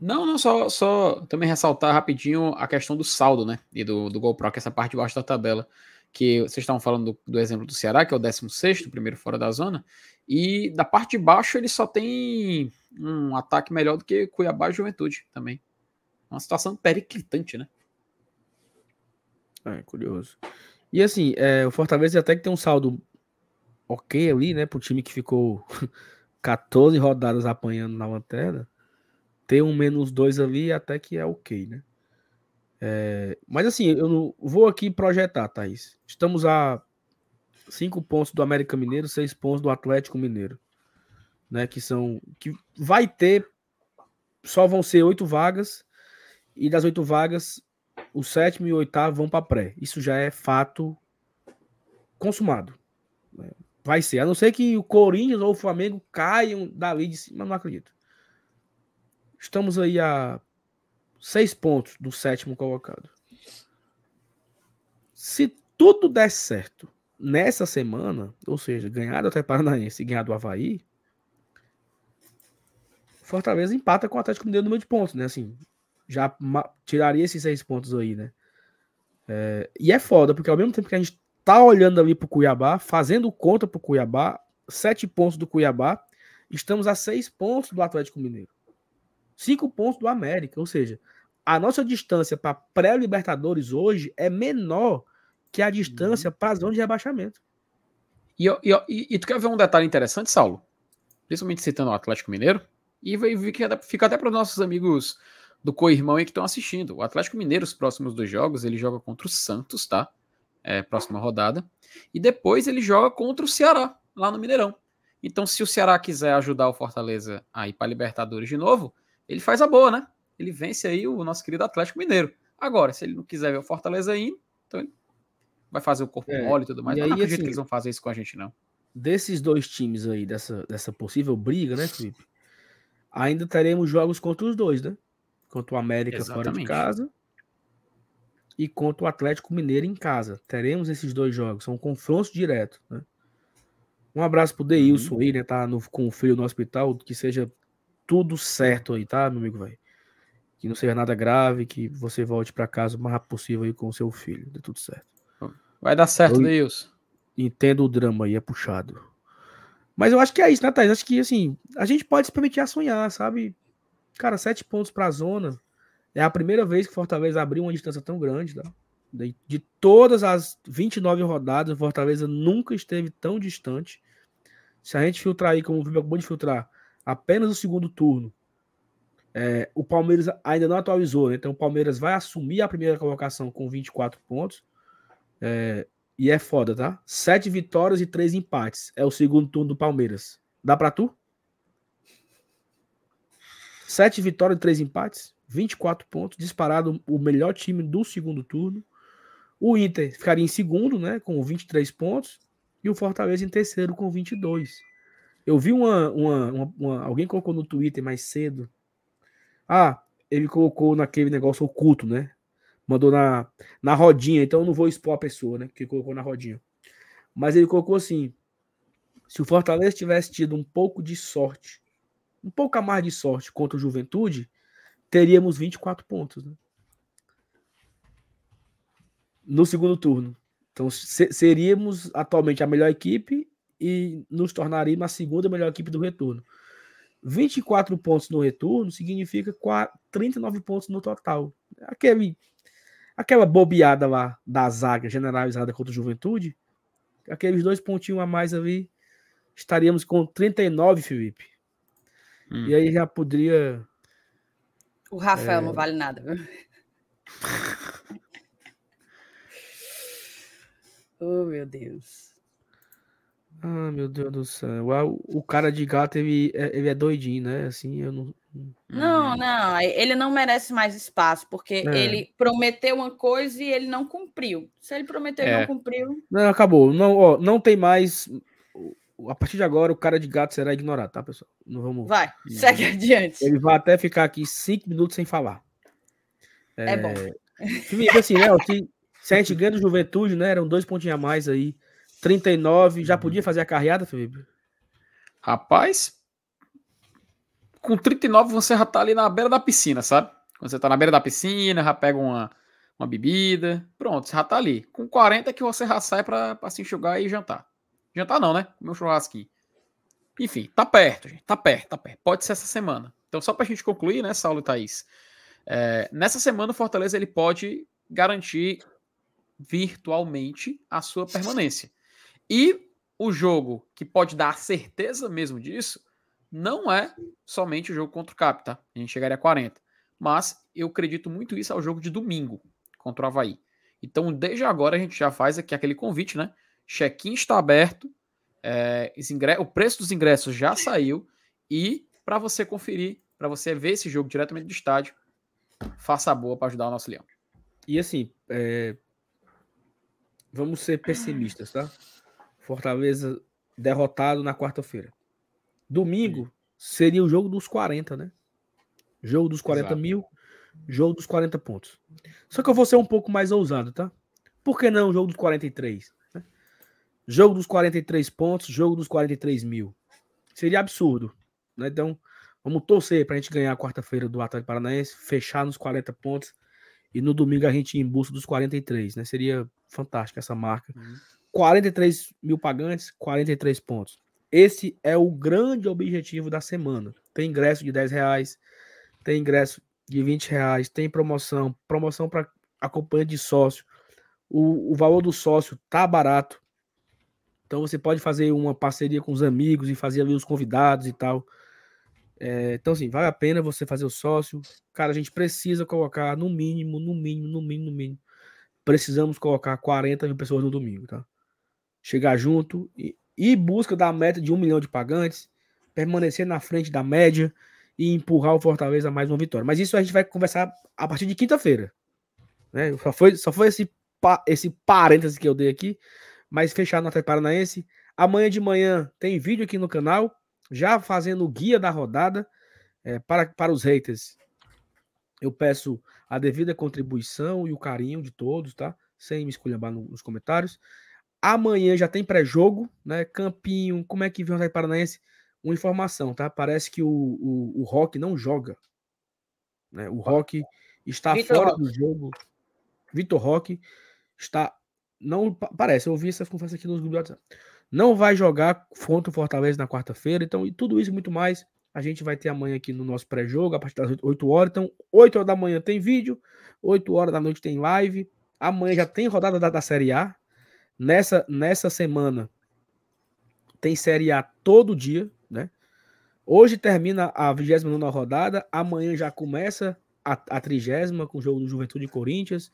Não, não, só, só também ressaltar rapidinho a questão do saldo, né? E do, do GoPro, que é essa parte de baixo da tabela. Que vocês estavam falando do, do exemplo do Ceará, que é o 16, primeiro fora da zona. E da parte de baixo ele só tem um ataque melhor do que Cuiabá e Juventude também. Uma situação periclitante, né? É, curioso. E assim, é, o Fortaleza até que tem um saldo ok ali, né? Pro time que ficou 14 rodadas apanhando na lanterna. Ter um menos dois ali até que é ok, né? É, mas assim, eu não, vou aqui projetar, Thaís. Estamos a cinco pontos do América Mineiro, seis pontos do Atlético Mineiro. Né? Que são. Que vai ter. Só vão ser oito vagas. E das oito vagas, o sétimo e o oitavo vão para pré. Isso já é fato consumado. Vai ser. A não ser que o Corinthians ou o Flamengo caiam dali de cima, não acredito. Estamos aí a seis pontos do sétimo colocado. Se tudo der certo nessa semana, ou seja, ganhar do Atlético Paranaense e ganhar do Havaí, Fortaleza empata com o Atlético Mineiro no número de pontos, né? Assim, já tiraria esses seis pontos aí, né? É, e é foda, porque ao mesmo tempo que a gente tá olhando ali pro Cuiabá, fazendo conta pro Cuiabá, sete pontos do Cuiabá, estamos a seis pontos do Atlético Mineiro. Cinco pontos do América, ou seja, a nossa distância para pré-Libertadores hoje é menor que a distância para a zona de rebaixamento. E, e, e- e tu quer ver um detalhe interessante, Saulo? Principalmente citando o Atlético Mineiro. E vai- fica até para os nossos amigos do co-irmão aí que estão assistindo. O Atlético Mineiro, os próximos dois jogos, ele joga contra o Santos, tá? É, próxima rodada. E depois ele joga contra o Ceará, lá no Mineirão. Então, se o Ceará quiser ajudar o Fortaleza a ir para Libertadores de novo, ele faz a boa, né? Ele vence aí o nosso querido Atlético Mineiro. Agora, se ele não quiser ver o Fortaleza indo, então ele vai fazer o corpo É, mole e tudo mais. e não aí, acredito assim, que eles vão fazer isso com a gente, não. Desses dois times aí, dessa, dessa possível briga, né, Felipe? Ainda teremos jogos contra os dois, né? Contra o América fora de Exatamente. casa e contra o Atlético Mineiro em casa. Teremos esses dois jogos, são confrontos diretos, né? Um abraço pro Deilson aí, né? Tá no, com o filho no hospital, que seja tudo certo aí, tá, meu amigo, velho? Que não seja nada grave, que você volte para casa o mais rápido possível aí com o seu filho, dê tudo certo. Vai dar certo. Deilson. Entendo o drama aí, é puxado. Mas eu acho que é isso, né, Thaís? Acho que, assim, a gente pode se permitir a sonhar, sabe? Cara, sete pontos pra zona. É a primeira vez que Fortaleza abriu uma distância tão grande, tá? De, de todas as 29 rodadas, o Fortaleza nunca esteve tão distante. Se a gente filtrar aí, como o Vitor acabou de filtrar, apenas o segundo turno, é, o Palmeiras ainda não atualizou, né? Então o Palmeiras vai assumir a primeira colocação com 24 pontos. É, e é foda, tá? Sete vitórias e três empates. É o segundo turno do Palmeiras. Dá pra tu? Sete vitórias e três empates. 24 pontos. Disparado o melhor time do segundo turno. O Inter ficaria em segundo, né? Com 23 pontos. E o Fortaleza em terceiro com 22. Eu vi uma, uma, uma, uma- Alguém colocou no Twitter mais cedo. Ah, ele colocou naquele negócio oculto, né? Mandou na, na rodinha, então eu não vou expor a pessoa, né? Que colocou na rodinha. Mas ele colocou assim: se o Fortaleza tivesse tido um pouco de sorte, um pouco a mais de sorte contra o Juventude, teríamos 24 pontos, né? No segundo turno. Então se- seríamos atualmente a melhor equipe e nos tornaríamos a segunda melhor equipe do retorno. 24 pontos no retorno significa qua- 39 pontos no total. Aquele aquela bobeada lá da zaga generalizada contra o Juventude, aqueles dois pontinhos a mais ali, estaríamos com 39, Felipe. Hum. E aí já poderia. O Rafael É. não vale nada. viu? oh, meu Deus. Ah, meu Deus do céu. Ah, o- O cara de gato, ele é, ele é doidinho, né? Assim, eu não, Não, Uhum. não, ele não merece mais espaço, porque É. ele prometeu uma coisa e ele não cumpriu. Se ele prometeu e É. não cumpriu, Não, acabou. Não, ó, não tem mais. A partir de agora, o cara de gato será ignorado, tá, pessoal? Não vamos. vai, segue adiante. Ele vai até ficar aqui cinco minutos sem falar. É bom. Felipe, assim, né? que se a gente ganha do Juventude, né? Eram dois pontinhos a mais aí. 39. Já podia fazer a carreada, Felipe? Rapaz, com 39 você já tá ali na beira da piscina, sabe? Quando você tá na beira da piscina, já pega uma, uma bebida, pronto, você já tá ali. Com 40 que você já sai pra, pra se enxugar e jantar. Jantar não, né? Um churrasquinho. Enfim, tá perto, gente. Tá perto, tá perto. Pode ser essa semana. Então, só pra gente concluir, né, Saulo e Thaís? é, nessa semana, o Fortaleza ele pode garantir virtualmente a sua permanência. E o jogo que pode dar a certeza mesmo disso não é somente o jogo contra o Cap, tá? A gente chegaria a 40. Mas eu acredito muito isso ao jogo de domingo contra o Havaí. Então, desde agora, a gente já faz aqui aquele convite, né? Check-in está aberto, é, os ingre- o preço dos ingressos já saiu. E para você conferir, para você ver esse jogo diretamente do estádio, faça a boa para ajudar o nosso Leão. E assim, é, vamos ser pessimistas, tá? Fortaleza derrotado na quarta-feira. Domingo seria o jogo dos 40, né? Jogo dos 40 Exato. mil, jogo dos 40 pontos. Só que eu vou ser um pouco mais ousado, tá? Por que não o jogo dos 43? Jogo dos 43 pontos, jogo dos 43 mil. Seria absurdo. Né? Então, vamos torcer pra gente ganhar a quarta-feira do Atlético Paranaense, fechar nos 40 pontos e no domingo a gente ir em busca dos 43, né? Seria fantástica essa marca. Uhum. 43 mil pagantes, 43 pontos. Esse é o grande objetivo da semana. Tem ingresso de 10 reais, tem ingresso de 20 reais, tem promoção, promoção para acompanhante de sócio. O, o valor do sócio tá barato. Então você pode fazer uma parceria com os amigos e fazer ali os convidados e tal. É, então, assim, vale a pena você fazer o sócio. Cara, a gente precisa colocar no mínimo, no mínimo, no mínimo, no mínimo. Precisamos colocar 40 mil pessoas no domingo, tá? Chegar junto e e busca da meta de um milhão de pagantes, permanecer na frente da média e empurrar o Fortaleza a mais uma vitória. Mas isso a gente vai conversar a partir de quinta-feira. Né? Só foi, só foi esse, esse parêntese que eu dei aqui, mas fechar no Atlético Paranaense. Amanhã de manhã tem vídeo aqui no canal, já fazendo o guia da rodada é, para, para os haters. Eu peço a devida contribuição e o carinho de todos, tá? Sem me esculhambar no- nos comentários. Amanhã já tem pré-jogo, né? Campinho, como é que vem o Atlético Paranaense? Uma informação, tá? Parece que o, o, o Rock não joga. Né? O Rock está Vitor fora Roque. do jogo. Vitor Roque está. Não pa- parece, eu ouvi essa conversa aqui nos grupos. Não vai jogar contra o Fortaleza na quarta-feira. Então, e tudo isso e muito mais, a gente vai ter amanhã aqui no nosso pré-jogo, a partir das 8 horas. Então, 8 horas da manhã tem vídeo, 8 horas da noite tem live. Amanhã já tem rodada da, da Série A. Nessa, nessa semana tem Série A todo dia, né? Hoje termina a 29 rodada, amanhã já começa a, a 30 com o jogo do Juventude Corinthians.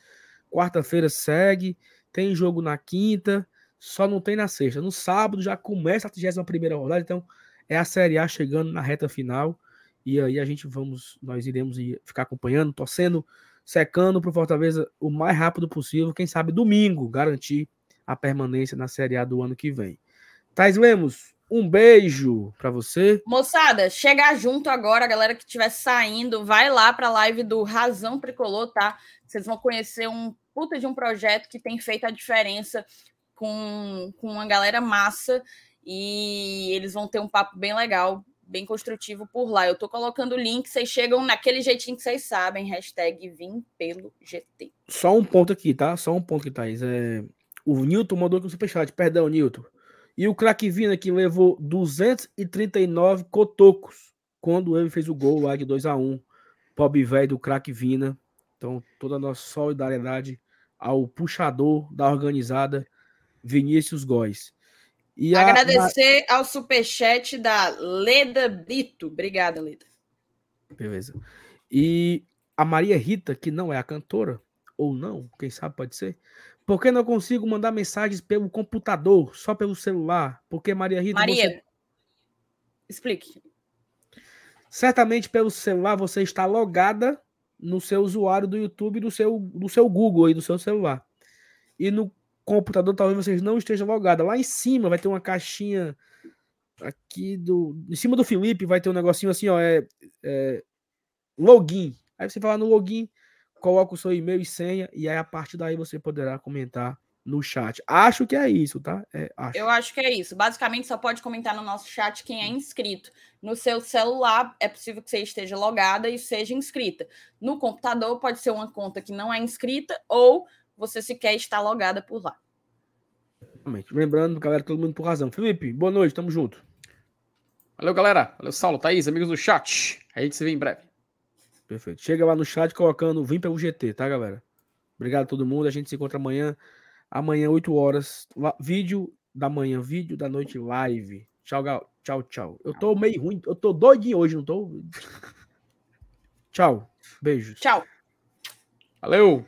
Quarta-feira segue, tem jogo na quinta, só não tem na sexta. No sábado já começa a 31 rodada, então é a Série A chegando na reta final. E aí a gente vamos, nós iremos ir ficar acompanhando, torcendo, secando para o Fortaleza o mais rápido possível. Quem sabe domingo garantir a permanência na Série A do ano que vem. Thais Lemos, um beijo para você. Moçada, chegar junto agora, a galera que estiver saindo, vai lá para a live do Razão Tricolor, tá? Vocês vão conhecer um puta de um projeto que tem feito a diferença com, com uma galera massa e eles vão ter um papo bem legal, bem construtivo por lá. Eu tô colocando o link, vocês chegam naquele jeitinho que vocês sabem, hashtag vim pelo GT. Só um ponto aqui, tá? Só um ponto aqui, Thaís. É... O Newton mandou aqui um superchat. Perdão, Newton. E o craque Vina que levou 239 cotocos quando ele fez o gol lá de 2 a 1 Pobre velho do craque Vina. Então, toda a nossa solidariedade ao puxador da organizada Vinícius Góes. E a- Agradecer ao superchat da Leda Brito. Obrigada, Leda. Beleza. E a Maria Rita, que não é a cantora, ou não, quem sabe pode ser. Por que não consigo mandar mensagens pelo computador, só pelo celular? Porque Maria Rita. Maria, você- explique. Certamente pelo celular você está logada no seu usuário do YouTube do seu, do seu Google aí, do seu celular. E no computador talvez vocês não estejam logados. Lá em cima vai ter uma caixinha aqui do. Em cima do Felipe vai ter um negocinho assim, ó. É, é login. Aí você vai lá no login, coloca o seu e-mail e senha, e aí a partir daí você poderá comentar no chat. Acho que é isso, tá? É, acho. Eu acho que é isso. Basicamente, só pode comentar no nosso chat quem é inscrito. No seu celular, é possível que você esteja logada e seja inscrita. No computador, pode ser uma conta que não é inscrita ou você sequer está logada por lá. Lembrando, galera, todo mundo por razão. Felipe, boa noite, tamo junto. Valeu, galera. Valeu, Saulo, Thaís, amigos do chat. A gente se vê em breve. Perfeito. Chega lá no chat colocando Vim pelo GT, tá, galera? Obrigado a todo mundo. A gente se encontra amanhã. Amanhã, 8 horas. Vídeo da manhã, vídeo da noite live. Tchau, gal. Tchau, tchau. Eu tô meio ruim. Eu tô doidinho hoje, não tô? Tchau. Beijos. Tchau. Valeu.